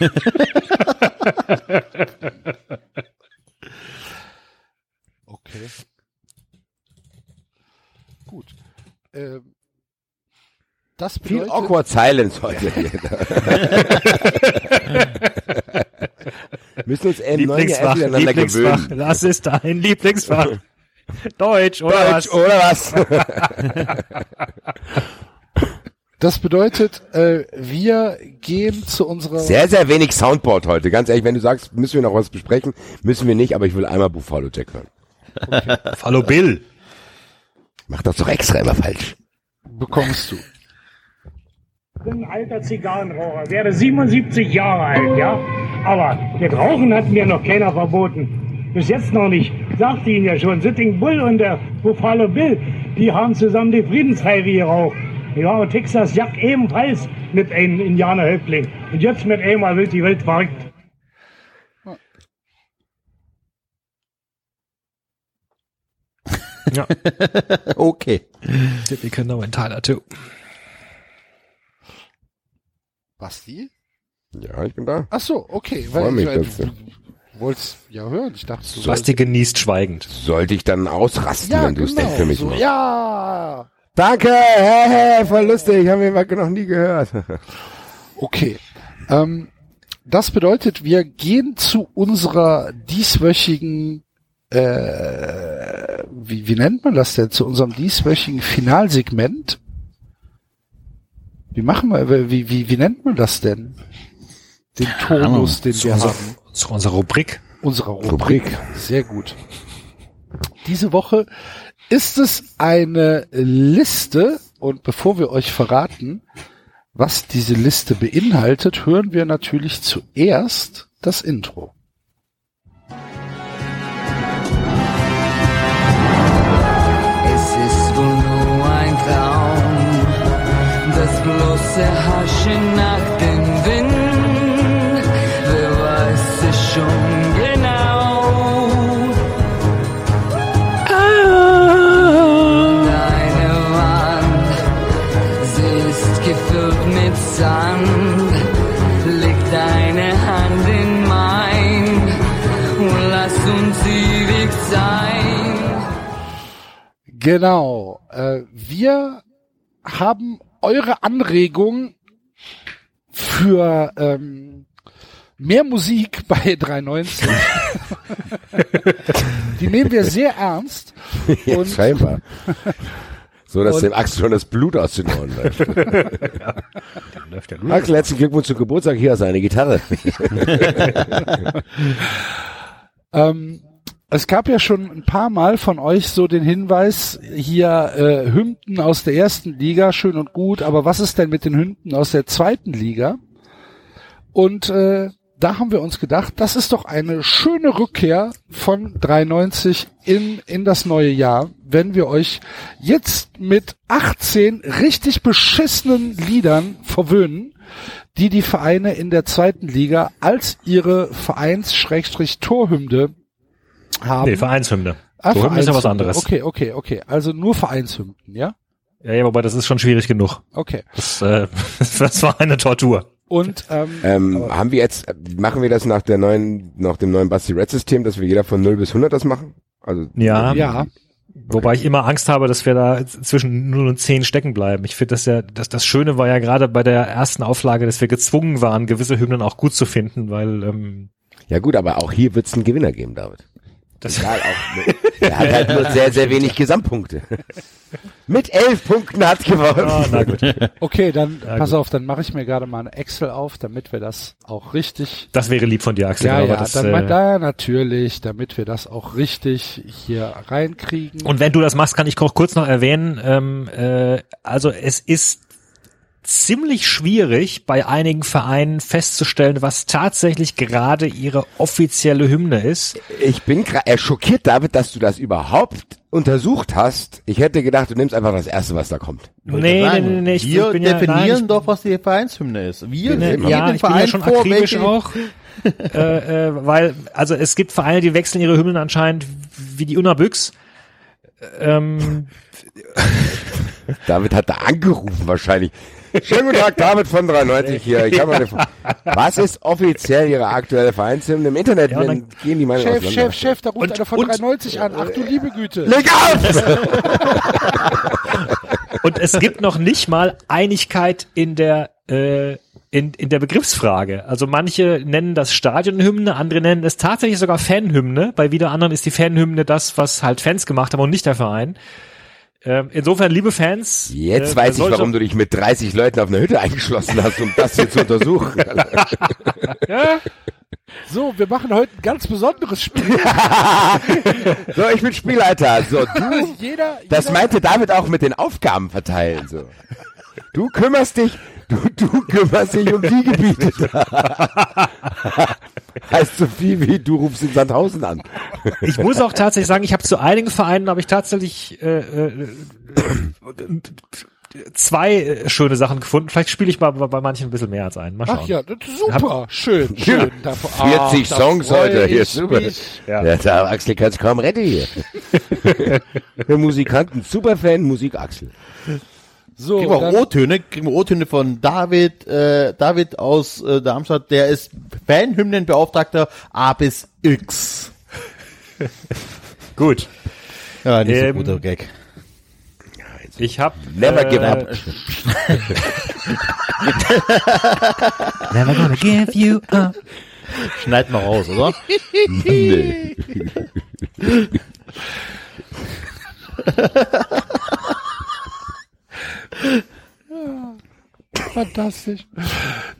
Okay. Gut. Ähm, das Viel bedeutet, awkward silence heute hier. Müssen uns M9 ja erst Lieblingsfach, Lieblingsfach. gewöhnen. Das ist dein Lieblingsfach. Deutsch, oder Deutsch, was? oder was? das bedeutet, äh, wir gehen zu unserer Sehr, sehr wenig Soundboard heute. Ganz ehrlich, wenn du sagst, müssen wir noch was besprechen, müssen wir nicht, aber ich will einmal Buffalo Jack hören. Hallo Bill. Mach das doch extra immer falsch. bekommst du. Ich bin ein alter Zigarrenraucher, werde 77 Jahre alt, ja? Aber das Rauchen hat mir noch keiner verboten. Bis jetzt noch nicht. Sagte Ihnen ja schon, Sitting Bull und der Buffalo Bill, die haben zusammen die Friedenspfeife geraucht. Ja, und Texas Jack ebenfalls mit einem Indianerhäuptling. Und jetzt mit einmal wird die Welt verrückt. Ja, Okay. can know in Tyler too. Basti? Ja, ich bin da. Ach so, okay. Freu Weil mich, ich, dass du- ich wollt's ja hören. Ich dachte, du Basti genießt schweigend. Sollte ich dann ausrasten, ja, wenn du es genau, denn für mich so, machst? Ja. Danke, hey, hey, voll lustig, haben wir noch nie gehört. Okay. Ähm, das bedeutet, wir gehen zu unserer dieswöchigen, äh, wie, wie nennt man das denn? Zu unserem dieswöchigen Finalsegment. Wie machen wir, wie, wie, wie nennt man das denn? Den Tonus, den Zu wir unserer, haben. zu unserer Rubrik. Unserer Rubrik. Sehr gut. Diese Woche ist es eine Liste und bevor wir euch verraten, was diese Liste beinhaltet, hören wir natürlich zuerst das Intro. Füße haschen nach dem Wind. Wer weiß es schon genau? Ah. Deine Wand, sie ist gefüllt mit Sand. Leg deine Hand in mein lass uns ewig sein. Genau, äh, wir haben eure Anregung für ähm, mehr Musik bei 390. Die nehmen wir sehr ernst. Ja, Und- scheinbar. So, dass Und- dem Axel schon das Blut aus den Ohren läuft. Läuft ja gut. Axel, herzlichen Glückwunsch zum Geburtstag. Hier hast du eine Gitarre. Ähm, es gab ja schon ein paar Mal von euch so den Hinweis, hier äh, Hymnen aus der ersten Liga, schön und gut, aber was ist denn mit den Hymnen aus der zweiten Liga? Und äh, da haben wir uns gedacht, das ist doch eine schöne Rückkehr von 93 in, in das neue Jahr, wenn wir euch jetzt mit 18 richtig beschissenen Liedern verwöhnen, die die Vereine in der zweiten Liga als ihre Vereins-Torhymne haben. Nee, Vereinshymne. Ah, Torhymne ist ja was anderes. Okay, okay, okay. Also nur Vereinshymnen, ja? Ja, ja, wobei das ist schon schwierig genug. Okay. Das, äh, das war eine Tortur. Und ähm, Ähm, haben wir jetzt, machen wir das nach der neuen, nach dem neuen Basti Red System, dass wir jeder von 0 bis 100 das machen? Also, Ja. ja, Wobei ich immer Angst habe, dass wir da zwischen 0 und 10 stecken bleiben. Ich finde das ja, das, das Schöne war ja gerade bei der ersten Auflage, dass wir gezwungen waren, gewisse Hymnen auch gut zu finden, weil ähm, ja gut, aber auch hier wird es einen Gewinner geben, David. Das Egal, auch, er hat halt nur sehr, sehr wenig Gesamtpunkte. Mit elf Punkten hat gewonnen. Ah, na gut. okay, dann Ja, pass gut. auf, dann mache ich mir gerade mal eine Excel auf, damit wir das auch richtig Das wäre lieb von dir, Axel. ja, aber ja, das, dann äh, mal da natürlich, damit wir das auch richtig hier reinkriegen. Und wenn du das machst, kann ich auch kurz noch erwähnen, ähm, äh, also es ist ziemlich schwierig, bei einigen Vereinen festzustellen, was tatsächlich gerade ihre offizielle Hymne ist. Ich bin äh, schockiert, David, dass du das überhaupt untersucht hast. Ich hätte gedacht, du nimmst einfach das erste, was da kommt. Nee, nee, nee, nee, ich, wir ich bin ja, definieren nein, ich, doch, was die Vereinshymne ist. Wir Ne, geben ja, dem ich bin ja Verein schon vor, akribisch welche- auch, äh, äh, weil, also es gibt Vereine, die wechseln ihre Hymnen anscheinend wie die Unabüchs. Ähm, David hat da angerufen wahrscheinlich. Schönen guten Tag, David von 93 hier. Ich habe eine. Was ist offiziell Ihre aktuelle Vereinshymne? Im Internet Ja, gehen die Meinungen Chef. Chef, Chef, da ruft Und- einer von und- 93 an. Ach du liebe Güte. Leg auf! und es gibt noch nicht mal Einigkeit in der äh, in, in der Begriffsfrage. Also manche nennen das Stadionhymne, andere nennen es tatsächlich sogar Fanhymne. Bei wieder anderen ist die Fanhymne das, was halt Fans gemacht haben und nicht der Verein. Ähm, insofern, liebe Fans, Jetzt äh, weiß ich, warum du dich mit 30 Leuten auf einer Hütte eingeschlossen hast, um das hier zu untersuchen. Ja? So, wir machen heute ein ganz besonderes Spiel. so, ich bin Spielleiter. So, du, jeder, das jeder, meinte David auch mit den Aufgaben verteilen. So. Du kümmerst dich, du, du kümmerst dich um die Gebiete. heißt so viel wie du rufst in Sandhausen an. Ich muss auch tatsächlich sagen, ich habe zu einigen Vereinen habe ich tatsächlich äh, äh, zwei äh, schöne Sachen gefunden. Vielleicht spiele ich mal bei, manchen ein bisschen mehr als einen. Mal schauen. Ach ja, das ist super. Schön, schön. Da- 40 Ach, da Songs heute, hier ist super. Ja. Ja, da Axel kann's kaum retten hier. Der Musikanten, Superfan, Musik Axel. So, Kriegen wir auch O-Töne, kriegen wir O-Töne von David, äh, David aus äh, Darmstadt, der ist Fanhymnenbeauftragter A bis X. Gut. Ja, nicht Ähm, so guter Gag. Ich habe Never give up. Never gonna give you up. Schneid mal raus, oder? Nee. Fantastisch.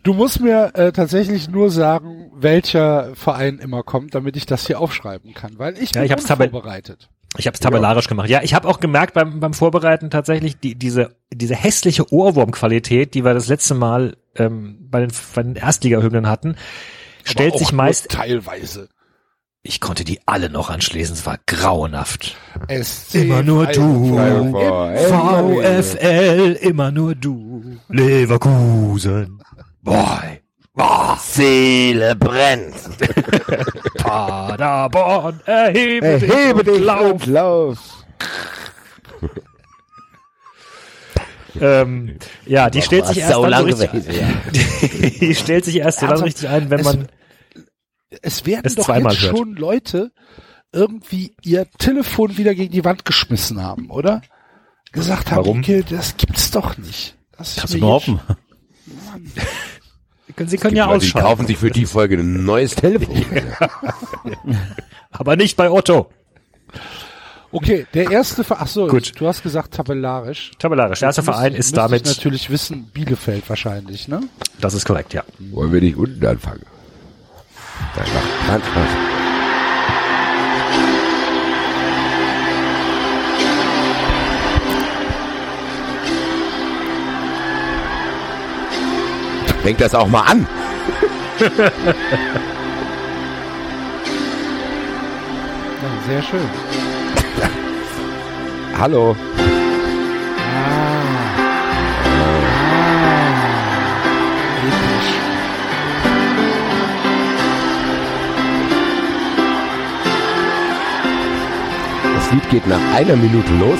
Du musst mir äh, tatsächlich nur sagen, welcher Verein immer kommt, damit ich das hier aufschreiben kann, weil ich Ja, bin ich hab's tabell- vorbereitet. Ich habe es tabellarisch gemacht. Ja, ich habe auch gemerkt beim, beim Vorbereiten tatsächlich die, diese, diese hässliche Ohrwurmqualität, die wir das letzte Mal ähm, bei den, bei den Erstligahymnen hatten, stellt sich meist. teilweise. Ich konnte die alle noch anschließen. Es war grauenhaft. SC Immer nur du. VfL, immer nur du. Leverkusen. Boy. Seele brennt. Paderborn, erhebe, Erhebe dich dich lauf. und lauf. ähm, ja, die stellt sich erst dann so lang richtig, ja. die stellt sich erst so dann richtig ein, wenn man Es werden Es doch zweimal jetzt hört. schon Leute irgendwie ihr Telefon wieder gegen die Wand geschmissen haben, oder? Gesagt haben, Warum? okay, das gibt's doch nicht. Das ist Kannst du mir nur hoffen. sie können ja Leute, die kaufen sich für die Folge ein neues Telefon. aber nicht bei Otto. Okay, der erste Ver ach so, Gut. du hast gesagt tabellarisch. Tabellarisch. Der erste Müsste- Verein ist damit, Ich natürlich wissen, Bielefeld wahrscheinlich, ne? das ist korrekt, ja. Wollen wir nicht unten anfangen? Da macht man Spaß. Fängt das auch mal an. Sehr schön. Hallo. Das Lied geht nach einer Minute los.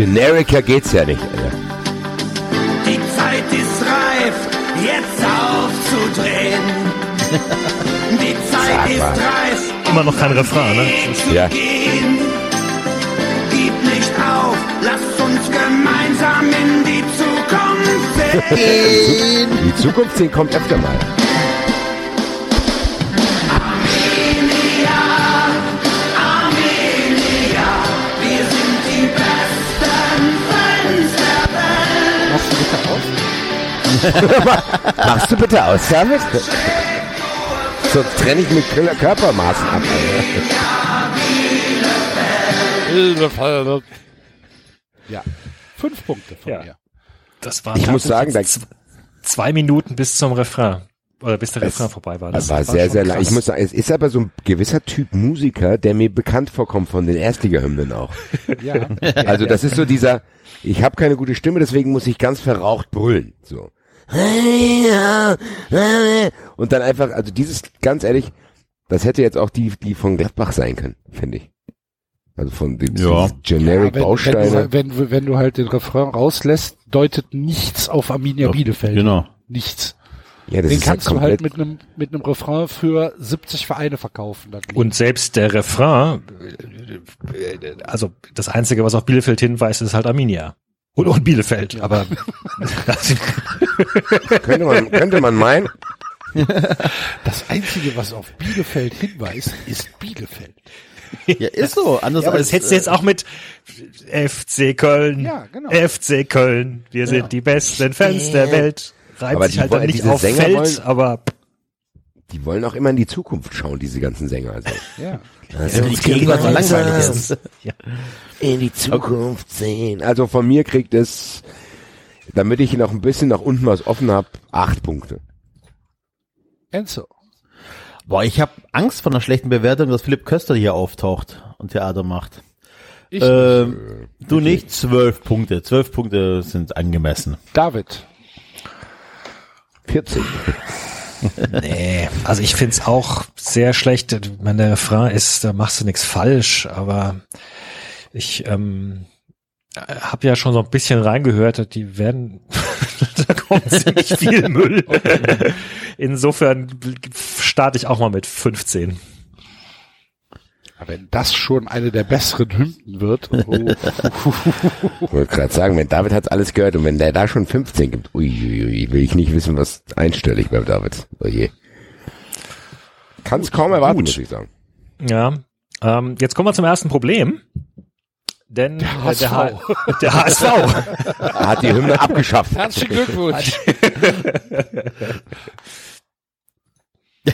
Ge- Generika geht's ja nicht, Alter. Die Zeit ist reif, jetzt aufzudrehen. Die Zeit Sag ist mal. reif, Immer noch kein Refrain, ne? Ja. Gib nicht auf, lass uns gemeinsam in die Zukunft sehen. Die Zukunft sehen kommt öfter mal. Machst du bitte aus damit? Sonst trenne ich mit Kö- Körpermaßen ab. Alter. Ja. Fünf Punkte von Ja. mir. Das waren Ich muss sagen, zwei Minuten bis zum Refrain. Oder bis der Es Refrain vorbei war. Das war sehr, schon sehr lang. Ich muss sagen, es ist aber so ein gewisser Typ Musiker, der mir bekannt vorkommt von den Erstliga-Hymnen auch. Ja. Also das ist so dieser, ich habe keine gute Stimme, deswegen muss ich ganz verraucht brüllen. So. Und dann einfach, also dieses, ganz ehrlich, das hätte jetzt auch die, die von Gladbach sein können, finde ich. Also von den Ja. Generic wenn, Bausteine. wenn, du, wenn, wenn du halt den Refrain rauslässt, deutet nichts auf Arminia Ja, Bielefeld. Genau. Nichts. ja, das Den ist halt kannst du halt mit einem mit einem Refrain für 70 Vereine verkaufen. Und selbst der Refrain, äh, also das Einzige, was auf Bielefeld hinweist, ist halt Arminia. Und, und Bielefeld, aber könnte man, könnte man meinen. das Einzige, was auf Bielefeld hinweist, ist Bielefeld. Ja, ist so. Anders aber als, das hättest du jetzt auch mit FC Köln, Ja, genau. FC Köln, wir sind die besten Fans der Welt. Reimt Aber sich die halt dann wollen- nicht auf Sänger Feld, wollen- aber Die wollen auch immer in die Zukunft schauen, diese ganzen Sänger. Also. Ja. Also die Gegenwart so langweilig ist. in die Zukunft sehen. Also von mir kriegt es, damit ich noch ein bisschen nach unten was offen habe, acht Punkte. Enzo. Boah, ich habe Angst vor einer schlechten Bewertung, dass Philipp Köster hier auftaucht und Theater macht. Ich Ähm, du nicht, zwölf Punkte. Zwölf Punkte sind angemessen. David. 14. Nee, also ich find's auch sehr schlecht. Meine Refrain ist, da machst du nichts falsch, aber ich ähm, habe ja schon so ein bisschen reingehört, die werden, da kommt ziemlich viel Müll. Insofern starte ich auch mal mit 15. Wenn das schon eine der besseren Hymnen wird, oh, Ich wollte gerade sagen, wenn David hat's alles gehört und wenn der da schon 15 gibt, uiuiui, will ich nicht wissen, was einstellig beim David. Oh je. Kann's kaum erwarten, gut. muss ich sagen. Ja, ähm, jetzt kommen wir zum ersten Problem. denn der, äh, HSV. der, H der HSV. Hat die Hymne abgeschafft. Herzlichen Glückwunsch.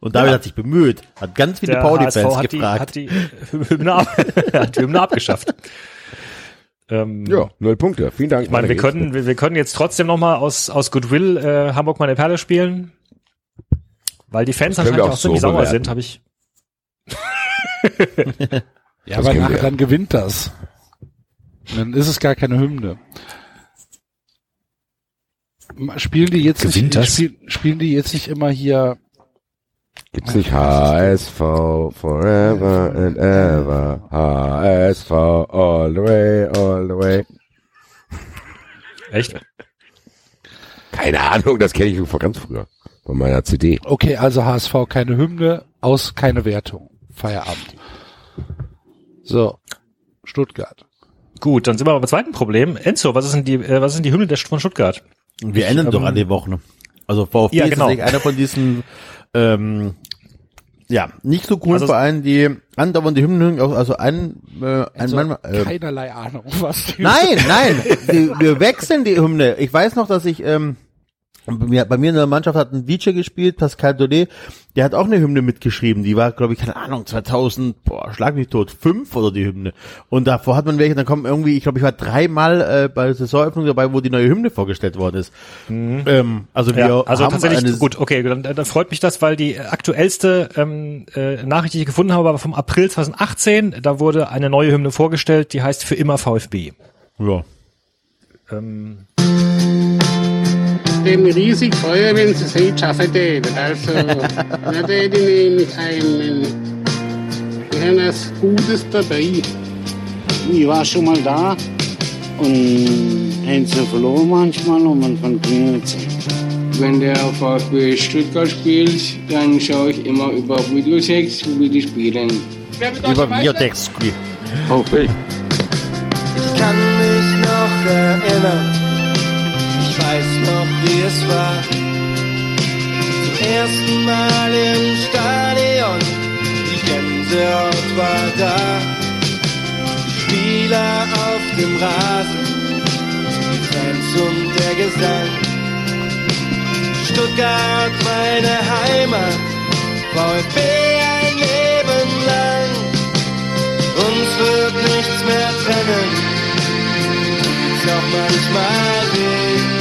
Und David hat sich bemüht, hat ganz viele Pauli-Fans gefragt. hat die Hymne, ab, hat die Hymne abgeschafft. Ähm, Ja, null Punkte. Vielen Dank. Ich meine, wir können, wir, wir können jetzt trotzdem noch mal aus, aus Goodwill äh, Hamburg meine Perle spielen. Weil die Fans anscheinend auch auch ziemlich so sauer bewerten. sind, habe ich. Ja, Das aber kennen nach, wir ja. dann gewinnt das. Und Dann ist es gar keine Hymne. Spielen die jetzt Gewinnt nicht, das? Spiel, spielen die jetzt nicht immer hier, Gibt's nicht HSV forever and ever. HSV all the way, all the way. Echt? Keine Ahnung, das kenne ich von ganz früher. Von meiner CD. okay, also HSV keine Hymne, aus keine Wertung. Feierabend. So. Stuttgart. Gut, dann sind wir aber beim zweiten Problem. Enzo, was ist denn die, äh, was sind die Hymne der, von Stuttgart? Wir ändern doch ähm, an die Wochen. Also VfB Ja, ist genau. tatsächlich einer von diesen ähm, ja, nicht so coolen Also- Vereinen, die andauernd die Hymnen, also ein, äh, ein Also, Mann, äh, keinerlei Ahnung, was die Nein, nein, wir, wir wechseln die Hymne. Ich weiß noch, dass ich ähm, bei mir, bei mir in der Mannschaft hat ein DJ gespielt, Pascal Daudet, der hat auch eine Hymne mitgeschrieben. Die war, glaube ich, keine Ahnung, 2000, boah, schlag mich tot, fünf oder die Hymne. Und davor hat man welche, dann kommen irgendwie, ich glaube, ich war dreimal äh, bei der Saisonöffnung dabei, wo die neue Hymne vorgestellt worden ist. Ähm, also wir Ja, also haben tatsächlich, eine, gut, okay, dann, dann freut mich das, weil die aktuellste ähm, äh, Nachricht, die ich gefunden habe, war vom April 2018. Da wurde eine neue Hymne vorgestellt, die heißt Für immer VfB. Ja. Ähm, bin riesig freue, wenn Sie sehen, schaffen täten. Also, da täte ich nämlich einen, wir haben was Gutes dabei. Ich war schon mal da und haben sie verloren manchmal und man von Klingel Wenn der VfB Stuttgart spielt, dann schaue ich immer über Videotext, wie die spielen. Über Videotext. VfB. Ich kann mich noch erinnern, ich weiß noch, wie es war. Zum ersten Mal im Stadion, die Gänsehaut war da. Spieler auf dem Rasen, die Fans und der Gesang. Stuttgart, meine Heimat, VfB ein Leben lang. Uns wird nichts mehr trennen, tut's auch manchmal weh.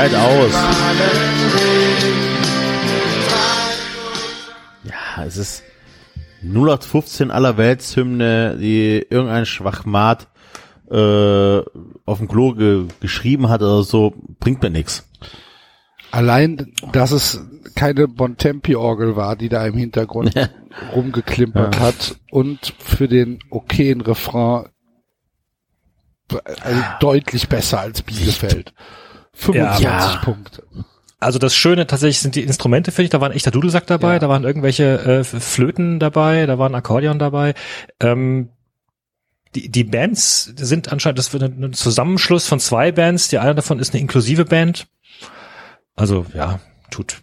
Schalt aus. Ja, es ist 0815 aller Weltshymne, die irgendein Schwachmat äh, auf dem Klo ge geschrieben hat oder so, bringt mir nix. Allein, dass es keine Bontempi-Orgel war, die da im Hintergrund rumgeklimpert hat und für den okayen Refrain also deutlich besser als Bielefeld. 25 Ja. Punkte. Also das Schöne tatsächlich sind die Instrumente, finde ich. Da war ein echter Dudelsack dabei, Ja. da waren irgendwelche äh, Flöten dabei, da war ein Akkordeon dabei. Ähm, die, die Bands sind anscheinend, das wird ein Zusammenschluss von zwei Bands. Die eine davon ist eine inklusive Band. Also ja, tut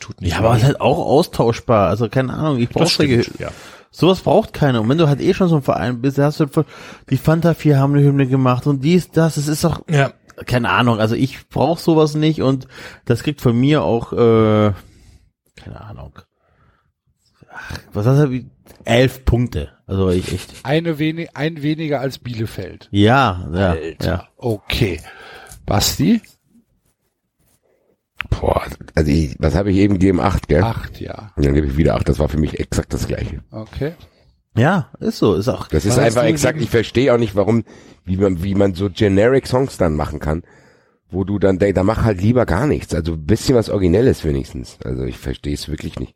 tut nicht. Ja, aber weh. es ist halt auch austauschbar. Also keine Ahnung, ich brauche ja. sowas braucht keiner. Und wenn du halt eh schon so ein Verein bist, hast du von- die Fanta 4 haben eine Hymne gemacht und dies, das, es ist doch Ja. Keine Ahnung. Also ich brauche sowas nicht und das kriegt von mir auch äh, keine Ahnung. Ach, was hast du? wie- Elf Punkte. Also ich echt. Eine wenig, ein weniger als Bielefeld. Ja, ja, Alter. ja. Okay. Basti? Boah, also ich, was habe ich eben gegeben? Acht, gell? Acht, ja. Und dann gebe ich wieder acht. Das war für mich exakt das gleiche. Okay. Ja, ist so, ist auch. Das ist einfach exakt. Ich verstehe auch nicht, warum, wie man, wie man so generic Songs dann machen kann, wo du dann, da mach halt lieber gar nichts. Also ein bisschen was Originelles wenigstens. Also ich verstehe es wirklich nicht.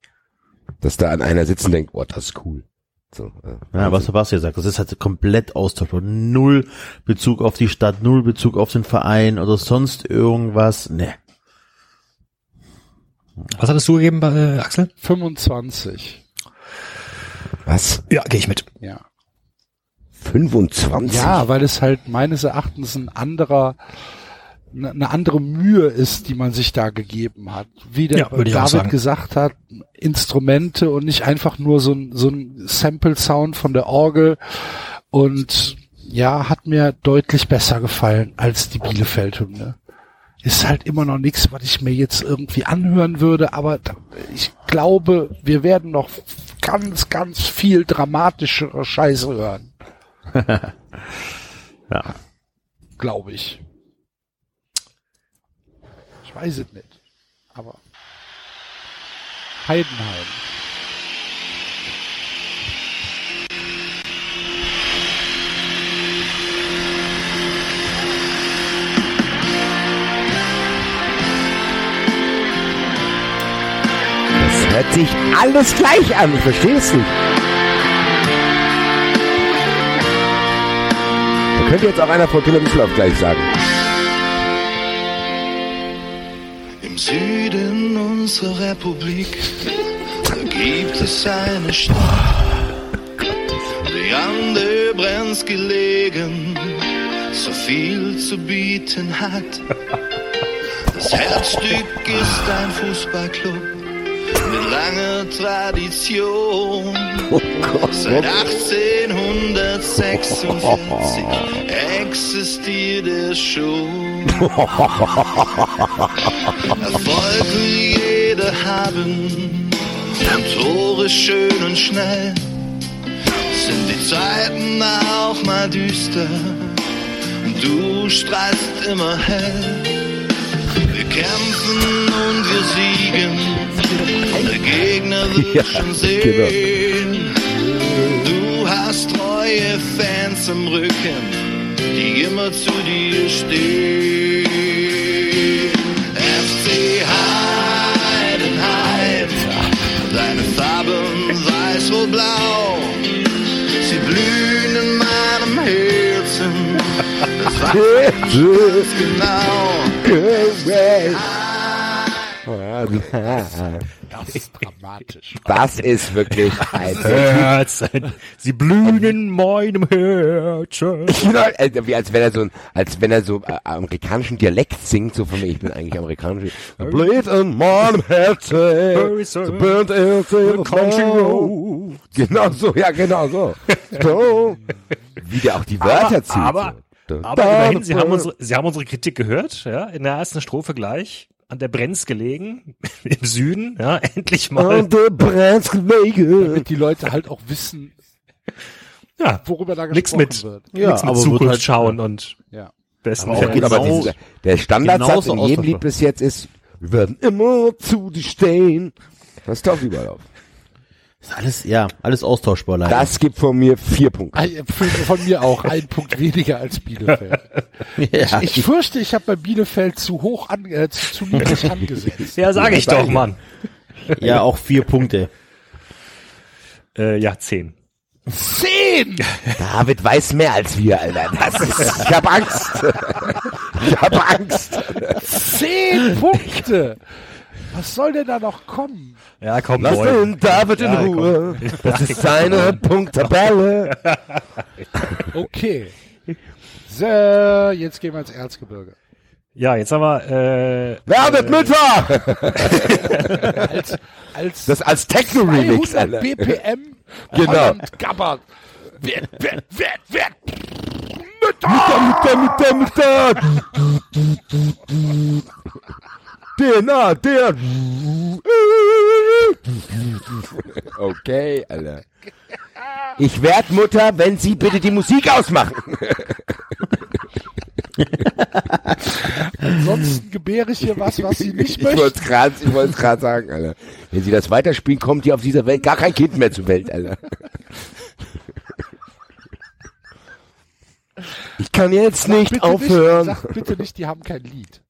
Dass da an einer sitzt und denkt, oh, das ist cool. So, äh, Ja, was Sebastian sagt, das ist halt komplett austauschbar. Null Bezug auf die Stadt, null Bezug auf den Verein oder sonst irgendwas. Ne. Was hattest du gegeben, äh, Axel? 25. Was? Ja, gehe ich mit. Ja. 25? Ja, weil es halt meines Erachtens ein anderer, ne- eine andere Mühe ist, die man sich da gegeben hat. Wie der Ja, David gesagt hat, Instrumente und nicht einfach nur so ein, so ein Sample-Sound von der Orgel und ja, hat mir deutlich besser gefallen als die Bielefeld-Hymne. Ist halt immer noch nichts, was ich mir jetzt irgendwie anhören würde, aber ich glaube, wir werden noch ganz, ganz viel dramatischere Scheiße hören. ja. Glaube ich. Ich weiß es nicht. Aber Heidenheim. Hört sich alles gleich an, ich verstehe es nicht. Da könnte jetzt auch einer von Kinder Düsseldorf gleich sagen. Im Süden unserer Republik, gibt es eine Stadt, die an der Brenz gelegen, so viel zu bieten hat. Das Herzstück ist ein Fußballclub mit langer Tradition. Seit 1846 existiert es schon. Erfolg will jeder haben und Tore schön und schnell. Sind die Zeiten auch mal düster und du strahlst immer hell. Wir kämpfen und wir siegen, der Gegner wird Ja, schon sehen. Du hast treue Fans im Rücken, die immer zu dir stehen. FC Heidenheim, deine Farben weiß-rot-blau, Das ist dramatisch. Das ist wirklich ein Herzen, sie blühen in meinem Herzen. Genau, äh, wie als wenn er so, als wenn er so äh, amerikanischen Dialekt singt, so von mir, ich bin eigentlich amerikanisch. Bleed in meinem Herzen, so burnt in Country the road. Genau so, ja, genau so. so. Wie der auch die Wörter zieht. Aber, so. Aber immerhin, sie haben, unsere, sie haben unsere Kritik gehört, ja, in der ersten Strophe gleich, an der Brenz gelegen, im Süden, ja, endlich mal. An der Brenz gelegen. Damit die Leute halt auch wissen, ja, worüber da nix gesprochen mit, wird. Ja, nix mit aber Zukunft halt- schauen und Ja. besten Aber gut, aber Genau- dieser, der Standardsatz in jedem. Lied bis jetzt ist, wir werden immer zu dir stehen. Das taucht überall auf. Ist alles, ja, alles austauschbar leider. Das gibt von mir vier Punkte. Ein- Von mir auch ein Punkt weniger als Bielefeld. ja, Ich fürchte, ich habe bei Bielefeld zu hoch an, äh, zu, zu niedrig angesetzt. Ja, sage ich doch, Mann. ja, auch vier Punkte. Äh, ja, zehn. Zehn! David weiß mehr als wir, Alter. Das ist, ich hab Angst. Ich hab Angst. Zehn Punkte! Was soll denn da noch kommen? Ja, komm, Lass neun. den David in Ja, Ruhe. Das ist seine Punkttabelle. Okay. So, jetzt gehen wir ins Erzgebirge. Ja, jetzt haben wir, äh, David Mütter! Als, als Das als Techno-Remix, 200 Alter. BPM Genau. Holland gabbert. Wird, wird, wird, wird. Mütter, Mütter, Mütter, Mütter. DNA, der. Okay, Alter. Ich werd Mutter, wenn Sie bitte die Musik ausmachen. Ansonsten gebäre ich hier was, was sie nicht Ich wollte es gerade, ich wollte es gerade sagen, Alter. Wenn Sie das weiterspielen, kommt hier auf dieser Welt gar kein Kind mehr zur Welt, Alter. Ich kann jetzt nicht Bitte aufhören. Nicht, sag bitte nicht, die haben kein Lied.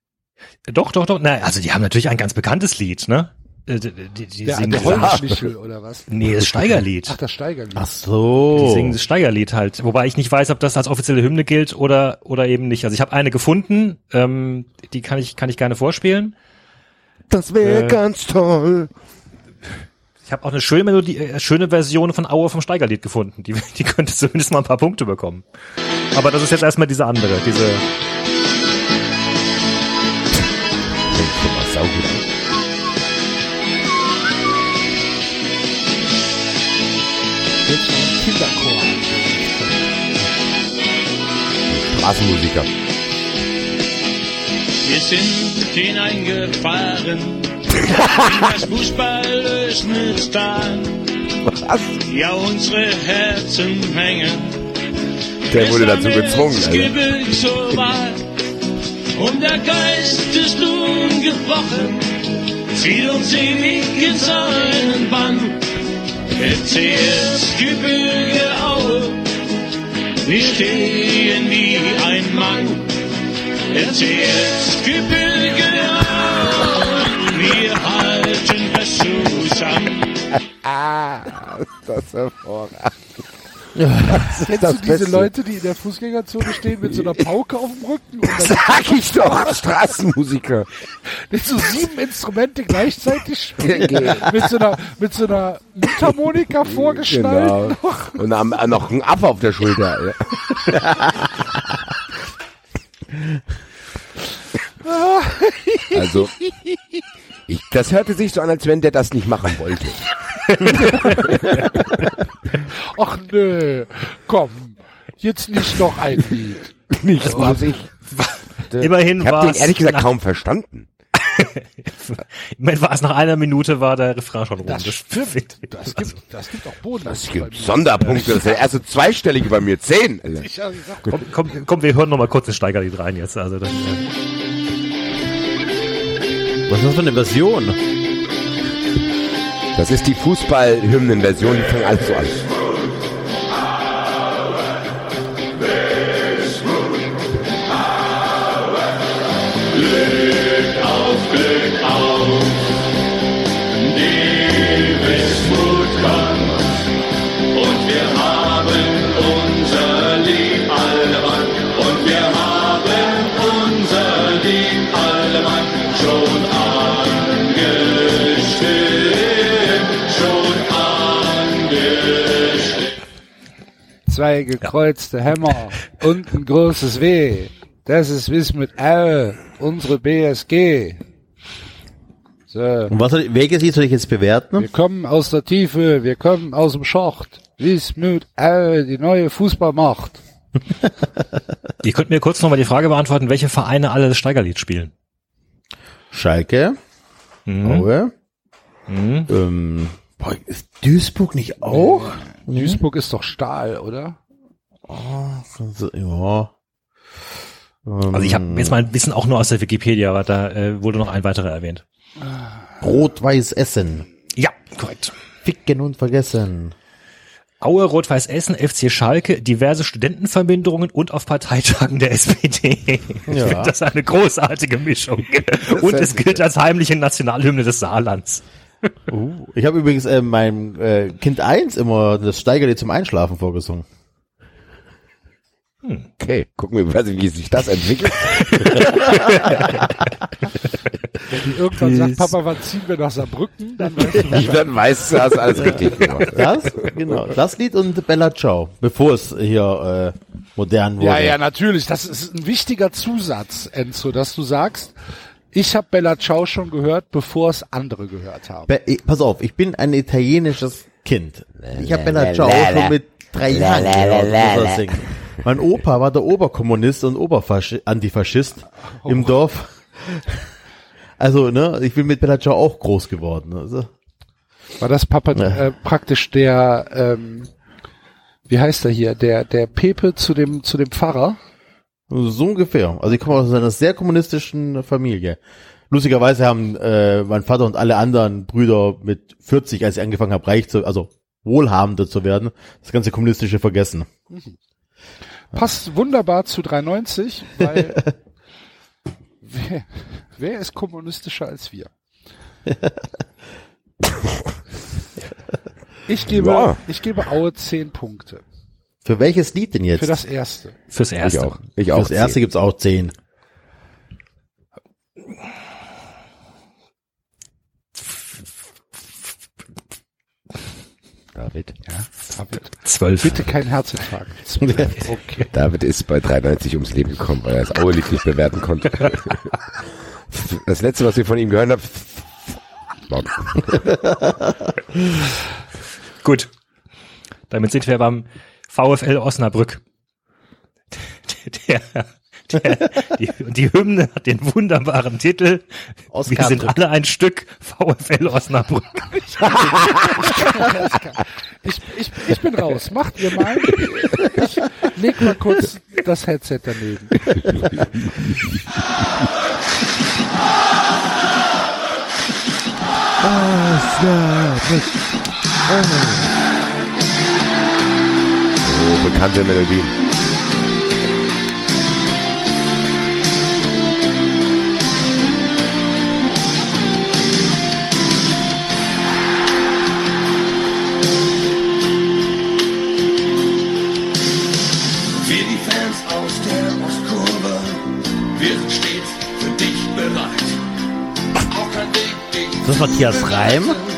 Doch, doch, doch, na, also die haben natürlich ein ganz bekanntes Lied, ne? Äh, die, die, die Der, singen Holzmichel oder was? Nee, das Steigerlied. Ach, das Steigerlied. Ach so. Die singen das Steigerlied halt. Wobei ich nicht weiß, ob das als offizielle Hymne gilt oder oder eben nicht. Also ich habe eine gefunden, ähm, die kann ich kann ich gerne vorspielen. Das wäre Äh, ganz toll. Ich habe auch eine schöne Melodie, äh, schöne Version von Aue vom Steigerlied gefunden. Die, die könnte zumindest mal ein paar Punkte bekommen. Aber das ist jetzt erstmal diese andere, diese. Jetzt ein Kinderchor. Straßenmusiker. Wir sind hineingefahren in das Fußballlösnistan. Was? Ja, unsere Herzen hängen. Der wurde dazu gezwungen, Alter. Und der Geist ist nun gebrochen, zieht uns ewig in seinen Bann. Erzgebirge Aue, wir stehen wie ein Mann. Erzgebirge Aue, wir halten es zusammen. Ah, das ist hervorragend. Kennst das du diese Beste. Leute, die in der Fußgängerzone stehen mit so einer Pauke auf dem Rücken? Und Sag ich doch, Straßenmusiker. mit so sieben Instrumente gleichzeitig spielen. Genau. mit, so einer, mit so einer Mundharmonika vorgeschnallt. Genau. Und am, noch ein Affe auf der Schulter. Also, ich, das hörte sich so an, als wenn der das nicht machen wollte. Ach nö, komm, jetzt nicht noch ein Lied. Nicht, was ich. Immerhin Ich habe war den ehrlich gesagt kaum verstanden. Immerhin war es nach einer Minute war der Refrain schon rum. Das Das stimmt. Das gibt, das gibt auch Boden. Es gibt Sonderpunkte. Das ist der erste zweistellige bei mir. Zehn. Sag, Komm, komm, komm, wir hören noch mal kurz den Steigerlied rein jetzt. Also das, äh, Was ist das für eine Version? Das ist die Fußballhymnenversion, die fängt alles so an. Zwei gekreuzte Hämmer und ein großes W. Das ist Wismut Aue, unsere BSG. So. Und was soll, welches Lied soll ich jetzt bewerten? Wir kommen aus der Tiefe, wir kommen aus dem Schacht. Wismut Aue, die neue Fußballmacht. ihr könnt mir kurz noch mal die Frage beantworten, welche Vereine alle das Steigerlied spielen. Schalke. Mhm. Aue. Mhm. Ähm, boah, ist Duisburg nicht auch? Duisburg ist doch Stahl, oder? So, ja. Also ich habe jetzt mal ein bisschen auch nur aus der Wikipedia, aber da äh, wurde noch ein weiterer erwähnt. Rot-Weiß Essen. Ja, korrekt. Ficken und vergessen. Aue, Rot-Weiß Essen, FC Schalke, diverse Studentenverbindungen und auf Parteitagen der SPD. Ich Ja. finde das eine großartige Mischung. Und es gilt als heimliche Nationalhymne des Saarlands. Uh, ich habe übrigens äh, meinem äh, Kind 1 immer das Steigerlied zum Einschlafen vorgesungen. Okay, gucken wir, mal, wie sich das entwickelt. Wenn die irgendwann sagt, Papa, wann ziehen wir nach Saarbrücken? Dann weißt du Bescheid. Dann weißt du, hast alles richtig gemacht. Das, genau, das Lied und Bella Ciao, bevor es hier äh, modern wurde. Ja, ja, natürlich. Das ist ein wichtiger Zusatz, Enzo, dass du sagst, ich habe Bella Ciao schon gehört, bevor es andere gehört haben. Be pass auf, ich bin ein italienisches Kind. Ich habe Bella la, Ciao la, la. schon mit drei La, Jahren la, la, gehört. Mein Opa war der Oberkommunist und Oberantifaschist im Dorf. Also, ne, ich bin mit Bella Ciao auch groß geworden. Also, War das Papa Ja. äh, praktisch der, ähm, wie heißt er hier, der, der Pepe zu dem, zu dem Pfarrer? So ungefähr. Also ich komme aus einer sehr kommunistischen Familie. Lustigerweise haben äh, mein Vater und alle anderen Brüder mit 40, als ich angefangen habe, reich zu, also wohlhabender zu werden, das ganze kommunistische vergessen. Passt wunderbar zu 390, weil wer, wer ist kommunistischer als wir? Ich gebe, Ja. ich gebe Aue 10 Punkte. Für welches Lied denn jetzt? Für das erste. Fürs Ich Erste. auch. Ich auch. Fürs erste gibt's auch zehn. David. Ja, David. Zwölf. Bitte kein Herzinfarkt. Okay. David ist bei 93 ums Leben gekommen, weil er das Aue-Lied nicht bewerten konnte. Das letzte, was ich von ihm gehört habe, Bob. Gut. Damit sind wir beim VfL Osnabrück. Der, der, die, die Hymne hat den wunderbaren Titel Wir Oscar sind Brück. alle ein Stück VfL Osnabrück. Ich, ich, ich bin raus. Macht ihr mal. Ich leg mal kurz das Headset daneben. Oh, bekannte Melodien. Wir die Fans aus der Ostkurve, wir sind stets für dich bereit. Auch kein Weg gegen Ist das Matthias Reim?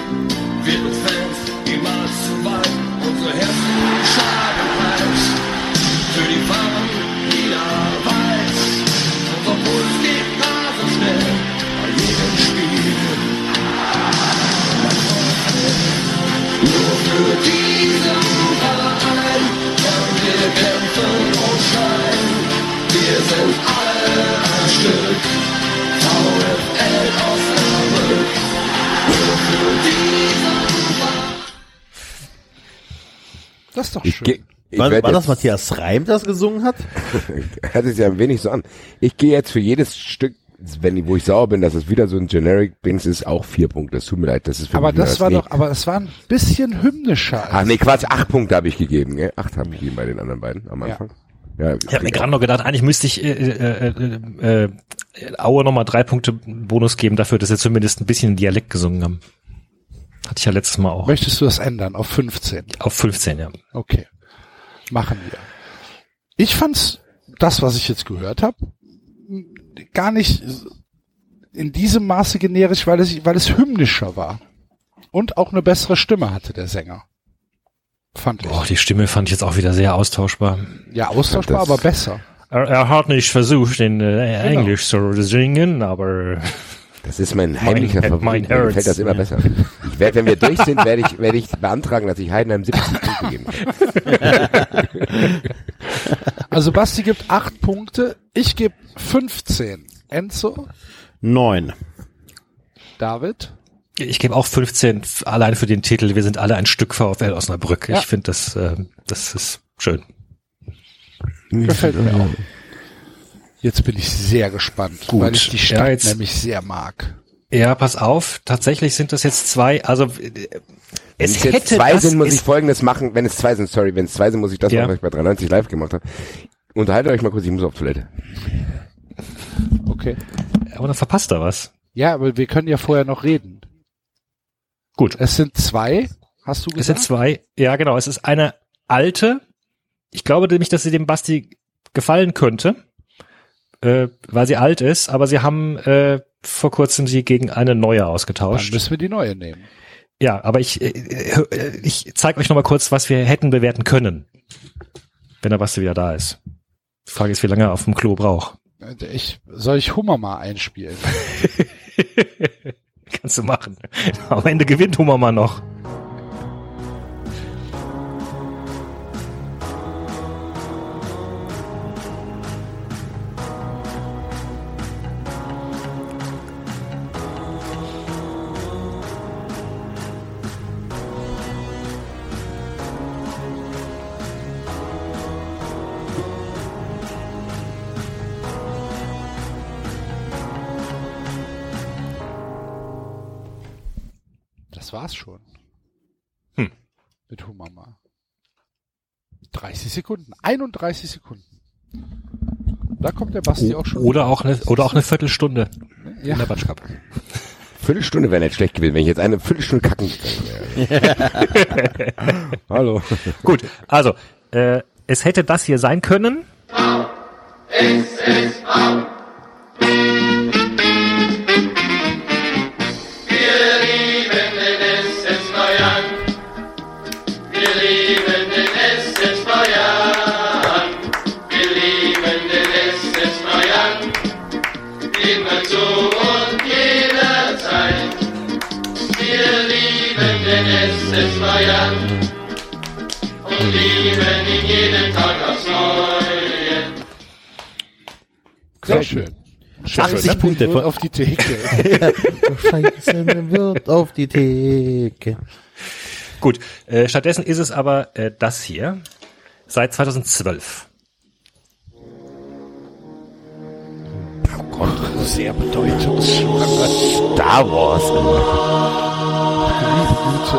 Das ist doch Ich schön. ich War, war das Matthias Reim, das gesungen hat? hört sich ja ein wenig so an. Ich gehe jetzt für jedes Stück, wenn wo ich sauer bin, dass es wieder so ein Generic Dings ist, auch vier Punkte. Es tut mir leid, das ist für Aber das war nie. doch, aber es war ein bisschen hymnischer. Ach nee, Quatsch, acht Punkte habe ich gegeben, gell? Acht habe ich gegeben bei den anderen beiden am Ja. Anfang. Ja, Ich habe mir gerade noch gedacht, eigentlich müsste ich äh, äh, äh, äh, Aue nochmal drei Punkte Bonus geben dafür, dass sie zumindest ein bisschen Dialekt gesungen haben. Hatte ich ja letztes Mal auch. Möchtest du das ändern auf 15? Auf 15, ja. Okay. Machen wir. Ich fand's, das, was ich jetzt gehört habe, gar nicht in diesem Maße generisch, weil es, weil es hymnischer war. Und auch eine bessere Stimme hatte der Sänger. Fand ich. Boah, die Stimme fand ich jetzt auch wieder sehr austauschbar. ja, austauschbar, aber besser. Er, er hat nicht versucht, in äh, Genau. Englisch zu singen, aber Das ist mein heimlicher Mein- Favorit. Mir gefällt das immer ja. besser. Ich werd, wenn wir durch sind, werde ich, werde ich beantragen, dass ich Heidenheim 70 Punkte geben kann. Also Basti gibt acht Punkte, ich gebe 15. Enzo, Neun. David, ich gebe auch 15 f- allein für den Titel. Wir sind alle ein Stück VfL Osnabrück. Ja. Ich finde das, äh, das ist schön. gefällt mir auch. Jetzt bin ich sehr gespannt, Gut. weil ich die Stadt Ja, jetzt- nämlich sehr mag. Ja, pass auf. Tatsächlich sind das jetzt zwei. Also äh, Wenn es es jetzt hätte zwei das, sind, muss ich folgendes machen. Wenn es zwei sind, sorry, wenn es zwei sind, muss ich das Ja. machen, was ich bei 93 live gemacht habe. Unterhaltet euch mal kurz, ich muss auf Toilette. Okay. aber dann verpasst er was. Ja, aber wir können ja vorher noch reden. Gut. Es sind zwei, hast du Es sind gesagt? zwei. Ja, genau. Es ist eine alte. Ich glaube nämlich, dass sie dem Basti gefallen könnte, äh, weil sie alt ist. Aber sie haben äh, vor kurzem sie gegen eine neue Dann ausgetauscht. müssen wir die neue nehmen. Ja, aber ich, äh, äh, ich zeige euch noch mal kurz, was wir hätten bewerten können, wenn der Basti wieder da ist. Die Frage ist, wie lange er auf dem Klo braucht. Ich, soll ich Hummer mal einspielen? Kannst du machen. Am Ende gewinnt Hummer mal noch. 30 Sekunden. 31 Sekunden. Da kommt der Basti auch schon. Oder auch eine, oder auch eine Viertelstunde Ja. in der Batsch Cup. Viertelstunde wäre nicht schlecht gewesen, wenn ich jetzt eine Viertelstunde kacken gegangen wäre. Hallo. Gut, also, äh, es hätte das hier sein können. Wir Sehr schön. 80 Punkte Nur von- auf die Theke. Scheiße, wird auf die Theke. Gut, äh, stattdessen ist es aber äh, das hier. Seit 2012. Sehr bedeutungsschwanger. Star Wars.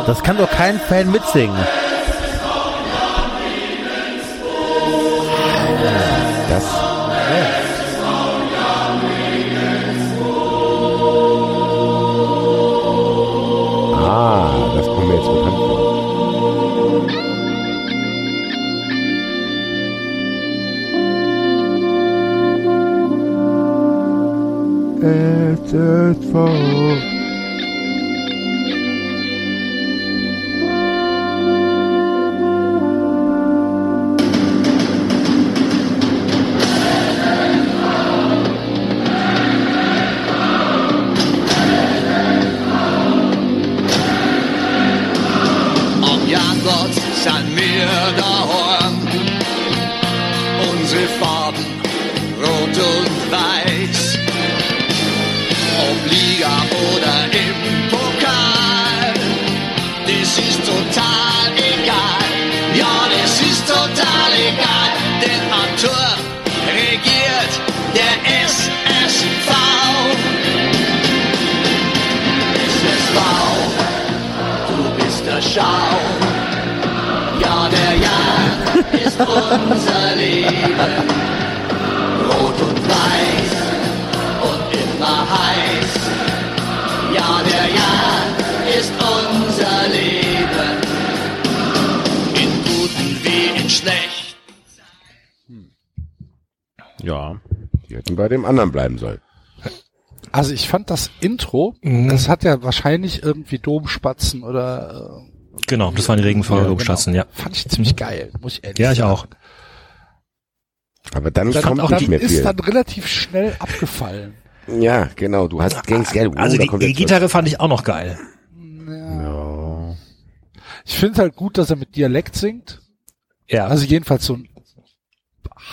Das kann doch kein Fan mitsingen. earth for anderen bleiben sollen. Also ich fand das Intro, das hat ja wahrscheinlich irgendwie Domspatzen oder Genau, das waren die Regenfeuer Ja, Domschatzen, genau. ja. Fand ich ziemlich geil, muss ich ehrlich Ja, ich sagen. auch. Aber dann Dann, kommt dann nicht mehr ist viel. dann relativ schnell abgefallen. Ja, genau. Du hast denkst, gell, Also die kommt jetzt E-Gitarre fand ich auch noch geil. Ja. Ich finde halt gut, dass er mit Dialekt singt. Ja. Also jedenfalls so ein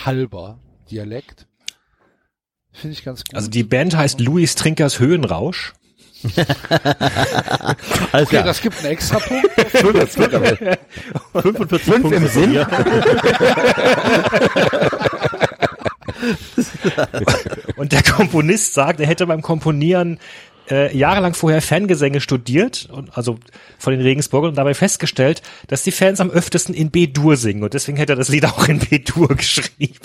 halber Dialekt. Finde ich ganz gut. Also die Band heißt Louis Trinkers Höhenrausch. Alles okay, klar. das gibt einen extra Punkt. 45 Punkte im Sinn. Und der Komponist sagt, er hätte beim Komponieren äh, jahrelang vorher Fangesänge studiert, und, also von den Regensburgern, und dabei festgestellt, dass die Fans am öftesten in B-Dur singen. Und deswegen hätte er das Lied auch in B-Dur geschrieben.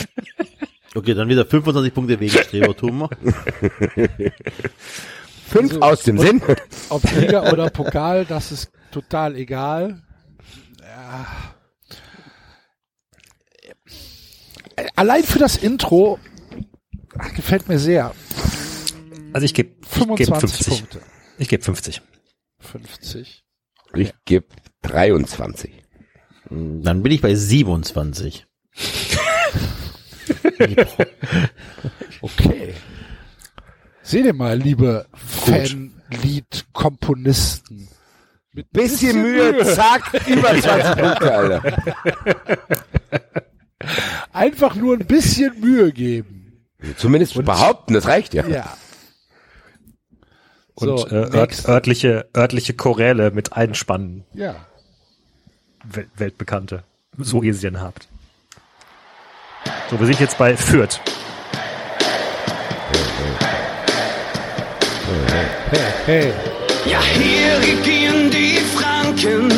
Okay, dann wieder 25 Punkte wegen Strebertum. Fünf aus dem Sinn. Ob Liga oder Pokal, das ist total egal. Ja. Allein für das Intro gefällt mir sehr. Also ich gebe geb 25 50. Punkte. Ich gebe 50. 50. Ich gebe 23. Dann bin ich bei 27. Okay. Seht ihr mal, liebe Fanlied-Komponisten. Mit Bisschen Mühe, zack, über 20 Punkte, Alter. Einfach nur ein bisschen Mühe geben. Zumindest behaupten, das reicht ja. Ja. Und So, äh, ört, örtliche, örtliche Choräle mit einspannen. Ja. Wel weltbekannte. So ihr sie denn habt. So, wir sind jetzt bei Fürth. Hey, hey. Ja, hier regieren die Franken,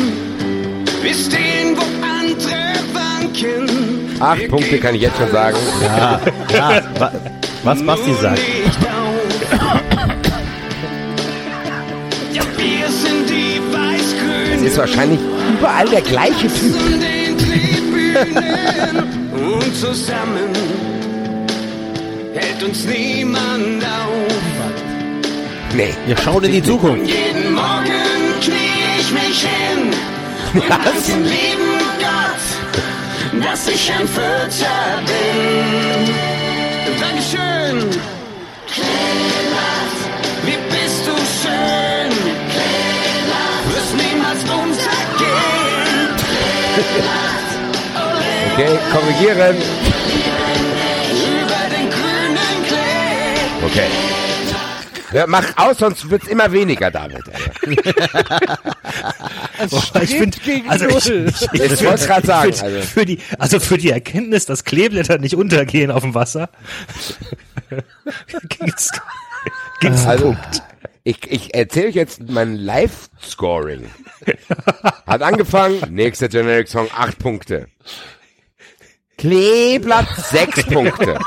bis stehen, wo andere wanken. Acht Punkte kann ich jetzt schon sagen. Ja, ja wa was Basti sagt. Auf. ist wahrscheinlich überall der gleiche Typ. und zusammen hält uns niemand auf. Nee. Ihr schaut in die Zukunft. Jeden Morgen knie ich mich hin und Was? dank dem lieben Gott, dass ich ein Fürzer bin. Okay, korrigieren. Über den grünen Klee. Okay. Ja, mach aus, sonst wird's immer weniger, David. Wobei ich finde, also ich, ich, ich, Ich wollt's grad sagen, Für, also. für die, also für die Erkenntnis, dass Kleeblätter nicht untergehen auf dem Wasser, ging's, ging's einen Also, Punkt. ich, ich erzähle euch jetzt mein Live-Scoring. Hat angefangen, nächster Generic Song, acht Punkte. Kleeblatt, sechs Punkte.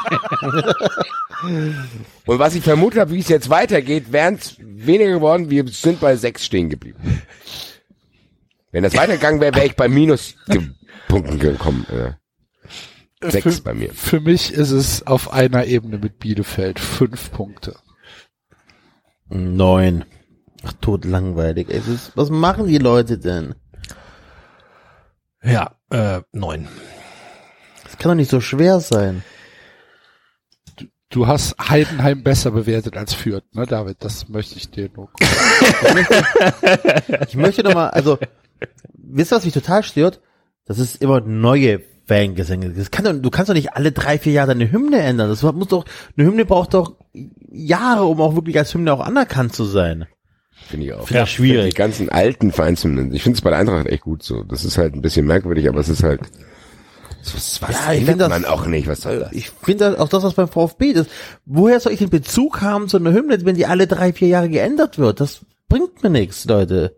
Und was ich vermutet habe, wie es jetzt weitergeht, wären es weniger geworden. Wir sind bei sechs stehen geblieben. Wenn das weitergegangen wäre, wäre ich bei Minuspunkten gekommen. Äh, sechs für, bei mir. Für mich ist es auf einer Ebene mit Bielefeld fünf Punkte. Neun. Ach, tot langweilig. Es ist, was machen die Leute denn? Ja, äh, neun. Kann doch nicht so schwer sein. Du hast Heidenheim besser bewertet als Fürth, ne, David? Das möchte ich dir nur. Ich möchte noch mal, also, wisst ihr, was mich total stört? Das ist immer neue Fangesänge. Das kann doch, du kannst doch nicht alle drei, vier Jahre deine Hymne ändern. Das muss doch, eine Hymne braucht doch Jahre, um auch wirklich als Hymne auch anerkannt zu sein. Finde ich auch. Finde ich schwierig. Die ganzen alten Vereinshymnen. Ich finde es bei der Eintracht echt gut so. Das ist halt ein bisschen merkwürdig, aber es ist halt, was, was Ja, ich ändert find das- man auch nicht. Was soll das? Ich finde auch das, was beim VfB ist. Woher soll ich den Bezug haben zu einer Hymne, wenn die alle drei, vier Jahre geändert wird? Das bringt mir nichts, Leute.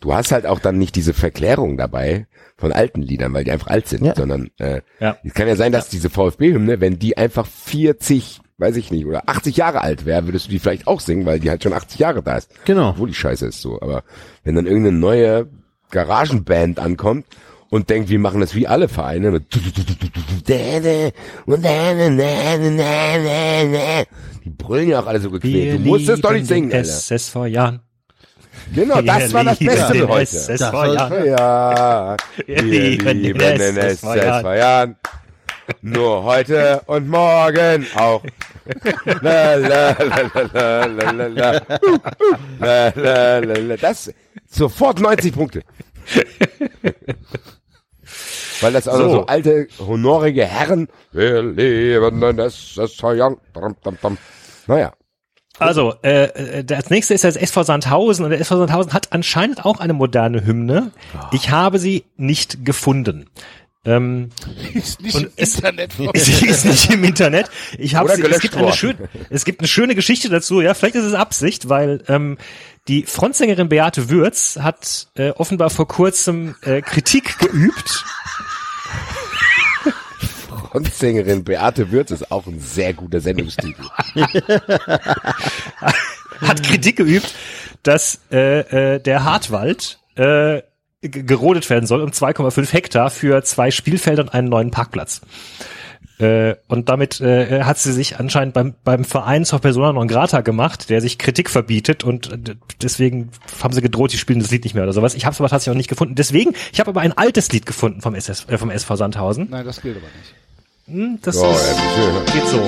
Du hast halt auch dann nicht diese Verklärung dabei von alten Liedern, weil die einfach alt sind, Ja. sondern äh, Ja. es kann ja sein, dass diese VfB-Hymne, wenn die einfach 40, weiß ich nicht, oder 80 Jahre alt wäre, würdest du die vielleicht auch singen, weil die halt schon 80 Jahre da ist. Genau. Obwohl die Scheiße ist so. Aber wenn dann irgendeine neue Garagenband ankommt und denkt, wir machen das wie alle Vereine mit die brüllen ja auch alle so gequält. Du musst es doch nicht singen, Alter. SS vor Jahren. Genau, das Wir war das Beste für heute. SS Das vor soll- Jahren. Ja, Wir wir lieben lieben den den SS SS vor Jahren. vor Jahren. Nur heute und morgen auch. Das, sofort 90 Punkte. Weil das also so, So. alte, honorige Herren, wir leben dam, dam. Naja. Also, äh, äh, das nächste ist das SV Sandhausen und der SV Sandhausen hat anscheinend auch eine moderne Hymne. Ich habe sie nicht gefunden. Ähm, Ist nicht im es- Internet. sie ist nicht im Internet. Ich habe es gibt eine schön, es gibt eine schöne Geschichte dazu. Ja, vielleicht ist es Absicht, weil ähm, die Frontsängerin Beate Würz hat äh, offenbar vor kurzem äh, Kritik geübt. Frontsängerin Beate Würz ist auch ein sehr guter Sendungstitel. hat Kritik geübt, dass äh, äh, der Hartwald äh, gerodet werden soll um 2,5 Hektar für zwei Spielfelder und einen neuen Parkplatz. Äh, und damit äh, hat sie sich anscheinend beim, beim Verein zur Persona non grata gemacht, der sich Kritik verbietet und äh, deswegen haben sie gedroht, die spielen das Lied nicht mehr oder sowas. Ich habe es aber tatsächlich auch nicht gefunden. Deswegen, ich habe aber ein altes Lied gefunden vom, SS, äh, vom SV Sandhausen. Nein, das gilt aber nicht. Hm, das ist, ja, schön. geht so.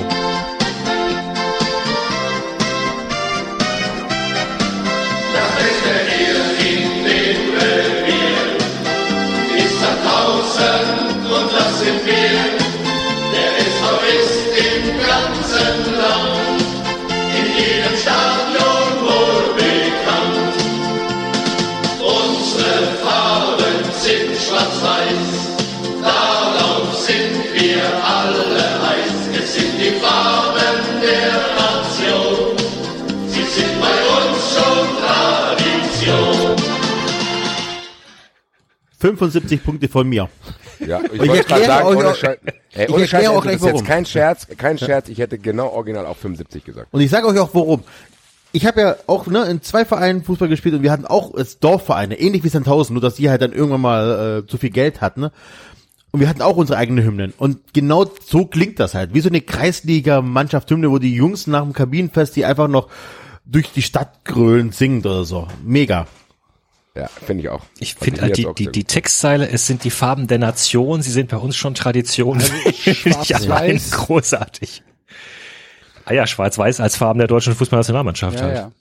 75 Punkte von mir. Ja, ich ich wollte gerade sagen, ohne, Scheiß, ey, ich ohne Scheiß, auch das ist jetzt warum. kein Scherz, kein Scherz, ich hätte genau original auch 75 gesagt. Und ich sage euch auch warum. ich habe ja auch ne, in zwei Vereinen Fußball gespielt und wir hatten auch als Dorfvereine, ähnlich wie Sandhausen, nur dass die halt dann irgendwann mal äh, zu viel Geld hatten. Ne? Und wir hatten auch unsere eigenen Hymnen. Und genau so klingt das halt. Wie so eine Kreisliga-Mannschaft-Hymne, wo die Jungs nach dem Kabinenfest, die einfach noch durch die Stadt grölen, singen oder so. Mega. Ja, finde ich auch. Ich finde halt die, die, die Textzeile, es sind die Farben der Nation, sie sind bei uns schon Tradition. Also ja, großartig. Ah ja, schwarz-weiß als Farben der deutschen Fußballnationalmannschaft Ja, halt. ja.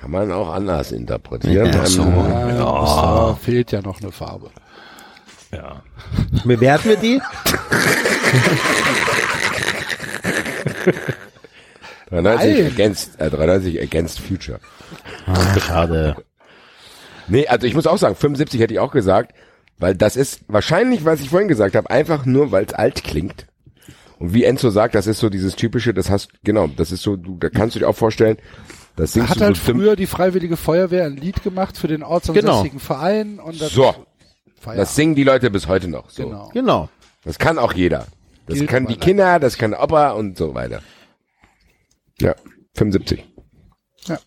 Kann man auch anders interpretieren. Ja, so. Ähm, Ja, es, äh, fehlt ja noch eine Farbe. Ja. Bewerten wir die? 93 Nein. against, äh, 93 against Future. Ah, schade. Nee, also ich muss auch sagen, 75 hätte ich auch gesagt, weil das ist wahrscheinlich, was ich vorhin gesagt habe, einfach nur, weil es alt klingt. Und wie Enzo sagt, das ist so dieses typische, das hast, genau, das ist so, du, da kannst du dir auch vorstellen, das singst Hat du halt so früher die Freiwillige Feuerwehr ein Lied gemacht für den ortsansässigen Verein und dann So, Feierabend. das singen die Leute bis heute noch. So. Genau. Genau. Das kann auch jeder. Das Gilt können die Kinder, das kann Opa und so weiter. Ja, 75. Ja.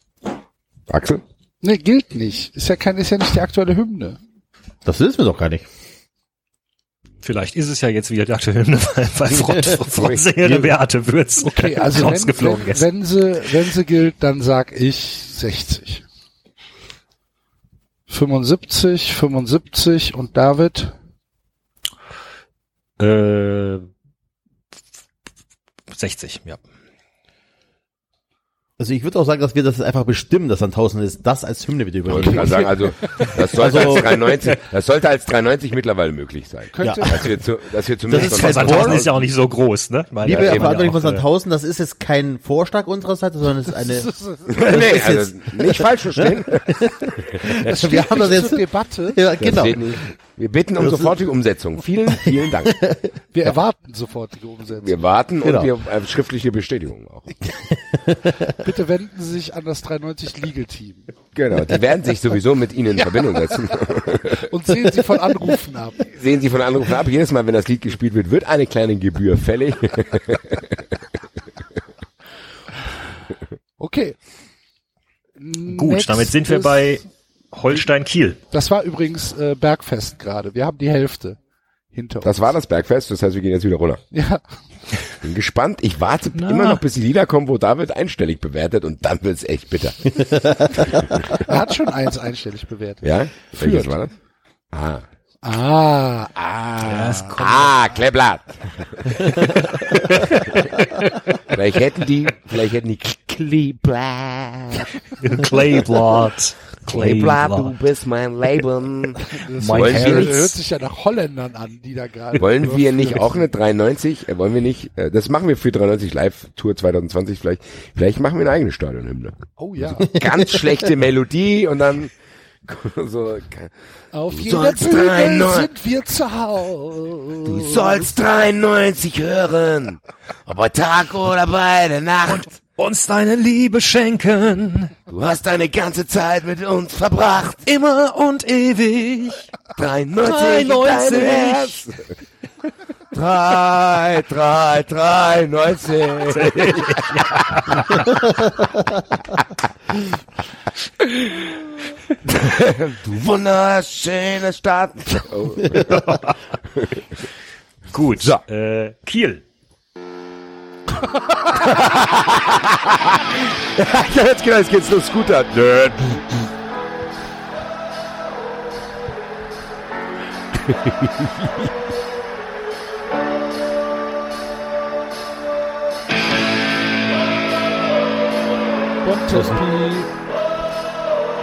Axel? Nee, gilt nicht. Ist ja kein, ist ja nicht die aktuelle Hymne. Das wissen wir doch gar nicht. Vielleicht ist es ja jetzt wieder die aktuelle Hymne, weil, weil Front, Frontsängerin Beate Würz Okay, also wenn, rausgeflogen wenn, ist. wenn sie, wenn sie gilt, dann sag ich 60. 75, 75 und David? Äh, 60, ja. Also ich würde auch sagen, dass wir das einfach bestimmen, dass Sandhausen ist, das als Hymne wieder Ich übernehmen. gerade sagen, also das sollte Also- als 390, das sollte als 390 mittlerweile möglich sein. Könnte- Dass wir zu, dass wir zumindest ist kein mal- Sandhausen ist ja auch nicht so groß, ne? Meine, Liebe kann Verantwortliche ja von auch, äh, Sandhausen, das ist jetzt kein Vorschlag unserer Seite, sondern es ist eine, nee, ist also nicht falsch verstehen. Das wir haben das jetzt, zur Debatte. ja, Das genau. Wir bitten um sofortige Umsetzung. Vielen, vielen Dank. Wir erwarten sofortige Umsetzung. Wir warten Genau. und wir äh, schriftliche Bestätigung auch. Bitte wenden Sie sich an das 390 Legal Team Genau, die werden sich sowieso mit Ihnen in Verbindung setzen. und sehen Sie von Anrufen ab. Sehen Sie von Anrufen ab. Jedes Mal, wenn das Lied gespielt wird, wird eine kleine Gebühr fällig. Okay. Gut, damit sind wir bei Holstein Kiel. Das war übrigens äh, Bergfest gerade. Wir haben die Hälfte hinter uns. Das war das Bergfest, das heißt, wir gehen jetzt wieder runter. Ja, Bin gespannt. Ich warte Na. immer noch, bis die Lieder kommen, wo David einstellig bewertet und dann wird's echt bitter. er hat schon eins einstellig bewertet. Ja? Welches Führt. war das? Ah. Ah, ah. Ah, Kleeblatt. vielleicht hätten die, vielleicht hätten die Kleeblatt. Clayblatt. Kleeblatt, du bist mein Leben. Das Wollen hört, wir hört nicht- sich ja nach Holländern an, die da gerade. Wollen wir nicht auch eine 390? Äh, wollen wir nicht? Äh, das machen wir für 390 Live Tour 2020 vielleicht. Vielleicht machen wir eine eigene Stadionhymne. Oh ja. Ganz schlechte Melodie und dann so. Auf Du jeder sollst Bühne 93 sind wir zu Hause. Du sollst 93 hören, ob bei Tag oder bei der Nacht. Uns deine Liebe schenken. Du hast deine ganze Zeit mit uns verbracht. Immer und ewig. 93, 93. in deinem Herz. 3, 3, 93. du wunderschöne Stadt. Gut. So. Äh, Kiel. Ich hab jetzt gedacht, jetzt geht's los, Scooter. Nö. Bontespi.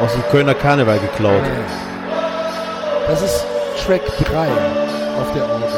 Aus dem Kölner Karneval geklaut. Das ist Track 3 auf der Orgel.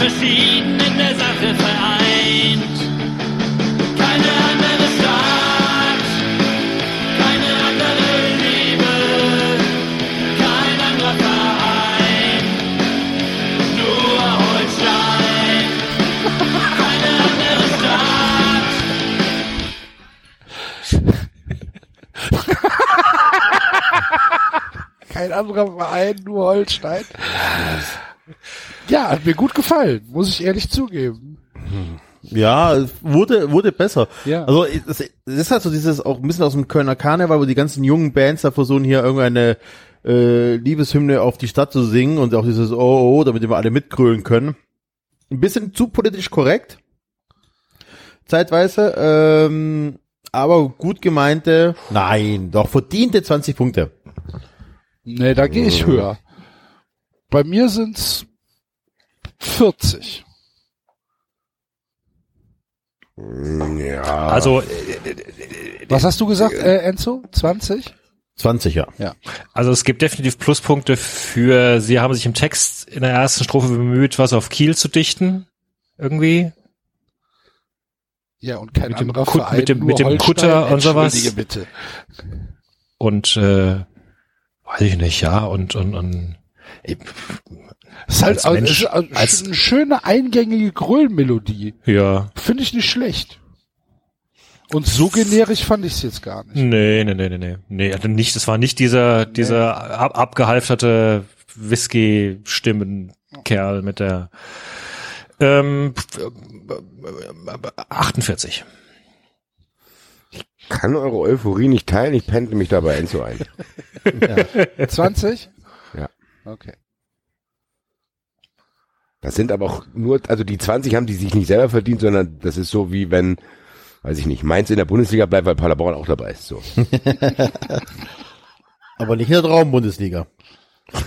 verschieden in der Sache vereint. Keine andere Stadt, keine andere Liebe, kein anderer Verein, nur Holstein. Keine andere Stadt. kein anderer Verein, nur Holstein. Ja, hat mir gut gefallen, muss ich ehrlich zugeben. Ja, es wurde, wurde besser. Ja. Also es, es ist halt so dieses auch ein bisschen aus dem Kölner Karneval, wo die ganzen jungen Bands da versuchen hier irgendeine äh, Liebeshymne auf die Stadt zu singen und auch dieses Oh, oh, oh, damit wir alle mitgrölen können. Ein bisschen zu politisch korrekt. Zeitweise, ähm, aber gut gemeinte, nein, doch verdiente 20 Punkte. Nee, da gehe ich höher. Bei mir sind's 40. Ja. Also, Was hast du gesagt, äh, Enzo? 20? 20, ja. Ja. also es gibt definitiv Pluspunkte für, sie haben sich im Text in der ersten Strophe bemüht, was auf Kiel zu dichten. Irgendwie. Ja, und kein Mit dem anderer Kut- Verein, mit dem- mit dem Holstein. Kutter und sowas. Bitte. Und äh, weiß ich nicht, ja, und, und, und ist halt Als also, Mensch, es ist also als- eine schöne eingängige Gröllmelodie. ja. Finde ich nicht schlecht. Und so generisch fand ich es jetzt gar nicht. Nee, nee, nee, nee, nee. Nee, also nicht, das war nicht dieser, dieser ab, abgehalfterte Whisky-Stimmenkerl mit der ähm, 48. kann eure Euphorie nicht teilen, ich pendle mich dabei Enzo ein. 20? Okay. Das sind aber auch nur, also die 20 haben die sich nicht selber verdient, sondern das ist so wie wenn, weiß ich nicht, Mainz in der Bundesliga bleibt, weil Paderborn auch dabei ist. So. Aber nicht in der Traumbundesliga.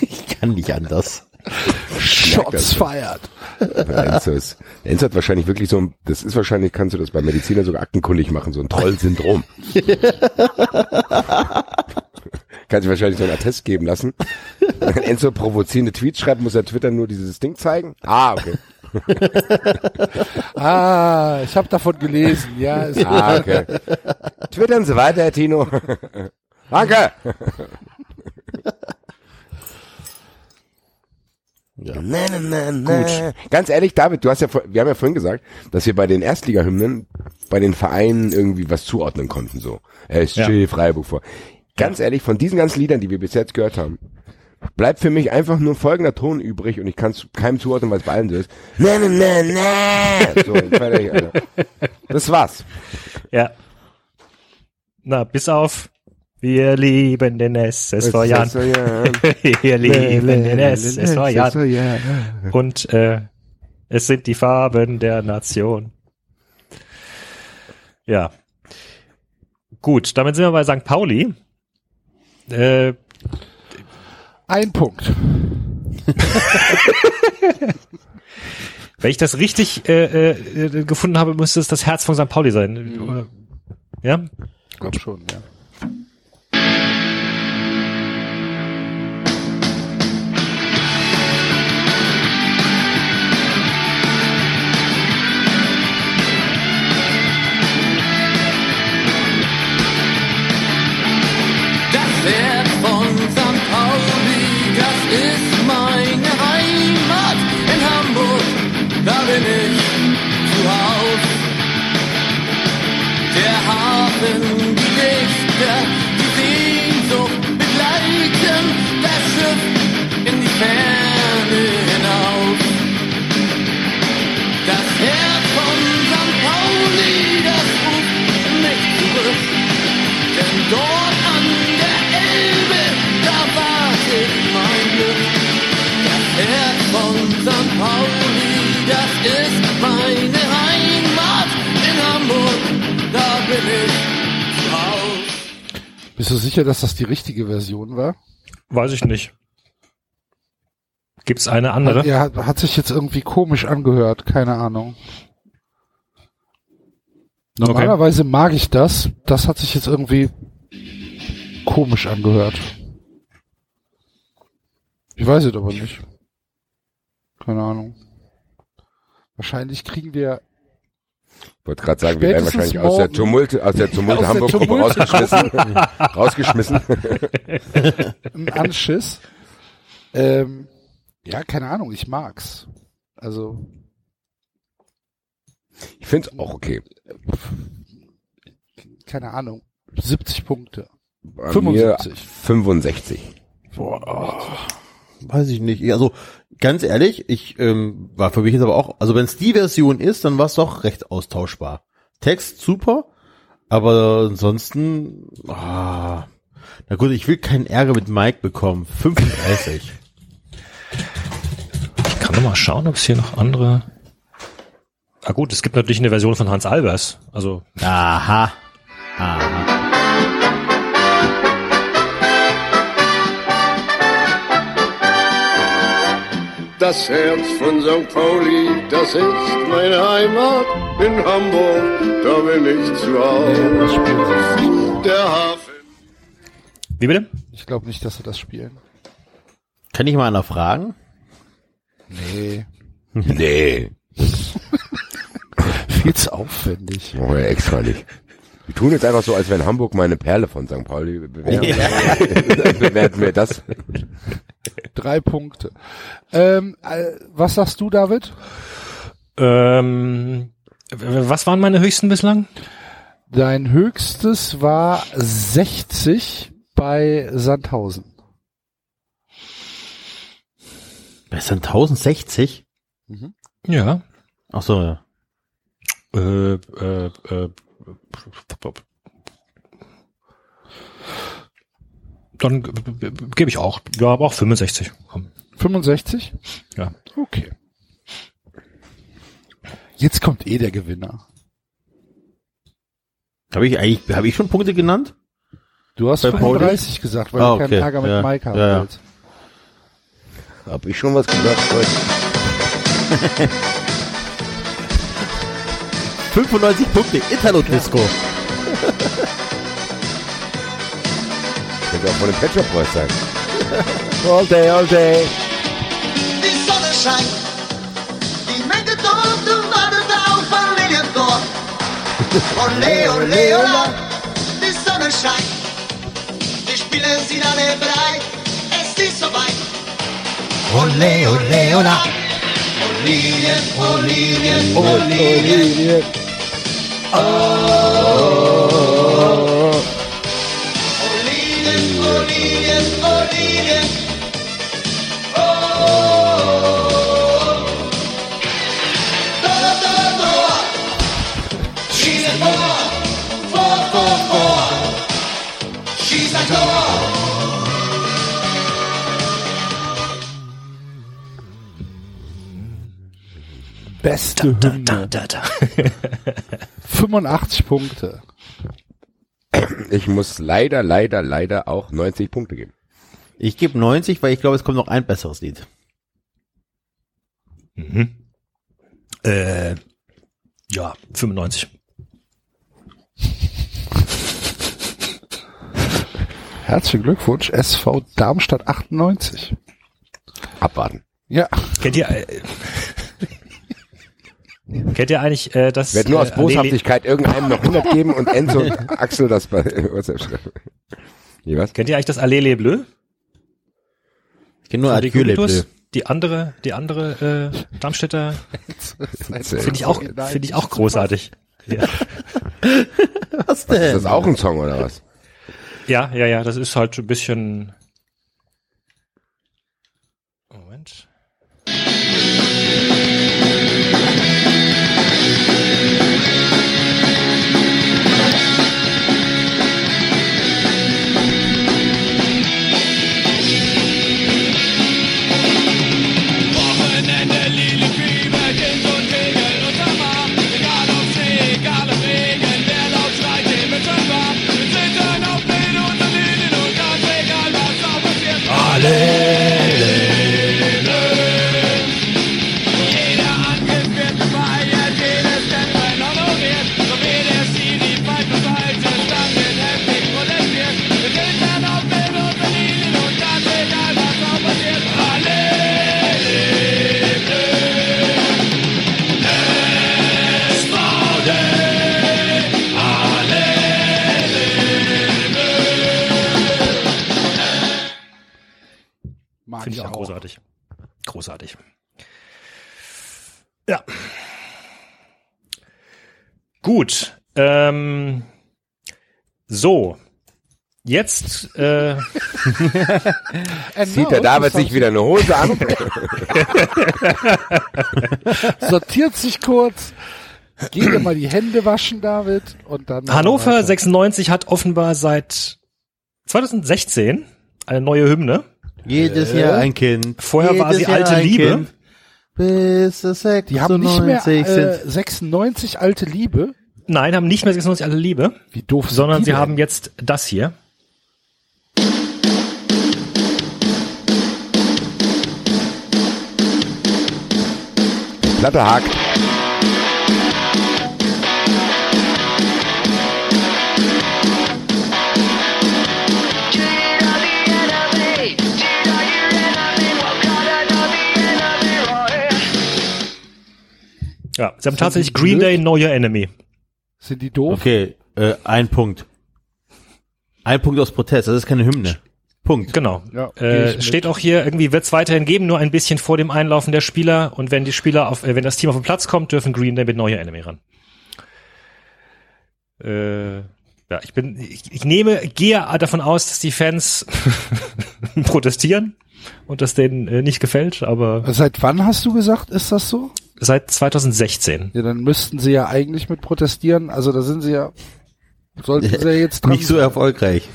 Ich kann nicht anders. Shots fired. Der Enzo, ist, Enzo hat wahrscheinlich wirklich so ein, das ist wahrscheinlich, kannst du das bei Medizinern sogar aktenkundig machen, so ein Troll-Syndrom. Kannst du wahrscheinlich so einen Attest geben lassen. Wenn Enzo provozierende Tweets schreibt, muss er Twitter nur dieses Ding zeigen. Ah, okay. Ah, ich habe davon gelesen. Ja, ist Ah, okay. Twittern Sie weiter, Herr Tino. Danke. Ja. Na, na, na, na. Ganz ehrlich, David, du hast ja, vor- wir haben ja vorhin gesagt, dass wir bei den Erstliga-Hymnen bei den Vereinen irgendwie was zuordnen konnten, so. SG, Freiburg vor. Ganz ehrlich, von diesen ganzen Liedern, die wir bis jetzt gehört haben, bleibt für mich einfach nur folgender Ton übrig und ich kann es keinem zuordnen, weil es bei allen so ist. Na, na, na, na. So, fertig, Alter. Das war's. Ja. Na, bis auf wir lieben den SSV Jan. Wir lieben den SSV Jan. Und äh, es sind die Farben der Nation. Ja. Gut, damit sind wir bei St. Pauli. Äh, ein Punkt. wenn ich das richtig äh, äh, gefunden habe, müsste es das Herz von St. Pauli sein. Oder? Ja? Ich glaube schon, ja. Da sicher, dass das die richtige Version war? Weiß ich nicht. Gibt's eine andere? Ja, hat, hat sich jetzt irgendwie komisch angehört, keine Ahnung. Normalerweise mag ich das. Das hat sich jetzt irgendwie komisch angehört. Ich weiß es aber nicht. Keine Ahnung. Wahrscheinlich kriegen wir wollte gerade sagen, wir werden wahrscheinlich aus der morgen- Tumulte, aus der Tumulte Aus der Hamburg-Gruppe Tumulte- rausgeschmissen. rausgeschmissen. einen Anschiss. Ähm, ja, keine Ahnung, ich mag's. Also, Ich finde es auch okay. keine Ahnung. 70 Punkte. Bei 75. Mir 65. Weiß ich nicht. Also ganz ehrlich, ich ähm, war für mich jetzt aber auch, also wenn es die Version ist, dann war es doch recht austauschbar. Text super, aber ansonsten, ah, na gut, ich will keinen Ärger mit Mike bekommen. 35. Ich kann noch mal schauen, ob es hier noch andere. Ah gut, es gibt natürlich eine Version von Hans Albers. Also Aha. Aha. Das Herz von St. Pauli, das ist meine Heimat. In Hamburg, da bin ich zu Hause. Der Hafen. wie bitte? Ich glaube nicht, dass sie das spielen. Kann ich mal einer fragen? Nee. Nee. Viel zu aufwendig. Machen wir extra nicht. Wir tun jetzt einfach so, als wenn Hamburg meine Perle von St. Pauli bewerten. bewerten wir das. Drei Punkte. Ähm, äh, was sagst du, David? Ähm, was waren meine höchsten bislang? Dein höchstes war 60 bei Sandhausen. Bei sind 1060? Ja. Ach so, ja. Äh, äh, äh, dann gebe ich auch. Ja, aber auch 65. Komm. 65? Ja. Okay. Jetzt kommt eh der Gewinner. Habe ich eigentlich, habe ich schon Punkte genannt? Du hast Bei Pauli? 35 gesagt, weil Ah, du keinen okay. Ärger mit Ja. Mike haben Ja, ja. Hab ich schon was gesagt heute? 95 Punkte, Italo-Disco. All day, all day. Die Sonne scheint, die Menge dort, du wartest auf Familientor. Ole, ole, ola, die Sonne scheint, die Spiele sind alle bereit, es ist soweit. Ole, ole, ola, Olivien, Olivien, Olivien. Olivien, Olivien, Olivien. Todo, todo, todo. She's a four, four, four, four. She's a door. Beste Hymne. 85 Punkte. Ich muss leider, leider, leider auch 90 Punkte geben. Ich gebe 90, weil ich glaube, es kommt noch ein besseres Lied. Mhm. Äh, ja, 95. Herzlichen Glückwunsch, SV Darmstadt 98. Abwarten. Ja. Kennt ihr, äh, kennt ihr eigentlich äh, das? Ich werde nur aus äh, Boshaftigkeit irgendeinem noch 100 geben und Enzo und Axel das bei WhatsApp schreiben. Wie was? Kennt ihr eigentlich das Allele Bleu? Ich kenne nur Adieu les? Bleus. Die andere, die andere äh, Darmstädter finde ich auch, finde ich auch großartig. Ja. Was Ist denn? das auch ein Song oder was? ja, ja, ja, das ist halt so ein bisschen. Ja. Gut. Ähm, So. Jetzt, äh, Zieht der David sich wieder eine Hose an? Sortiert sich kurz. Geht dir mal die Hände waschen, David, und dann. Hannover 96 hat offenbar seit 2016 eine neue Hymne. Jedes Jahr ein Kind. Vorher war Jedes sie Jahr alte Liebe. Kind. Bis es 96 Die haben nicht mehr äh, 96 alte Liebe. Nein, haben nicht mehr 96 alle Liebe, Wie doof sind sondern die sie denn? haben jetzt das hier. Platte hakt. Ja, sie haben Sind tatsächlich Green blöd? Day Know Your Enemy. Sind die doof? Okay, äh, ein Punkt. Ein Punkt aus Protest, das ist keine Hymne. Punkt. Genau. Ja, äh, steht auch hier, irgendwie wird es weiterhin geben, nur ein bisschen vor dem Einlaufen der Spieler. Und wenn die Spieler auf, äh, wenn das Team auf den Platz kommt, dürfen Green Day mit Know Your Enemy ran. Äh, ja, ich bin, ich, ich nehme, gehe davon aus, dass die Fans protestieren und das denen äh, nicht gefällt, aber Seit wann hast du gesagt, ist das so? Seit 2016. Ja, dann müssten sie ja eigentlich mit protestieren. Also da sind sie ja, sollten sie ja jetzt dran Nicht so erfolgreich.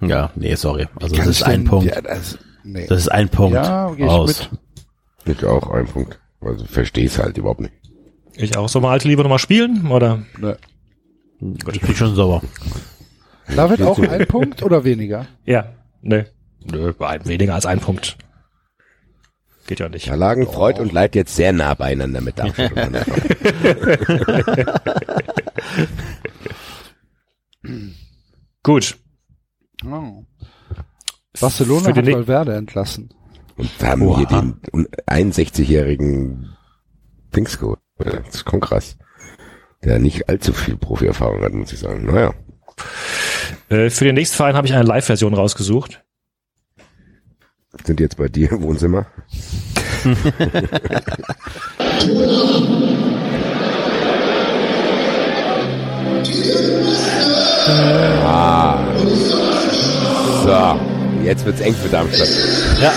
Ja, nee, sorry. Also das ist ein denn- Punkt. Ja, das, nee. Das ist ein Punkt. Ja, geh ich aus. mit. Ich auch ein Punkt. Also verstehe es halt überhaupt nicht. Ich auch. Soll mal alte Liebe nochmal spielen? Oder? Ne. Ich bin schon sauer. David auch ein Punkt oder weniger? Ja. Nö. Nö, ein, weniger als ein Punkt. Geht ja nicht. Da lagen Freud und Leid jetzt sehr nah beieinander mit der. Gut. Oh. Barcelona hat Valverde entlassen. Und da haben Oha. wir den 61-jährigen Dings geholt. Das ist schon krass. Der nicht allzu viel Profi-Erfahrung hat, muss ich sagen. Naja. Äh, für den nächsten Verein habe ich eine Live-Version rausgesucht. Sind die jetzt bei dir im Wohnzimmer? ah. So, jetzt wird's eng für Darmstadt. Ja.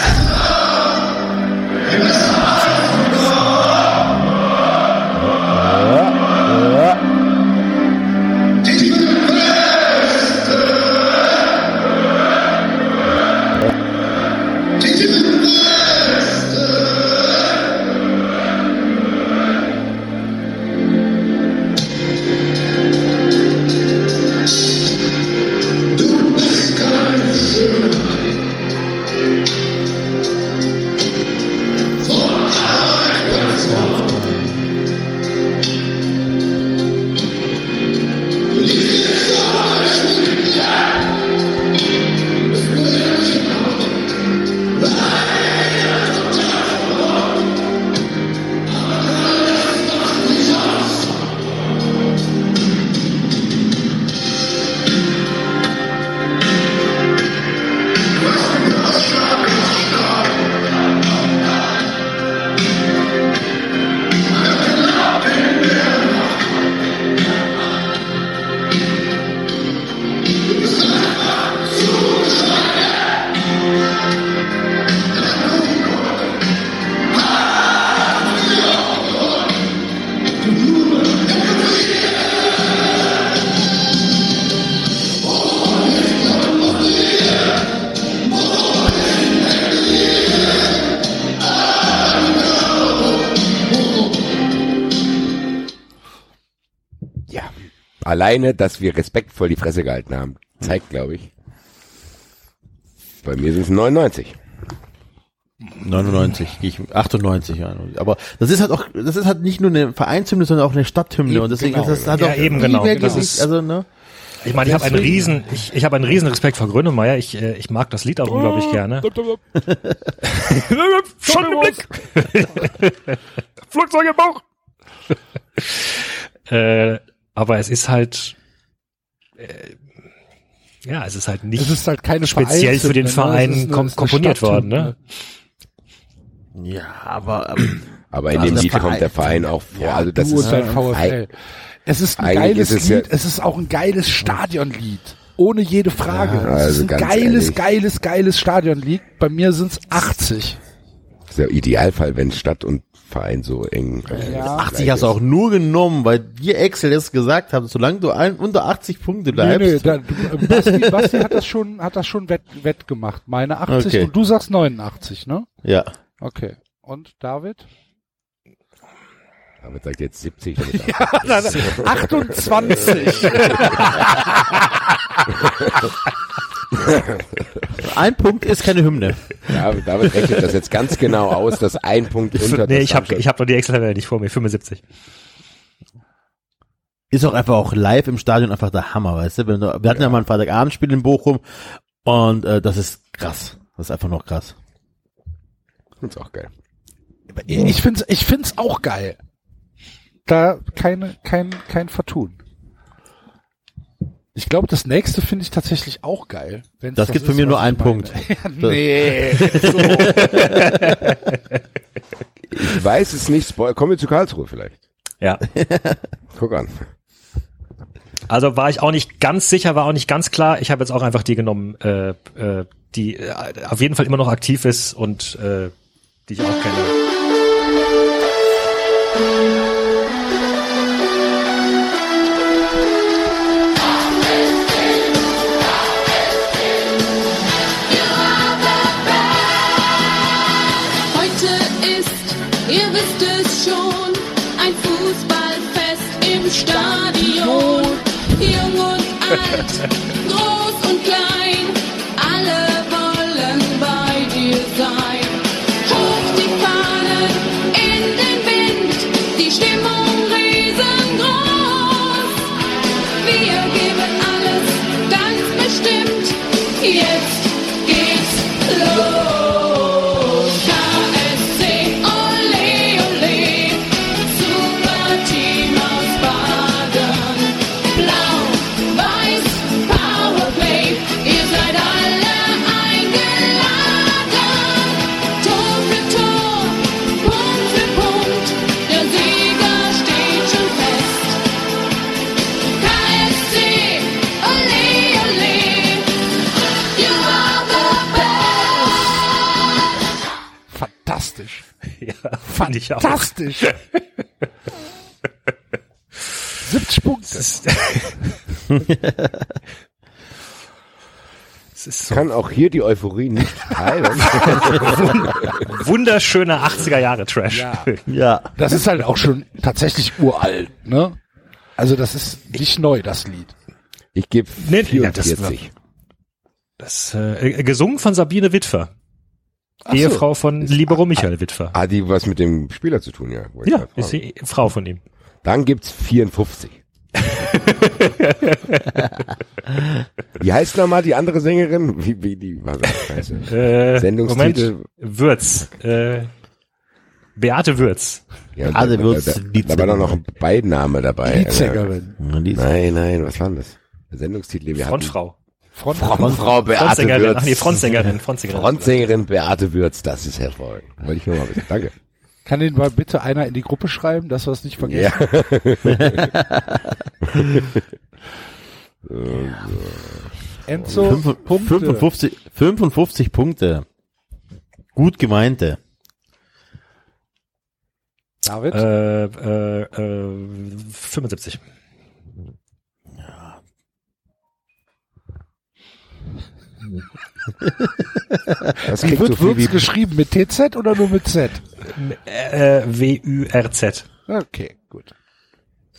Alleine, dass wir respektvoll die Fresse gehalten haben, zeigt, glaube ich. Bei mir sind es 99. 99, gehe ich 98 ja. Aber das ist halt auch, das ist halt nicht nur eine Vereinshymne, sondern auch eine Stadthymne Eben, und deswegen genau. ist das hat Ja, auch eben, viel genau. mehr Das Gewicht, ist- also ne. Ich meine, ich habe einen riesen, ich, ich habe einen riesen Respekt vor Grönemeyer. Ich, äh, ich mag das Lied auch unglaublich gerne. Schon im Blick. Flugzeug im Bauch. äh, aber es ist halt, äh, ja, es ist halt nicht Es ist halt keine speziell für den ne? Verein Es eine- kom es komponiert worden, ne? Ja, aber ähm, Aber in Also dem der Lied kommt Verein- der Verein auch vor. Ja, also das ist dein VfL. Es ist ein geiles ist es ja- Lied, es ist auch ein geiles Stadionlied. Ohne jede Frage. Ja, es also ist ein geiles, ehrlich. geiles, geiles Stadionlied. Bei mir sind's 80. Das ist der Idealfall, wenn Stadt und Verein so eng. äh, Ja. 80 hast du auch nur genommen, weil dir Excel das gesagt hat, solange du ein, unter 80 Punkte Nee, bleibst. nee, da, du- Basti, Basti hat das schon, hat das schon wett, wettgemacht. Meine 80 Okay. und du sagst 89, ne? Ja. Okay. Und David? David sagt jetzt 70. damit Ja, nein, nein, 28. Ein Punkt ist keine Hymne. David, David rechnet das jetzt ganz genau aus, dass ein Punkt unter nee, ich habe ich hab noch die Excel-Tabelle nicht vor mir. 75. Ist auch einfach auch live im Stadion einfach der Hammer, weißt du? Wir hatten ja, mal ein Freitagabendspiel in Bochum und äh, das ist krass. Das ist einfach noch krass. Ist auch geil. Ich find's, ich find's auch geil. Da keine, kein, kein Vertun. Ich glaube, das nächste finde ich tatsächlich auch geil. wenn's Das gibt für ist, mir was nur einen. Punkt. Ja, nee. so. Ich weiß es nicht. Kommen wir zu Karlsruhe vielleicht. Ja. Guck an. Also war ich auch nicht ganz sicher, war auch nicht ganz klar. Ich habe jetzt auch einfach die genommen, äh, äh, die äh, auf jeden Fall immer noch aktiv ist und äh, die ich auch kenne. Não! Fand ich auch. Fantastisch. 70 Punkte. Es ist so Kann auch hier die Euphorie nicht teilen. wunderschöner 80er Jahre Trash. Ja. Ja. Das ist halt auch schon tatsächlich uralt, ne? Also das ist nicht neu, das Lied. Ich gebe Nee, nee, ja, das 44. Das äh, gesungen von Sabine Witwer. Ach so. Ehefrau von Libero Michael Witwer. Ah, die was mit dem Spieler zu tun, ja. Ja, ist die Frau von ihm. Dann gibt's 54. Wie heißt nochmal die andere Sängerin? Wie, wie die war das? Scheiße. Äh, Sendungstitel. Moment, Würz. Äh, Beate Würz. Ja, Alle da, wird's da, da, da war doch noch ein Beidname dabei. Liedsängerin. Nein, nein, was war denn das? Der Sendungstitel, wir Frontfrau. Front Frontfrau Beate Frontsängerin. Würz. Ach nee, Frontsängerin. Frontsängerin. Frontsängerin Beate Würz, das ist hervorragend. Wollte ich nur mal wissen. Danke. Kann den mal bitte einer in die Gruppe schreiben, dass wir es nicht vergessen? Enzo, Fünf- Punkte. 55, 55 Punkte. Gut gemeinte. David? Äh, äh, äh, 75. Das Wie wird so Würz wie geschrieben? Mit TZ oder nur mit Z? Äh, W-U-R-Z. Okay, gut.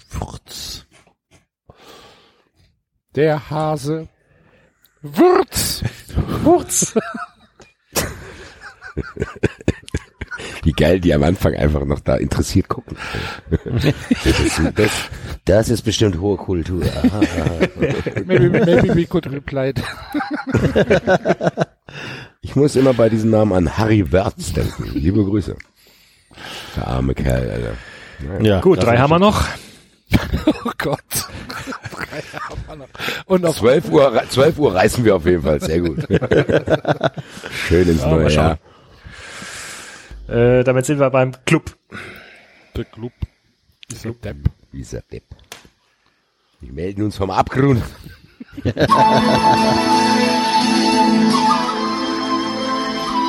Furz. Der Hase. Würz. Wurz. Wie geil die am Anfang einfach noch da interessiert gucken. das, ist, das, das ist bestimmt hohe Kultur. Aha, maybe, maybe we could reply. Ich muss immer bei diesem Namen an Harry Wörz denken. Liebe Grüße. Der arme Kerl, Alter. Naja. Ja, Gut, das drei haben wir noch. Oh Gott. Drei haben wir noch. Und auf 12 Uhr, re- 12 Uhr reißen wir auf jeden Fall. Sehr gut. Schön ins Ja, neue schauen. Jahr. Äh, damit sind wir beim Club. der Club. Ein Depp. Dieser Depp. Wir melden uns vom Abgrund.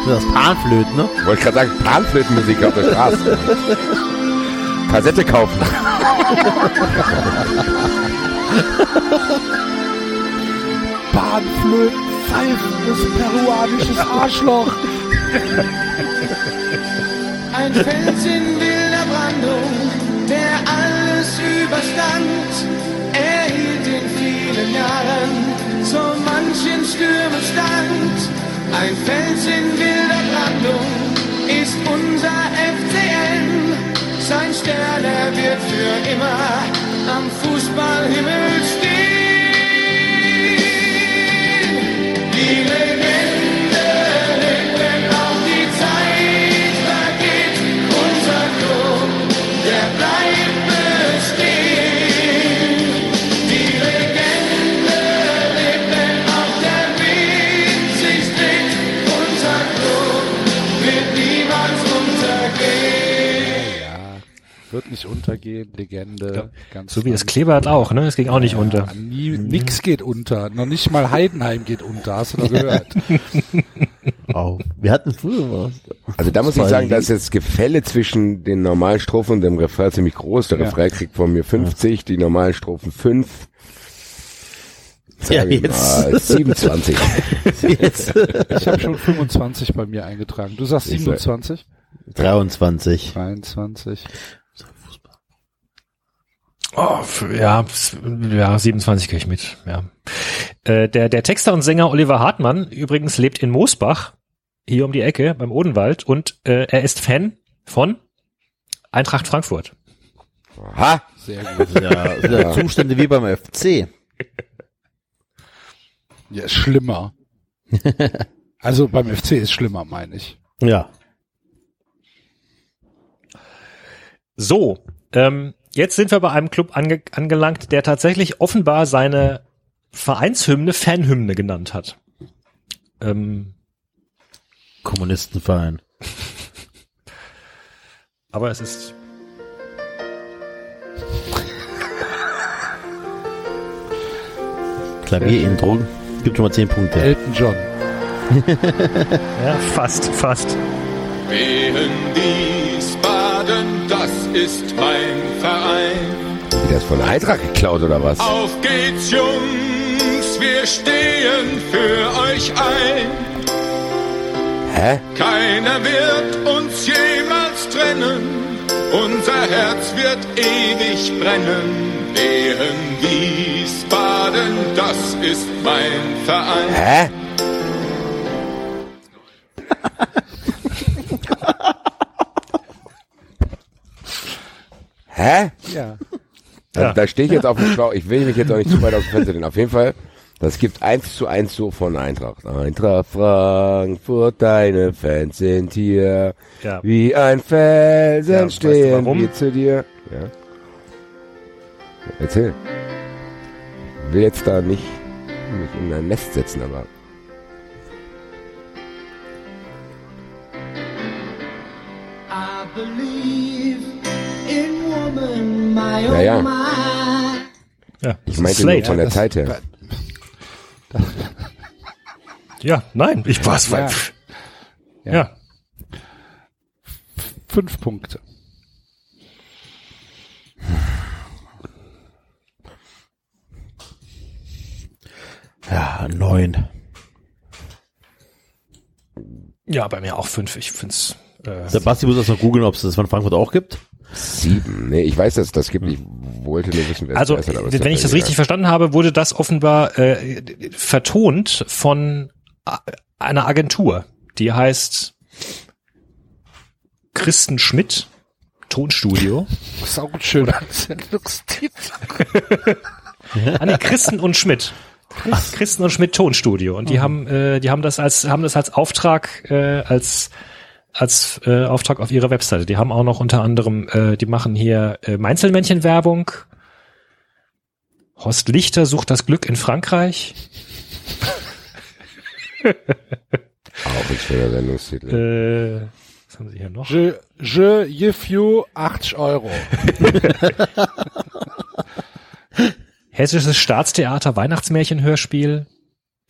Das Panflöten, ne? Wollte gerade sagen, Panflötenmusik auf der Straße. Kassette kaufen. Bahnflöten, pfeifendes peruanisches Arschloch. Ein Fels in wilder Brandung, der alles überstand. Er hielt in vielen Jahren so manchen Stürmen stand. Ein Fels in wilder Brandung ist unser FCN. Sein Stern, er wird für immer am Fußballhimmel stehen. Wird nicht untergehen, Legende. Ganz So wie das Kleeblatt auch, ne? Es ging auch nicht unter. Nie, nix geht unter. Noch nicht mal Heidenheim geht unter. Hast du doch gehört? Oh, wir hatten früher was. Also da muss ich sagen, da ist das Gefälle zwischen den normalen Strophen und dem Refrain ziemlich groß. Der Ja. Refrain kriegt von mir 50, die normalen Strophen 5. Ja, jetzt. mal, 27. Jetzt. Ich habe schon 25 bei mir eingetragen. Du sagst Ich sag- 27? 23. 23. Oh, ja, ja, 27 krieg ich mit, ja. Äh, der, der Texter und Sänger Oliver Hartmann übrigens lebt in Moosbach, hier um die Ecke, beim Odenwald, und äh, er ist Fan von Eintracht Frankfurt. Ha! Sehr gut. Ja, ja. Zustände wie beim FC. Ja, ist schlimmer. Also beim FC ist schlimmer, meine ich. Ja. So, ähm, jetzt sind wir bei einem Club ange angelangt, der tatsächlich offenbar seine Vereinshymne Fanhymne genannt hat. Ähm, Kommunistenverein. aber es ist Klavier-Intro. Gibt schon mal 10 Punkte. Elton John. ja fast, fast. Wehen das ist mein Verein. Der ist von der Eintracht geklaut oder was? Auf geht's, Jungs, wir stehen für euch ein. Hä? Keiner wird uns jemals trennen, unser Herz wird ewig brennen. Wehen Wiesbaden, das ist mein Verein. Hä? Hä? Ja. Da, Ja. da stehe ich jetzt auf dem Schlauch. Ich will mich jetzt auch nicht zu weit aus dem Fenster lehnen. Auf jeden Fall, das gibt eins zu eins so von Eintracht. Eintracht Frankfurt, deine Fans sind hier. Ja. Wie ein Felsen Ja, weißt du stehen wir zu dir. Ja. Erzähl. Ich will jetzt da nicht mich in ein Nest setzen, aber I believe Ja, ja. ich meinte nur von der das- Zeit her. Ja, nein, ich war's. Ja. Ja. ja. Fünf Punkte. Ja, 9. Ja, bei mir auch fünf. Ich find's. Äh, Sebastian muss das noch googeln, ob es das von Frankfurt auch gibt. Sieben. Nee, ich weiß, dass es das gibt. Ich wollte nur wissen, wer also, es ist wenn ich das richtig verstanden habe, wurde das offenbar äh, vertont von a- einer Agentur, die heißt Christen Schmidt Tonstudio. Das ist auch ein schöner Sendungstitel. Ah, nee, Christen und Schmidt. Christen und Schmidt Tonstudio. Und die haben, äh, die haben das als, haben das als Auftrag, äh, als, als äh, Auftrag auf ihrer Webseite. Die haben auch noch unter anderem, äh, die machen hier äh, Mainzelmännchen-Werbung. Horst Lichter sucht das Glück in Frankreich. Auch ein schöner Sendungstitel. Äh, was haben sie hier noch? Je, je give you 80 Euro. Hessisches Staatstheater, Weihnachtsmärchen-Hörspiel.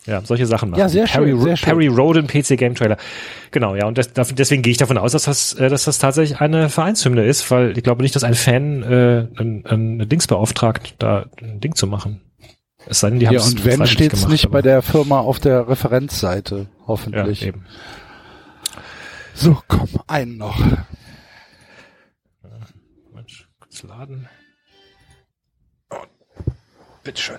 Ja, solche Sachen machen. Ja, sehr Perry, schön, sehr schön. Perry Roden PC Game Trailer. Genau, ja, und das, deswegen gehe ich davon aus, dass das, äh, dass das tatsächlich eine Vereinshymne ist, weil ich glaube nicht, dass ein Fan äh, ein, ein Dings beauftragt, da ein Ding zu machen. Es sei denn, die haben Ja, und wenn steht's nicht bei der Firma auf der Referenzseite, hoffentlich. Ja, eben. So, komm, einen noch. Mensch, kurz laden. Oh, bitteschön.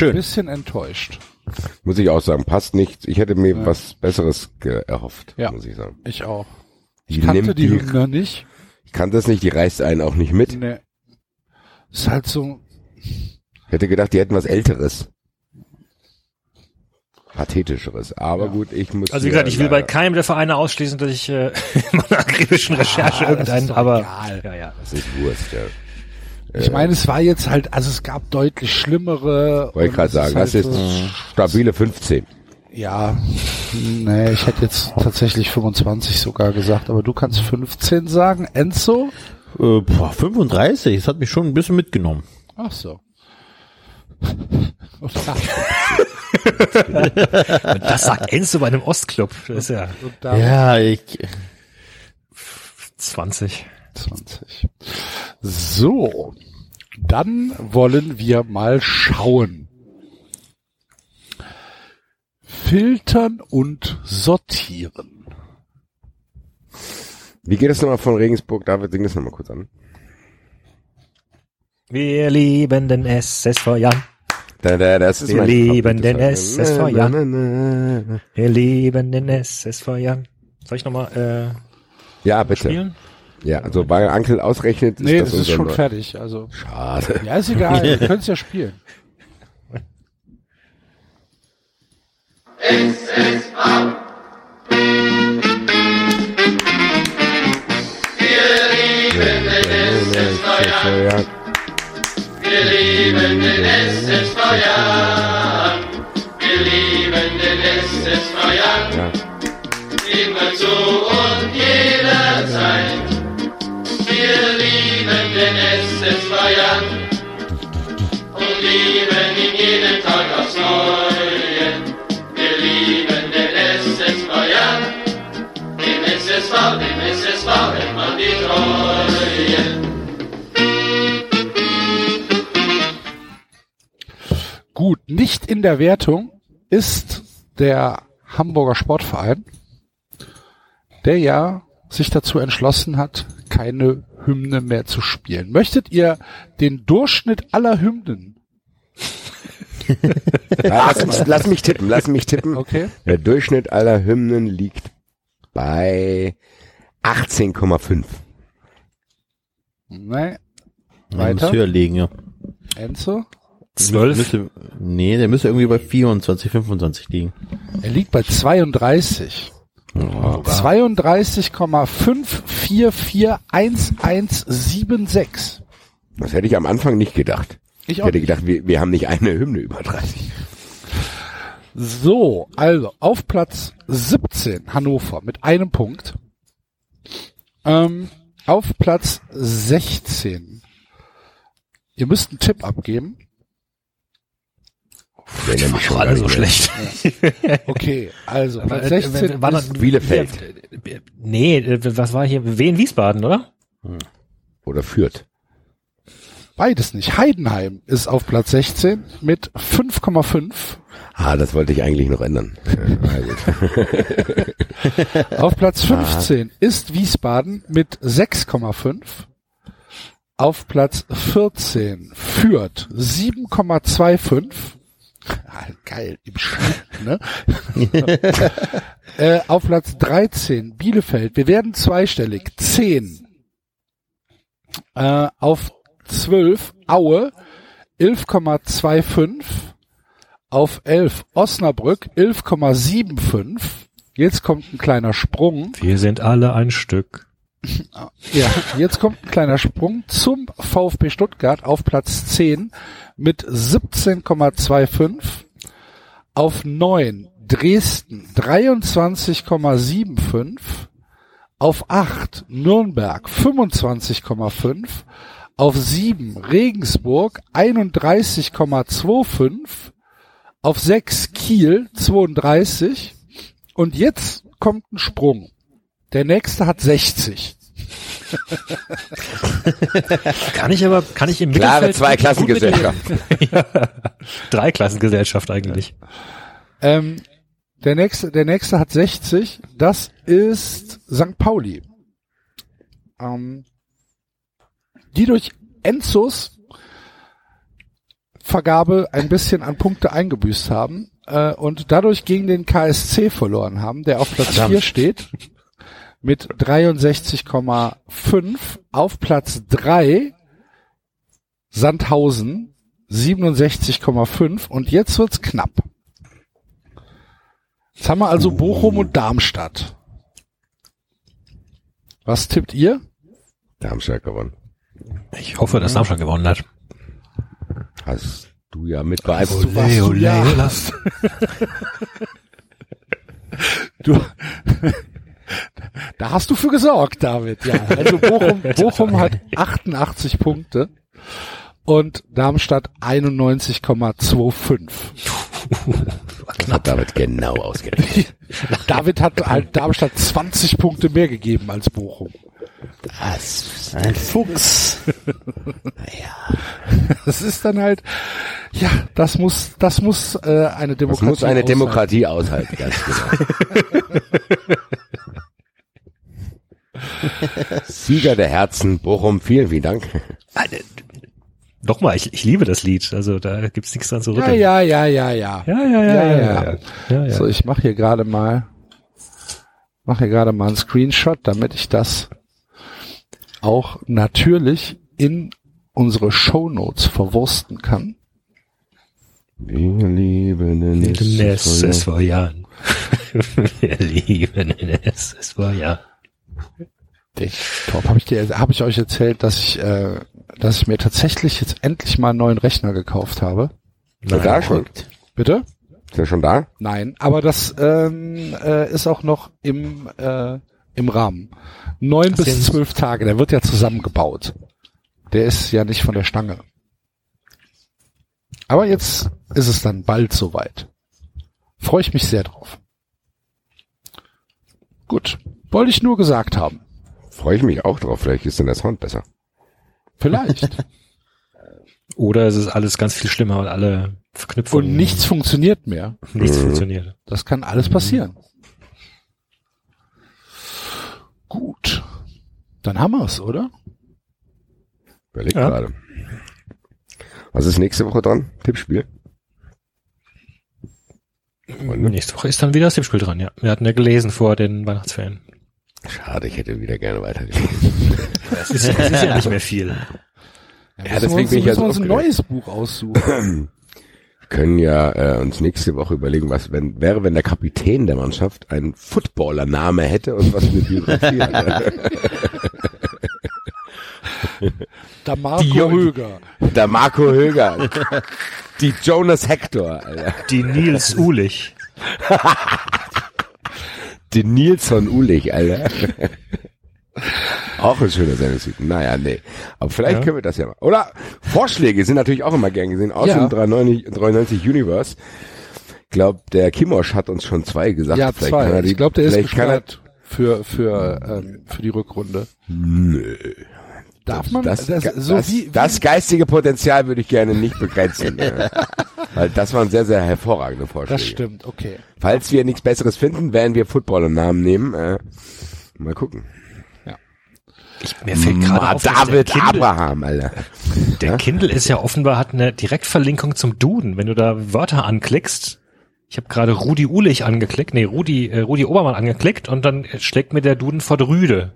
Schön. ein bisschen enttäuscht. Muss ich auch sagen, passt nicht. Ich hätte mir was Besseres erhofft, Ja. muss ich sagen. Ich auch. Ich Die kannte die die- Hymne nicht. Ich kann das nicht, die reißt einen auch nicht mit. Nee. Ist halt so, Hätte gedacht, die hätten was Älteres. Pathetischeres. Aber gut, ich muss. Also wie gesagt, ich will bei keinem der Vereine ausschließen, dass ich äh, in meiner akribischen Recherche das irgendeinen, aber egal. ja, ja. Das ist Wurst, ja. Ich meine, es war jetzt halt, also es gab deutlich schlimmere. Wollte ich gerade sagen, halt das ist so- stabile 15. Ja, nee, ich hätte jetzt tatsächlich 25 sogar gesagt, aber du kannst 15 sagen. Enzo? Äh, boah, 35, das hat mich schon ein bisschen mitgenommen. Ach so. Und das sagt Enzo bei einem Ostclub. Das ist ja Ja, ich, 20. 20. So, dann wollen wir mal schauen. Filtern und sortieren. Wie geht das nochmal von Regensburg? David, sing das nochmal kurz an. Wir lieben den SSV Jan. Da, da, das ist Wir lieben den. SSV Jan. Wir lieben den SSV Jan. Soll ich nochmal Ja, äh, bitte. spielen? Ja, also bei Ankel ausrechnet ist Nee, das das ist schon Neu- fertig. Also, Schade. ja, ist egal. Wir können es ja spielen. Nicht in der Wertung ist der Hamburger Sportverein, der ja sich dazu entschlossen hat, keine Hymne mehr zu spielen. Möchtet ihr den Durchschnitt aller Hymnen? Lass, mich, lass mich tippen, lass mich tippen. Okay. Der Durchschnitt aller Hymnen liegt bei 18,5. Nee. der muss Weiter. höher liegen, ja. Enzo? 12? Müsste, nee, der müsste irgendwie bei 24, 25 liegen. Er liegt bei 32. Oh, 32,5441176. Das hätte ich am Anfang nicht gedacht. Ich Ich auch hätte nicht. gedacht, wir, wir haben nicht eine Hymne über 30. So, also auf Platz 17 Hannover mit einem Punkt. Ähm, auf Platz 16. Ihr müsst einen Tipp abgeben. Erinnere mich schon War gar alle so schlecht. Okay, also Platz äh, 16 war ist dann- Bielefeld. Nee, äh, was war hier? Wien Wiesbaden, oder? Oder führt. beides nicht. Heidenheim ist auf Platz 16 mit 5,5. Ah, das wollte ich eigentlich noch ändern. Auf Platz 15 ist Wiesbaden mit 6,5. Auf Platz 14 führt 7,25. Ah, geil, im Schnitt, ne? äh, auf Platz 13 Bielefeld. Wir werden zweistellig. 10. Äh, auf 12 Aue 11,25. Auf 11 Osnabrück 11,75. Jetzt kommt ein kleiner Sprung. Wir sind alle ein Stück. Ja, jetzt kommt ein kleiner Sprung zum VfB Stuttgart auf Platz 10 mit 17,25. Auf 9 Dresden 23,75. Auf 8 Nürnberg 25,5. Auf 7 Regensburg 31,25. Auf 6 Kiel 32. Und jetzt kommt ein Sprung. Der nächste hat 60. Kann ich aber, kann ich im Klare Mittelfeld... Zweiklassengesellschaft. ja. Dreiklassengesellschaft eigentlich. Ähm, der nächste, der nächste hat 60. Das ist St. Pauli. Ähm, die durch Enzos Vergabe ein bisschen an Punkte eingebüßt haben äh, und dadurch gegen den KSC verloren haben, der auf Platz Verdammt. 4 steht mit 63,5 auf Platz 3 Sandhausen 67,5 und jetzt wird's knapp. Jetzt haben wir also Bochum und Darmstadt. Was tippt ihr? Darmstadt gewonnen. Ich hoffe, dass Darmstadt gewonnen hat. Hast du ja mit beeinflusst. Du warst du, ja. du, da hast du für gesorgt, David. Ja, also Bochum, Bochum hat 88 Punkte und Darmstadt 91,25. Das hat David genau ausgerechnet. David hat halt Darmstadt 20 Punkte mehr gegeben als Bochum. Das Ein Fuchs. Das ist dann halt, ja, das muss, das muss äh, eine Das Demokratie. muss eine aushalten. Demokratie aushalten, ganz genau. Sieger der Herzen, Bochum, vielen, vielen Dank. Nochmal, ich, ich liebe das Lied. Also da gibt's nichts dran zu Ja, rütteln. ja, ja, ja, ja. Ja, ja, ja, ja, ja. ja, ja. So, ich mache hier gerade mal, mache hier gerade mal einen Screenshot, damit ich das auch natürlich in unsere Shownotes verwursten kann. Wir lieben den Es ist vor Jahren. Wir lieben es ist vor Jahren. Top, habe ich dir, habe ich euch erzählt, dass ich, äh, dass ich mir tatsächlich jetzt endlich mal einen neuen Rechner gekauft habe? Er da schon? Bitte? Ist er schon da? Nein, aber das ähm, äh, ist auch noch im äh, im Rahmen. Neun bis zwölf Tage. Der wird ja zusammengebaut. Der ist ja nicht von der Stange. Aber jetzt ist es dann bald soweit. Freue ich mich sehr drauf. Gut, wollte ich nur gesagt haben. Freue ich mich auch drauf. Vielleicht ist dann der Sound besser. Vielleicht. Oder es ist alles ganz viel schlimmer und alle Verknüpfungen. Und nichts funktioniert mehr. nichts Mhm. funktioniert. Das kann alles passieren. Gut. Dann haben wir's, oder? Überleg Ja. gerade. Was ist nächste Woche dran? Tippspiel? Nächste Woche ist dann wieder das Tippspiel dran, ja. Wir hatten ja gelesen vor den Weihnachtsferien. Schade, ich hätte wieder gerne weitergelesen. Es ist, es ist ja nicht mehr viel. Ja, deswegen bin ich ja müssen so wir uns ein neues Buch aussuchen. Wir können ja äh, uns nächste Woche überlegen, was wenn, wäre, wenn der Kapitän der Mannschaft einen Footballer-Name hätte und was für eine Biografie hat. Der Marco Die Jungen- Höger. Der Marco Höger. Die Jonas Hector, Alter. Die Nils Ulich. Die Nilsson Ulich, Alter. Auch ein schöner Sendungstitel. Naja, nee. Aber vielleicht Ja. können wir das ja mal. Oder Vorschläge sind natürlich auch immer gern gesehen. Aus Ja. dem 93, 93 Universe. Ich glaube, der Kimosch hat uns schon zwei gesagt. Ja, Vielleicht kann zwei. er die- Ich glaube, der ist kann er- gesperrt für, für, ähm, für die Rückrunde. Nö. Darf man, das, das, das, so das, wie, wie das geistige Potenzial würde ich gerne nicht begrenzen. ja. Weil das waren sehr, sehr hervorragende Vorschläge. das stimmt, okay. Falls wir nichts Besseres finden, werden wir Football im Namen nehmen. Äh, mal gucken. Mir fällt gerade auf, David der Kindle, Abraham, Alter. der Kindle ist ja offenbar hat eine Direktverlinkung zum Duden. Wenn du da Wörter anklickst, ich habe gerade Rudi Ulich angeklickt, nee, Rudi, äh, Rudi Obermann angeklickt und dann schlägt mir der Duden vor Rüde.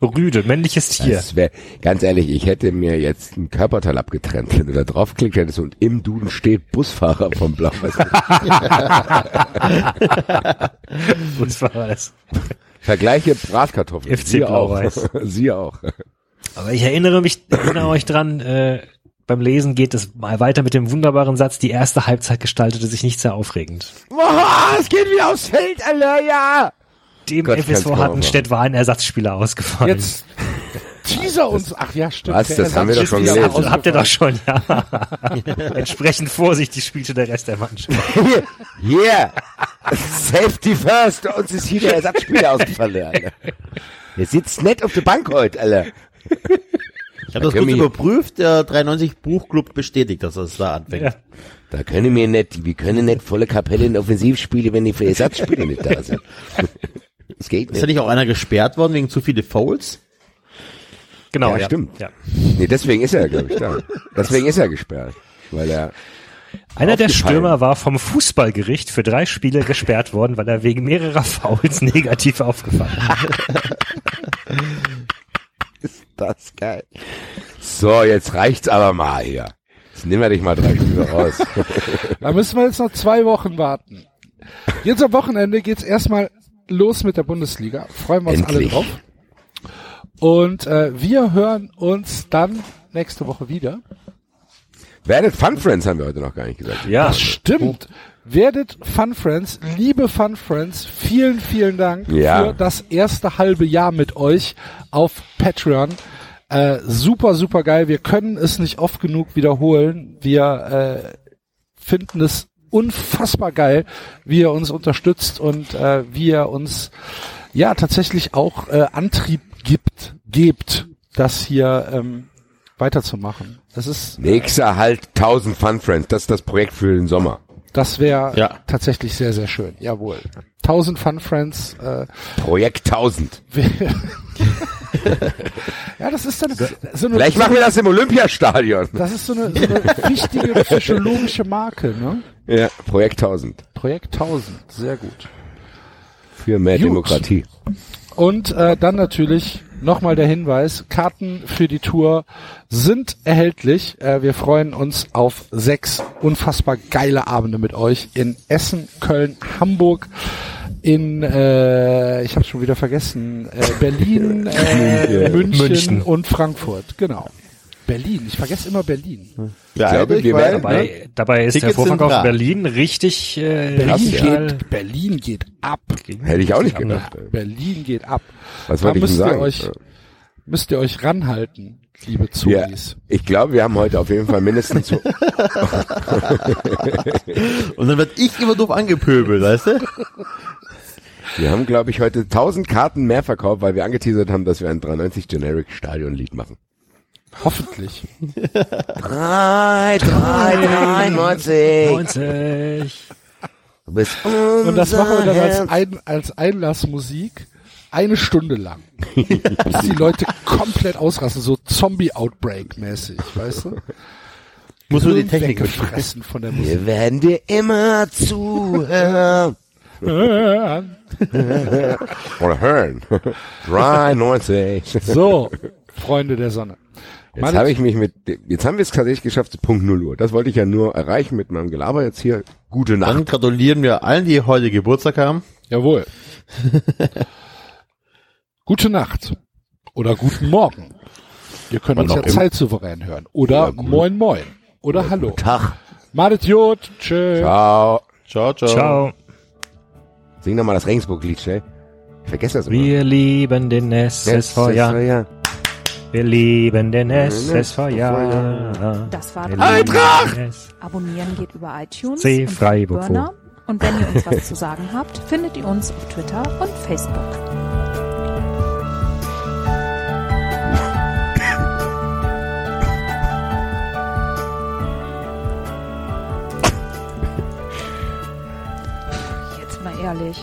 Rüde, männliches Tier. Das wär, ganz ehrlich, ich hätte mir jetzt ein Körperteil abgetrennt, wenn du da draufklickt hättest und im Duden steht Busfahrer vom Blau. War das? Vergleiche Bratkartoffeln. FC Sie auch. Sie auch. Aber ich erinnere mich, erinnere euch dran, äh, beim Lesen geht es mal weiter mit dem wunderbaren Satz, die erste Halbzeit gestaltete sich nicht sehr aufregend. Boah, es geht wieder aufs Feld, Alter, ja! Dem Gott, FSV kaum hat ein machen. Stett war ein Ersatzspieler ausgefallen. Jetzt teaser uns. Ach ja, stimmt. Was? der Das haben wir doch schon gelesen. ist Habt ihr doch schon, ja. Entsprechend vorsichtig spielte der Rest der Mannschaft. Yeah! Safety first! Uns ist hier der Ersatzspieler ausgefallen, Alter. Der sitzt nett auf der Bank heute, Alter. Ich habe das können kurz überprüft, der 93 Buchclub bestätigt, dass es da anfängt. Ja. Da können wir nicht, wir können nicht volle Kapelle in Offensivspiele, wenn die für Ersatzspieler nicht da sind. Das geht Ist ja nicht. nicht auch einer gesperrt worden wegen zu viele Fouls? Genau, Ja, ja. stimmt. Ja. Nee, deswegen ist er, glaube ich, da. Deswegen ist er gesperrt. Weil er, Einer der. Stürmer war vom Fußballgericht für drei Spiele gesperrt worden, weil er wegen mehrerer Fouls negativ aufgefallen ist. das geil. So, jetzt reicht's aber mal hier. Jetzt nehmen wir dich mal drei Spiele raus. Da müssen wir jetzt noch zwei Wochen warten. Jetzt am Wochenende geht's erstmal los mit der Bundesliga. Freuen wir uns Endlich. alle drauf. Und äh, wir hören uns dann nächste Woche wieder. Werdet Fun Friends haben wir heute noch gar nicht gesagt. Ja, Das stimmt. Werdet Fun Friends, liebe Fun Friends, vielen, vielen Dank Ja. für das erste halbe Jahr mit euch auf Patreon. Äh, super, super geil. Wir können es nicht oft genug wiederholen. Wir äh, finden es unfassbar geil, wie ihr uns unterstützt und äh, wie ihr uns ja tatsächlich auch äh, Antrieb gibt, gebt, das hier ähm, weiterzumachen. Das ist, Nächster halt 1000 Fun Friends. Das ist das Projekt für den Sommer. das wäre Ja. tatsächlich sehr, sehr schön. Jawohl. 1000 Fun Friends. Äh, Projekt 1000. ja, das ist dann so eine, Vielleicht machen wir das im Olympiastadion. das ist so eine, so eine wichtige psychologische Marke, ne? Ja, Projekt 1000. Projekt 1000, sehr gut. Für mehr Gut. Demokratie. Und äh, dann natürlich nochmal der Hinweis, Karten für die Tour sind erhältlich. Äh, wir freuen uns auf sechs unfassbar geile Abende mit euch in Essen, Köln, Hamburg, in, äh, ich habe schon wieder vergessen, äh, Berlin, äh, München, München. und Frankfurt. Genau. Berlin, ich vergesse immer Berlin. Ja, glaube, eigentlich, wir weil- werden- Dabei, dabei ist Tickets der Vorverkauf in. Berlin richtig äh, Berlin, geht, Berlin geht ab. Hätte ich auch nicht gedacht. Berlin geht ab. Was Da wollte ich müsst denn ihr sagen? euch, müsst ihr euch ranhalten, liebe Ja, Zugis. ich glaube, wir haben heute auf jeden Fall mindestens so, Und dann werd ich immer doof angepöbelt, weißt du? wir haben glaube ich heute 1000 Karten mehr verkauft, weil wir angeteasert haben, dass wir ein 93 Generic Stadionlied machen. Hoffentlich. 3, 3, 93. 90. Du bist Und das machen wir dann als, ein, als Einlassmusik eine Stunde lang. Bis die Leute komplett ausrasten, so Zombie-Outbreak-mäßig, weißt du? Muss nur die Technik weggefressen von der Musik. Wir werden dir immer zuhören. Oder hören. 93. So, Freunde der Sonne. Jetzt habe ich mich mit, jetzt haben wir es tatsächlich geschafft zu Punkt 0 Uhr. Das wollte ich ja nur erreichen mit meinem Gelaber jetzt hier. Gute Dann Nacht. gratulieren wir allen, die heute Geburtstag haben. Jawohl. Gute Nacht. Oder guten Morgen. Ihr könnt Was uns ja zeitsouverän hören. Oder moin moin. Oder hallo. Tag. Madet Jod. Tschö. Ciao. Ciao, ciao. Ciao. Sing doch mal das Regensburg-Lied, schnell. Ich vergesse das immer. Wir lieben den SSV, ja. Wir lieben den SSV, ja. Das war Eintracht! Abonnieren geht über iTunes C. und Freiburg Burner. vor. Und wenn ihr uns was zu sagen habt, findet ihr uns auf Twitter und Facebook. Jetzt mal ehrlich,